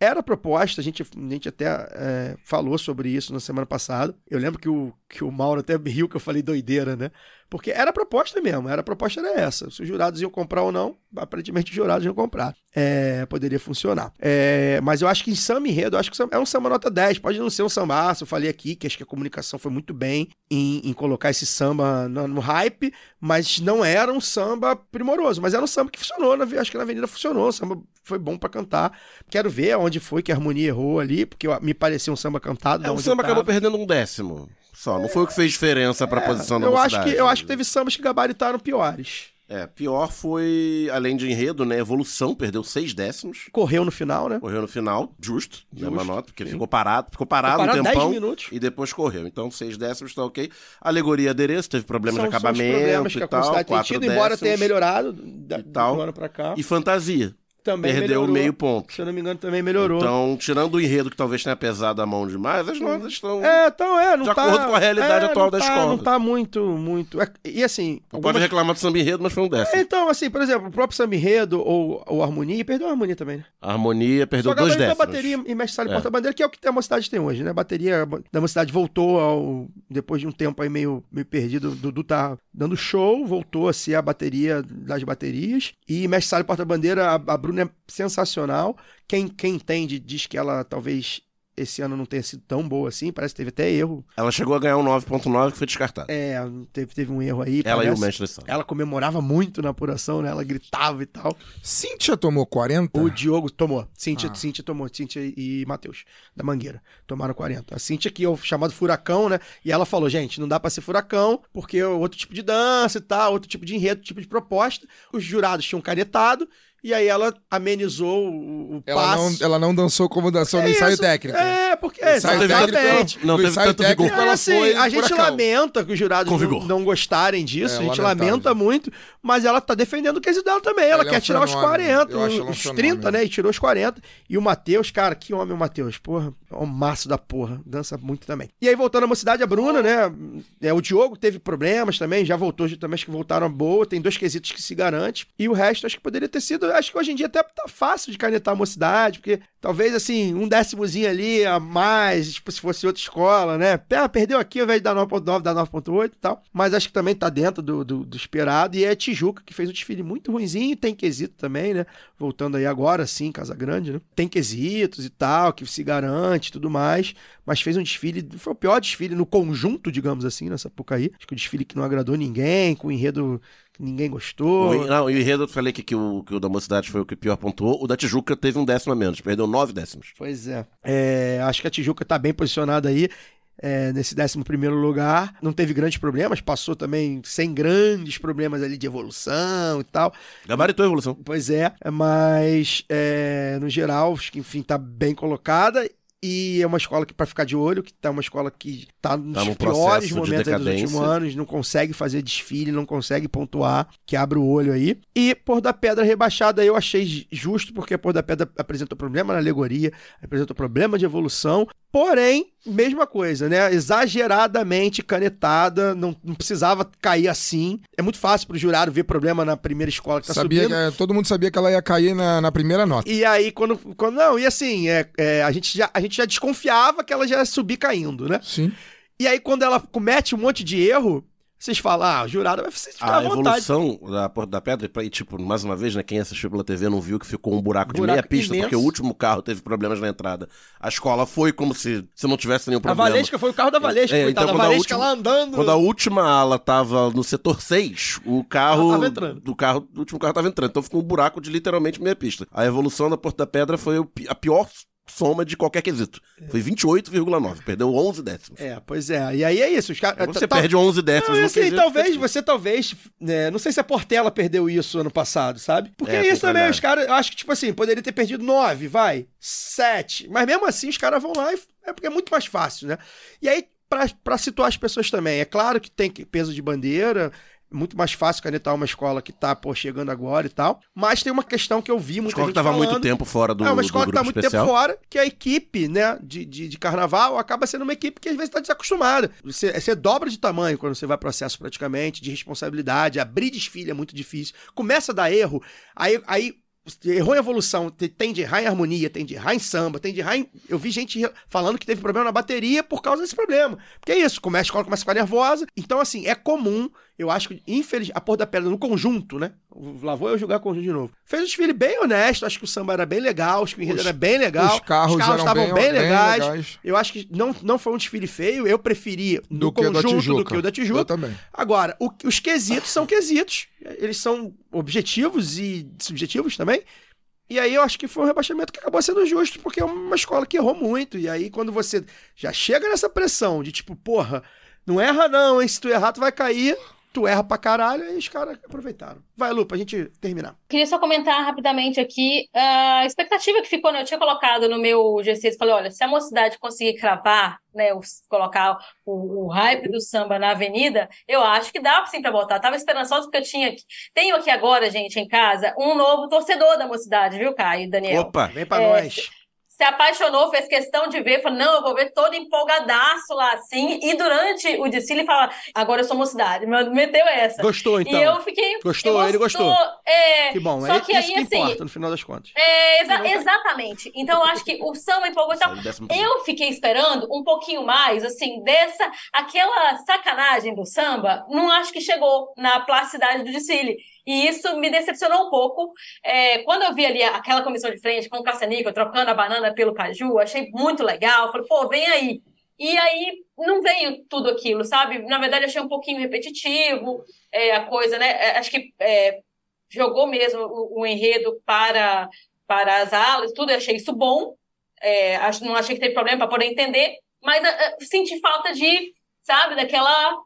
era proposta, a gente, a gente até é, falou sobre isso na semana passada. Eu lembro que o, que o Mauro até riu que eu falei doideira, né? Porque era a proposta mesmo, era a proposta era essa. Se os jurados iam comprar ou não, aparentemente os jurados iam comprar. É, poderia funcionar. É, mas eu acho que em samba enredo, eu acho que é um samba nota 10. Pode não ser um sambaço, eu falei aqui que acho que a comunicação foi muito bem em, em colocar esse samba no, no hype, mas não era um samba primoroso. Mas era um samba que funcionou, na, acho que na Avenida funcionou, o samba foi bom pra cantar. Quero ver onde foi que a harmonia errou ali, porque me parecia um samba cantado. É, o samba acabou perdendo um décimo. Só, não foi o que fez diferença pra posição da É, eu acho, que, eu acho que teve sambas que gabaritaram piores. É, pior foi, além de enredo, né? Evolução, perdeu seis décimos. Correu no final, né? Correu no final, justo, né, Justo, uma nota, porque sim. ficou parado, ficou parado, Ficou parado um 10 tempão minutos. e depois correu. Então, seis décimos tá ok. Alegoria adereço, teve problemas São- de são acabamento problemas que e a tal, Concidade tem tido, embora décimos. tenha melhorado da, e tal. do ano pra cá. E fantasia, também perdeu melhorou. meio ponto. Se eu não me engano, também melhorou. Então, tirando o enredo que talvez tenha pesado a mão demais, as notas estão... é, então é, não De tá... acordo com a realidade é, atual da tá- escola. Não tá muito, muito... é- E assim... Algumas- pode reclamar do samba enredo, mas foi um décimo. Então, assim, por exemplo, o próprio Samba Enredo ou, ou Harmonia, perdeu a Harmonia também, né? A harmonia perdeu Só dois décimos. a bateria e mestre sala e É. porta-bandeira, que é o que a mocidade tem hoje, né? A bateria da mocidade voltou ao. Depois de um tempo aí meio, meio perdido, o Dudu tá dando show, voltou a ser a bateria das baterias. E mestre sala e porta-bandeira, a, a Bruna é sensacional. Quem, quem entende diz que ela talvez esse ano não tenha sido tão boa assim, parece que teve até erro. Ela chegou a ganhar um 9.9 que foi descartado. É, teve, teve um erro aí. Ela e o parece. mestre. Ela comemorava muito na apuração, né? Ela gritava e tal. Cíntia tomou 40? O Diogo tomou. Cíntia, Ah. Cíntia tomou. Cíntia e Matheus, da Mangueira. Tomaram 40. A Cíntia, que é o chamado furacão, né? E ela falou, gente, não dá pra ser furacão, porque é outro tipo de dança e tal, outro tipo de enredo, outro tipo de proposta. Os jurados tinham canetado, e aí ela amenizou o, o Ela não, passo. ela não dançou como dançou no É ensaio isso. técnico. É, porque... No ensaio exatamente. técnico, Não no teve ensaio tanto vigor. técnico, É, ela assim, foi a gente furacão. lamenta que os jurados não, vigor. não gostarem disso, É, a gente lamenta muito, mas ela tá defendendo o quesito dela também. Ela Ela é quer um tirar os fenômeno. 40, Eu acho ela um os fenômeno. 30, né? E tirou os 40. E o Matheus, cara, que homem o Matheus, porra. É um maço da porra. Dança muito também. E aí, voltando à mocidade, a Bruna, né? É, o Diogo teve problemas também, já voltou, também acho que voltaram boa. Tem dois quesitos que se garante. E o resto acho que poderia ter sido. Acho que hoje em dia até tá fácil de canetar a mocidade, porque talvez assim, um décimozinho ali a mais, tipo, se fosse outra escola, né? Ah, perdeu aqui ao invés dar 9.9, dá 9.8 e tal. Mas acho que também tá dentro do, do, do esperado. E é Tijuca, que fez um desfile muito ruinzinho. Tem quesito também, né? Voltando aí agora, sim, Casa Grande, né? Tem quesitos e tal, que se garante e tudo mais. Mas fez um desfile, foi o pior desfile no conjunto, digamos assim, nessa Pucaí. Acho que o desfile que não agradou ninguém, com o enredo que ninguém gostou. O, não, e o enredo, eu falei que, que, o, que o da mocidade foi o que pior pontuou. O da Tijuca teve um décimo a menos, perdeu nove décimos. Pois é. É, Acho que a Tijuca tá bem posicionada aí. é, nesse 11 primeiro lugar, não teve grandes problemas, passou também sem grandes problemas ali de evolução e tal. Gabaritou a evolução. Pois é, mas é, no geral, acho que enfim, tá bem colocada. E é uma escola que, para ficar de olho, que tá uma escola que tá nos Tá num piores de momentos aí dos últimos anos, não consegue fazer desfile, não consegue pontuar, que abre o olho aí. E Pôr da Pedra rebaixada eu achei ju- justo, porque Pôr da Pedra apresentou problema na alegoria, apresentou problema de evolução, porém, mesma coisa, né? Exageradamente canetada, não, não precisava cair assim. É muito fácil pro jurado ver problema na primeira escola que tá sabia subindo. que, é, todo mundo sabia que ela ia cair na, na primeira nota. E aí, quando, quando. Não, e assim, é, é, a, gente já, a gente já desconfiava que ela já ia subir caindo, né? Sim. E aí, quando ela comete um monte de erro, vocês falam, ah, o jurado vai ficar A à vontade. evolução da Porta da Pedra, e tipo, mais uma vez, né, quem assistiu pela TV não viu que ficou um buraco, de Buraco meia pista, imenso. porque o último carro teve problemas na entrada. A escola foi como se, se não tivesse nenhum A problema. Valesca foi o carro da Valesca, É, coitada. então, a quando a Valesca última- lá andando. Quando a última ala tava no setor 6, o carro. Ela tava entrando. Do carro, do último carro tava entrando. Então ficou um buraco de literalmente meia pista. A evolução da Porta da Pedra foi o a pior soma de qualquer quesito. Foi 28,9. Perdeu 11 décimos. É, pois é. E aí é isso. Os caras. Você tá- perde 11 décimos Não, no assim, quesito, talvez, fica- você talvez. né, não sei se a Portela perdeu isso ano passado, sabe? Porque É, é, isso também, os caras. Eu acho que, tipo assim, poderia ter perdido nove, vai. Sete. Mas mesmo assim, os caras vão lá e. É porque é muito mais fácil, né? E aí, pra, pra situar as pessoas também, é claro que tem peso de bandeira. Muito mais fácil canetar uma escola que tá, pô, chegando agora e tal. Mas tem uma questão que eu vi muita escola que gente tava há muito falando. tempo fora do, é uma escola que tá muito especial. tempo fora, que a equipe, né, de, de, de carnaval acaba sendo uma equipe que às vezes tá desacostumada. Você, você dobra de tamanho quando você vai pro acesso praticamente, de responsabilidade, abrir desfile é muito difícil. Começa a dar erro, aí, aí errou em evolução, te- tem de errar em harmonia, tem de errar em samba, tem de errar em... Eu vi gente falando que teve problema na bateria por causa desse problema. Porque é isso, começa, a escola começa a ficar nervosa. Então, assim, é comum, eu acho que, infelizmente, a Porra da Pedra no conjunto, né? Lá vou eu jogar conjunto de novo. Fez um desfile bem honesto, acho que o samba era bem legal, acho que o enredo Os- era bem legal. Os carros, eram estavam bem, bem, bem legais. legais. Eu acho que não, não foi um desfile feio, eu preferi no Do conjunto do que o da Tijuca. Eu também. Agora, o- os quesitos são quesitos. Eles são objetivos e subjetivos também. E aí eu acho que foi um rebaixamento que acabou sendo justo, porque é uma escola que errou muito. E aí, quando você já chega nessa pressão de tipo, porra, não erra não, hein? Se tu errar, tu vai cair. Tu erra pra caralho, aí os caras aproveitaram. Vai, Lu, pra gente terminar. Queria só comentar rapidamente aqui a expectativa que ficou, né? Eu tinha colocado no meu GC, falei, olha, se a mocidade conseguir cravar, né, os- colocar o, o hype do samba na avenida, eu acho que dá sim pra botar. Tava esperançosa porque eu tinha aqui, tenho aqui agora, gente, em casa, um novo torcedor da mocidade, viu, Caio e Daniel? Opa! Vem pra É, nós. Se apaixonou, fez questão de ver, falou, não, eu vou ver todo empolgadaço lá, assim, e durante o desfile fala, agora eu sou mocidade, meteu essa. Gostou, então? E eu fiquei... Gostou? Ele gostou? É, Que bom, só é que isso aí, que assim, importa, no final das contas. é, exa- exatamente. Então, eu acho que o samba empolgou e tal. Eu fiquei esperando um pouquinho mais, assim, dessa, aquela sacanagem do samba, não acho que chegou na plasticidade do desfile. E isso me decepcionou um pouco. É, quando eu vi ali aquela comissão de frente com o Caçanico trocando a banana pelo caju, achei muito legal. Falei, pô, vem aí. E aí não veio tudo aquilo, sabe? Na verdade, achei um pouquinho repetitivo é, a coisa, né? É, Acho que é, jogou mesmo o, o enredo para, para as alas, tudo, eu achei isso bom. É, não achei que teve problema para poder entender, mas ah, ah, senti falta de, sabe, daquela.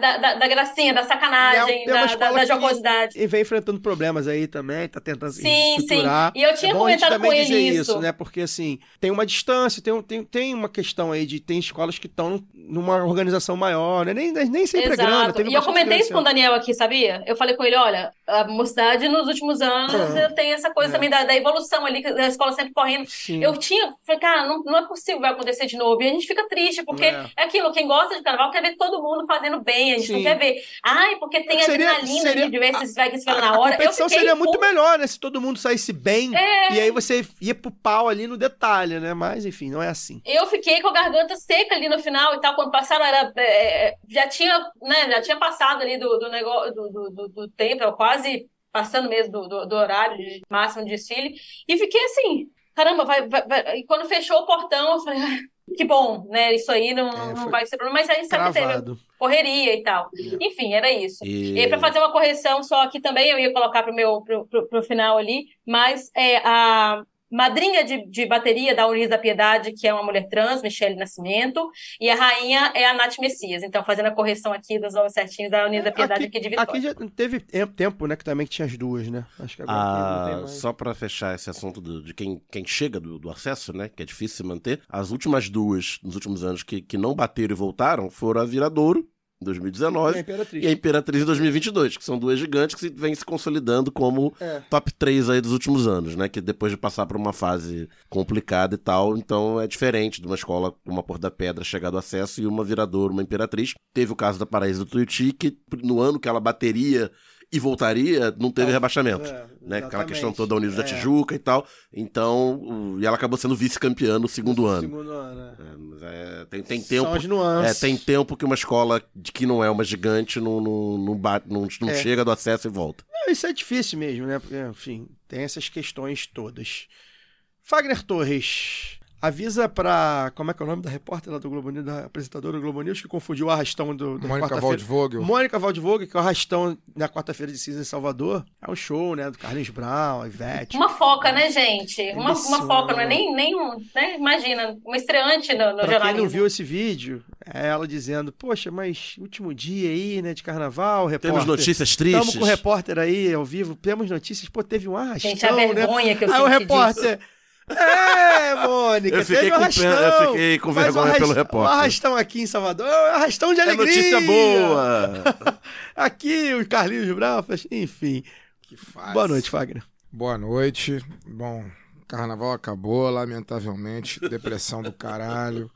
Da, da, da gracinha, da sacanagem, E é uma da, da, jocosidade. E vem enfrentando problemas aí também, tá tentando se Sim, estruturar. sim. E eu tinha é a comentado também com ele dizer isso. isso, né? Porque assim, tem uma distância, tem, tem, tem uma questão aí de tem escolas que estão numa organização maior, né? Nem, nem sempre é grana. Exato. Teve E eu comentei grana isso com o ano. Daniel aqui, sabia? Eu falei com ele, olha, a mocidade nos últimos anos É. tem essa coisa É. também da, da evolução ali, da escola sempre correndo. Sim. Eu tinha, falei, cara, não, não é possível vai acontecer de novo. E a gente fica triste, porque É. é, aquilo, quem gosta de carnaval quer ver todo mundo fazendo bem, a gente Sim. não quer ver. Ai, porque tem Seria- adrenalina seria- de ver esses drags A, na a hora. competição eu fiquei seria muito melhor, né? Se todo mundo saísse bem. É. E aí você ia pro pau ali no detalhe, né? Mas, enfim, não é assim. Eu fiquei com a garganta seca ali no final e tal. Quando passaram, era, é, já tinha, né, já tinha passado ali do, do negócio do, do, do- do tempo, quase passando mesmo do, do, do horário de máximo de desfile. E fiquei assim, caramba, vai, vai, vai. E quando fechou o portão, eu falei, (laughs) "Ah, que bom, né? Isso aí não, É, não vai ser problema. Mas aí sabe que teve correria e tal. É. Enfim, era isso. E... E aí, para fazer uma correção só aqui também, eu ia colocar pro meu pro, pro, pro final ali, mas é a madrinha de, de bateria da Unis da Piedade, que é uma mulher trans, Michele Nascimento, e a rainha é a Nath Messias. Então, fazendo a correção aqui dos nomes certinhos da Unis da Piedade aqui, de Vitória. aqui já teve tem- tempo, né? Que também que tinha as duas, né? Acho que agora não tem Ah, mais. só pra fechar esse assunto do- de quem, quem chega do, do acesso, né? Que é difícil se manter. As últimas duas, nos últimos anos, que, que não bateram e voltaram, foram a Viradouro, em E a 2019, Imperatriz. e a Imperatriz em 2022, que são duas gigantes que vêm se consolidando como É. top 3 aí dos últimos anos, né? Que depois de passar por uma fase complicada e tal, então é diferente de uma escola como a Porta da Pedra chegar do acesso e uma Viradouro, uma Imperatriz. Teve o caso da Paraíso do Tuiuti, que no ano que ela bateria e voltaria, não teve rebaixamento. É, né? Aquela questão toda da Unidos da É. Tijuca e tal. Então, e ela acabou sendo vice-campeã no segundo ano. Segundo ano, é. É, é, tem, tem tempo. É, tem tempo que uma escola de que não é uma gigante não, não, não, bate, não, não É. chega do acesso e volta. Não, Isso é difícil mesmo, né? Porque, enfim, tem essas questões todas. Fagner Torres, avisa pra. Como é que é o nome da repórter lá do Globo News, da apresentadora do Globo News, que confundiu o arrastão do, da Mônica. Waldvogel. Mônica Waldvogel, que é o arrastão na quarta-feira de cinza em Salvador. É um show, né? Do Carlinhos Brown, a Ivete. Uma foca, né, gente? Uma, Delicioso. uma foca, não é nem, nem um, né? Imagina, uma estreante no, no Pra quem jornalismo. não viu esse vídeo, é ela dizendo: Poxa, mas último dia aí, né, de carnaval, repórter. Temos notícias Estamos tristes. com o repórter aí ao vivo, temos notícias. Pô, teve um arrastão, Gente, a né? vergonha que eu Aí o senti repórter. É, Mônica, Eu fiquei um pena- eu fiquei com um vergonha pelo arras- repórter. Um arrastão aqui em Salvador, é um arrastão de É alegria. notícia boa! (laughs) Aqui o Carlinhos Brown, faz- enfim. Que faz. Boa noite, Fagner. Boa noite. Bom, carnaval acabou, lamentavelmente. Depressão do caralho.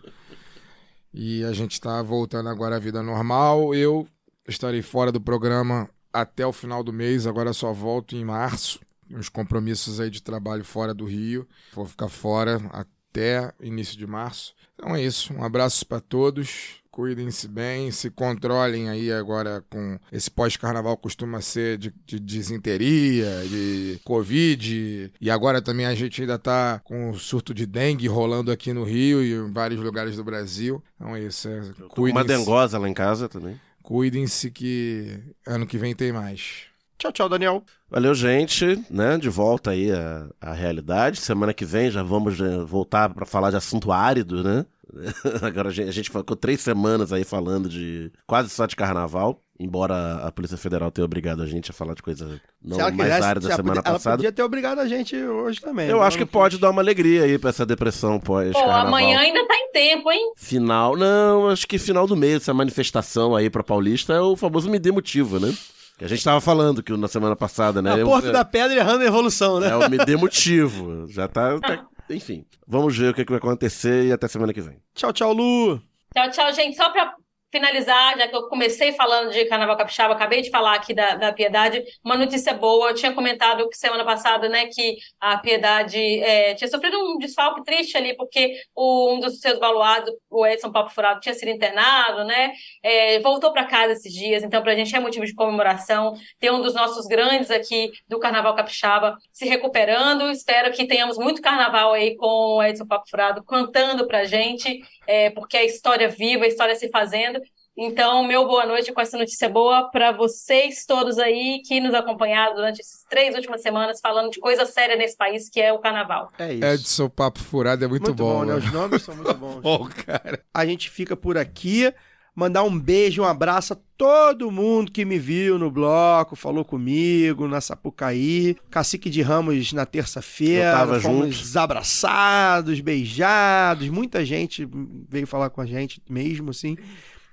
E a gente tá voltando agora à vida normal. Eu estarei fora do programa até o final do mês, agora só volto em março. Uns compromissos aí de trabalho fora do Rio. Vou ficar fora até início de março. Então é isso. Um abraço para todos. Cuidem-se bem, se controlem aí agora com esse pós-carnaval costuma ser de, de desinteria, de Covid. E agora também a gente ainda tá com o surto de dengue rolando aqui no Rio e em vários lugares do Brasil. Então é isso. É, Uma dengosa lá em casa também. cuidem-se que ano que vem tem mais. Tchau, tchau, Daniel. Valeu, gente, né? De volta aí à, à realidade. Semana que vem já vamos né, voltar para falar de assunto árido, né? (laughs) Agora a gente, a gente ficou três semanas aí falando de quase só de carnaval, embora a Polícia Federal tenha obrigado a gente a falar de coisa não Se ela mais quisesse, árida se ela semana podia- Ela passada. podia ter obrigado a gente hoje também. Eu né? acho que Ela pode dar uma alegria aí pra essa depressão Pô, pós-carnaval. amanhã ainda tá em tempo, hein? Final, não, acho que final do mês, essa manifestação aí pra Paulista é o famoso me dê motivo, né? Que a gente tava falando que na semana passada, né? A Eu- Porta da Pedra errando a evolução, né? É o me dê motivo. Já tá, (laughs) tá- Enfim, vamos ver o que, que vai acontecer e até semana que vem. Tchau, tchau, Lu. Tchau, tchau, gente. Só para finalizar, já que eu comecei falando de Carnaval Capixaba, acabei de falar aqui da, da Piedade, uma notícia boa. Eu tinha comentado semana passada, né, que a Piedade é, tinha sofrido um desfalque triste ali, porque o- um dos seus baluados, o Edson Papo Furado, tinha sido internado, né? É, voltou para casa esses dias, então pra gente é motivo de comemoração. Ter um dos nossos grandes aqui do Carnaval Capixaba se recuperando. Espero que tenhamos muito carnaval aí com o Edson Papo Furado cantando pra gente é, porque a história viva, a história se fazendo. Então, meu boa noite com essa notícia boa para vocês todos aí que nos acompanharam durante essas três últimas semanas falando de coisa séria nesse país, que é o carnaval. É isso. Edson Papo Furado é muito, bom, né? né? Os nomes são muito bons. (laughs) Bom, cara. A gente fica por aqui. Mandar um beijo, um abraço a todo mundo que me viu no bloco, falou comigo, na Sapucaí. Cacique de Ramos na terça-feira. Fomos junto. abraçados, beijados. Muita gente veio falar com a gente mesmo, assim.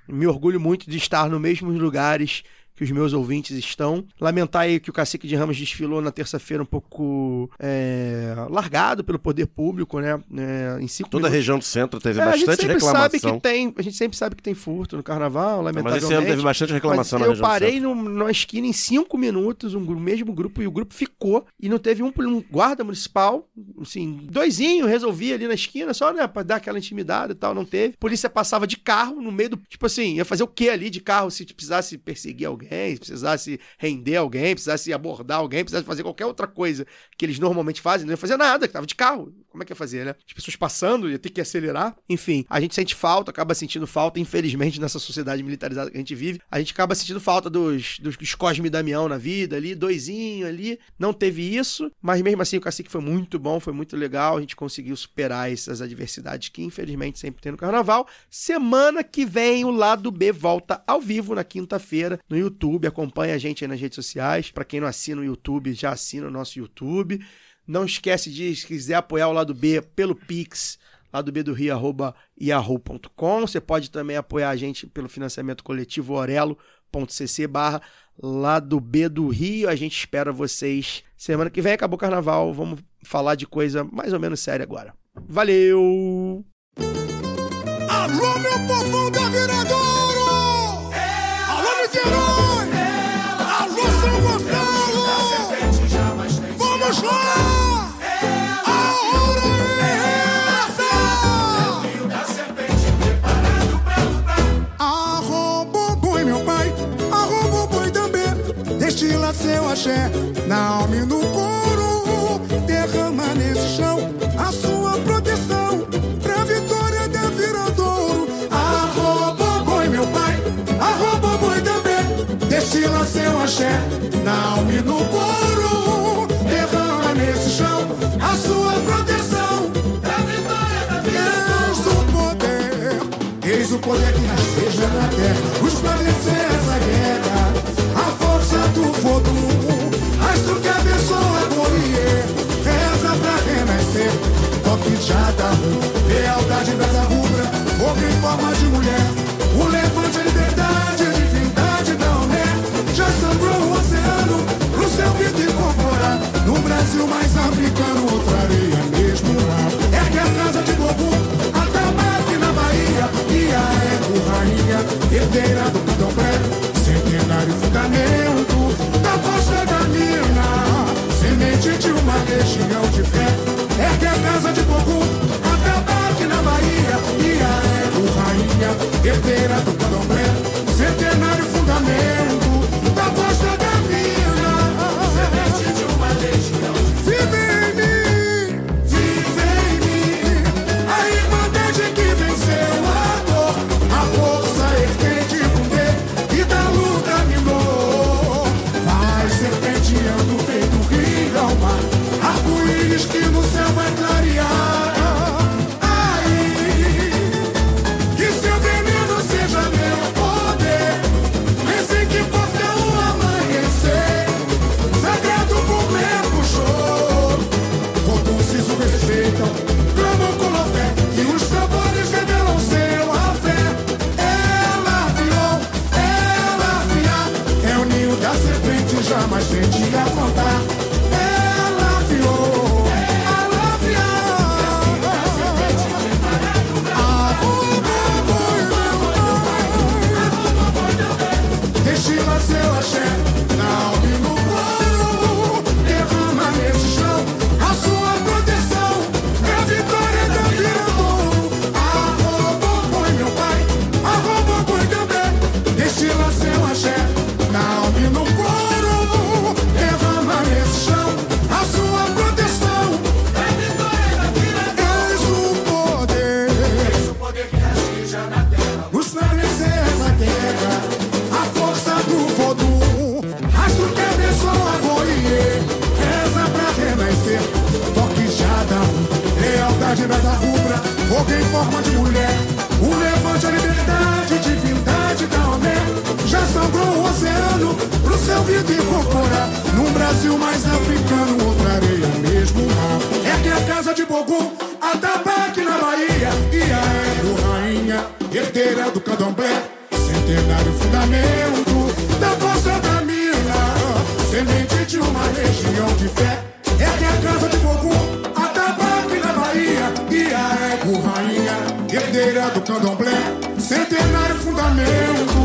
Me orgulho muito de estar nos mesmos lugares que os meus ouvintes estão. Lamentar aí que o Cacique de Ramos desfilou na terça-feira um pouco é, largado pelo poder público, né? É, em cinco Toda a minutos. região do centro teve É, a gente bastante sempre sabe que reclamação. tem, a gente sempre sabe que tem furto no carnaval, Mas lamentavelmente. esse ano teve bastante reclamação Mas na eu região do parei no- numa esquina em cinco minutos, um mesmo grupo, e o grupo ficou. E não teve um, um guarda municipal, assim, doisinho, resolvia ali na esquina, só, né, pra dar aquela intimidade e tal, não teve. Polícia passava de carro no meio do. Tipo assim, ia fazer o que ali de carro se precisasse perseguir alguém, se precisasse render alguém, precisasse abordar alguém, precisasse fazer qualquer outra coisa que eles normalmente fazem, não ia fazer nada, que tava de carro. Como é que ia fazer, né? As pessoas passando, ia ter que acelerar. Enfim, a gente sente falta, acaba sentindo falta, infelizmente, nessa sociedade militarizada que a gente vive, a gente acaba sentindo falta dos, dos, dos Cosme e Damião na vida ali, doisinho ali. Não teve isso, mas mesmo assim o cacique foi muito bom, foi muito legal. A gente conseguiu superar essas adversidades que infelizmente sempre tem no carnaval. Semana que vem o lado B volta ao vivo na quinta-feira no YouTube. Acompanha a gente aí nas redes sociais. Pra quem não assina o YouTube, já assina o nosso YouTube. Não esquece de, se quiser apoiar o lado B pelo Pix, lado B do Rio, arroba yahoo.com. Você pode também apoiar a gente pelo financiamento coletivo orelo.cc barra lado B do Rio. A gente espera vocês semana que vem. Acabou o carnaval. Vamos falar de coisa mais ou menos séria agora. Valeu! Alô, meu Destila seu axé na alma e no couro. Derrama nesse chão a sua proteção pra vitória da Viradouro. Arroba boi, meu pai, arroba boi também. Destila seu axé na alma e no couro. Poder, poder que rasteja na terra. Pra vencer essa guerra, a força do vodum, astro que abençoa a Golier, reza pra renascer. Toque de Adamu, lealdade brasa rubra, fogo em forma de mulher. O levante, a liberdade, a divindade da Homé. Já sangrou o oceano pro seu grito incorporar. No Brasil mais Herdeira do candomblé. Centenário fundamento da costa da mina. Semente de uma legião de fé. É que a casa de Bobu, Atabaque na Bahia. E a Eco Rainha, herdeira do candomblé. Centenário fundamento Brasil, africano outra areia mesmo. É que a casa de Bogum, Atabaque na Bahia, e a rainha, herdeira do candomblé, centenário fundamento da força da mina, semente de uma região de fé. É que a casa de Bogum, Atabaque na Bahia, e a rainha, herdeira do candomblé, centenário fundamento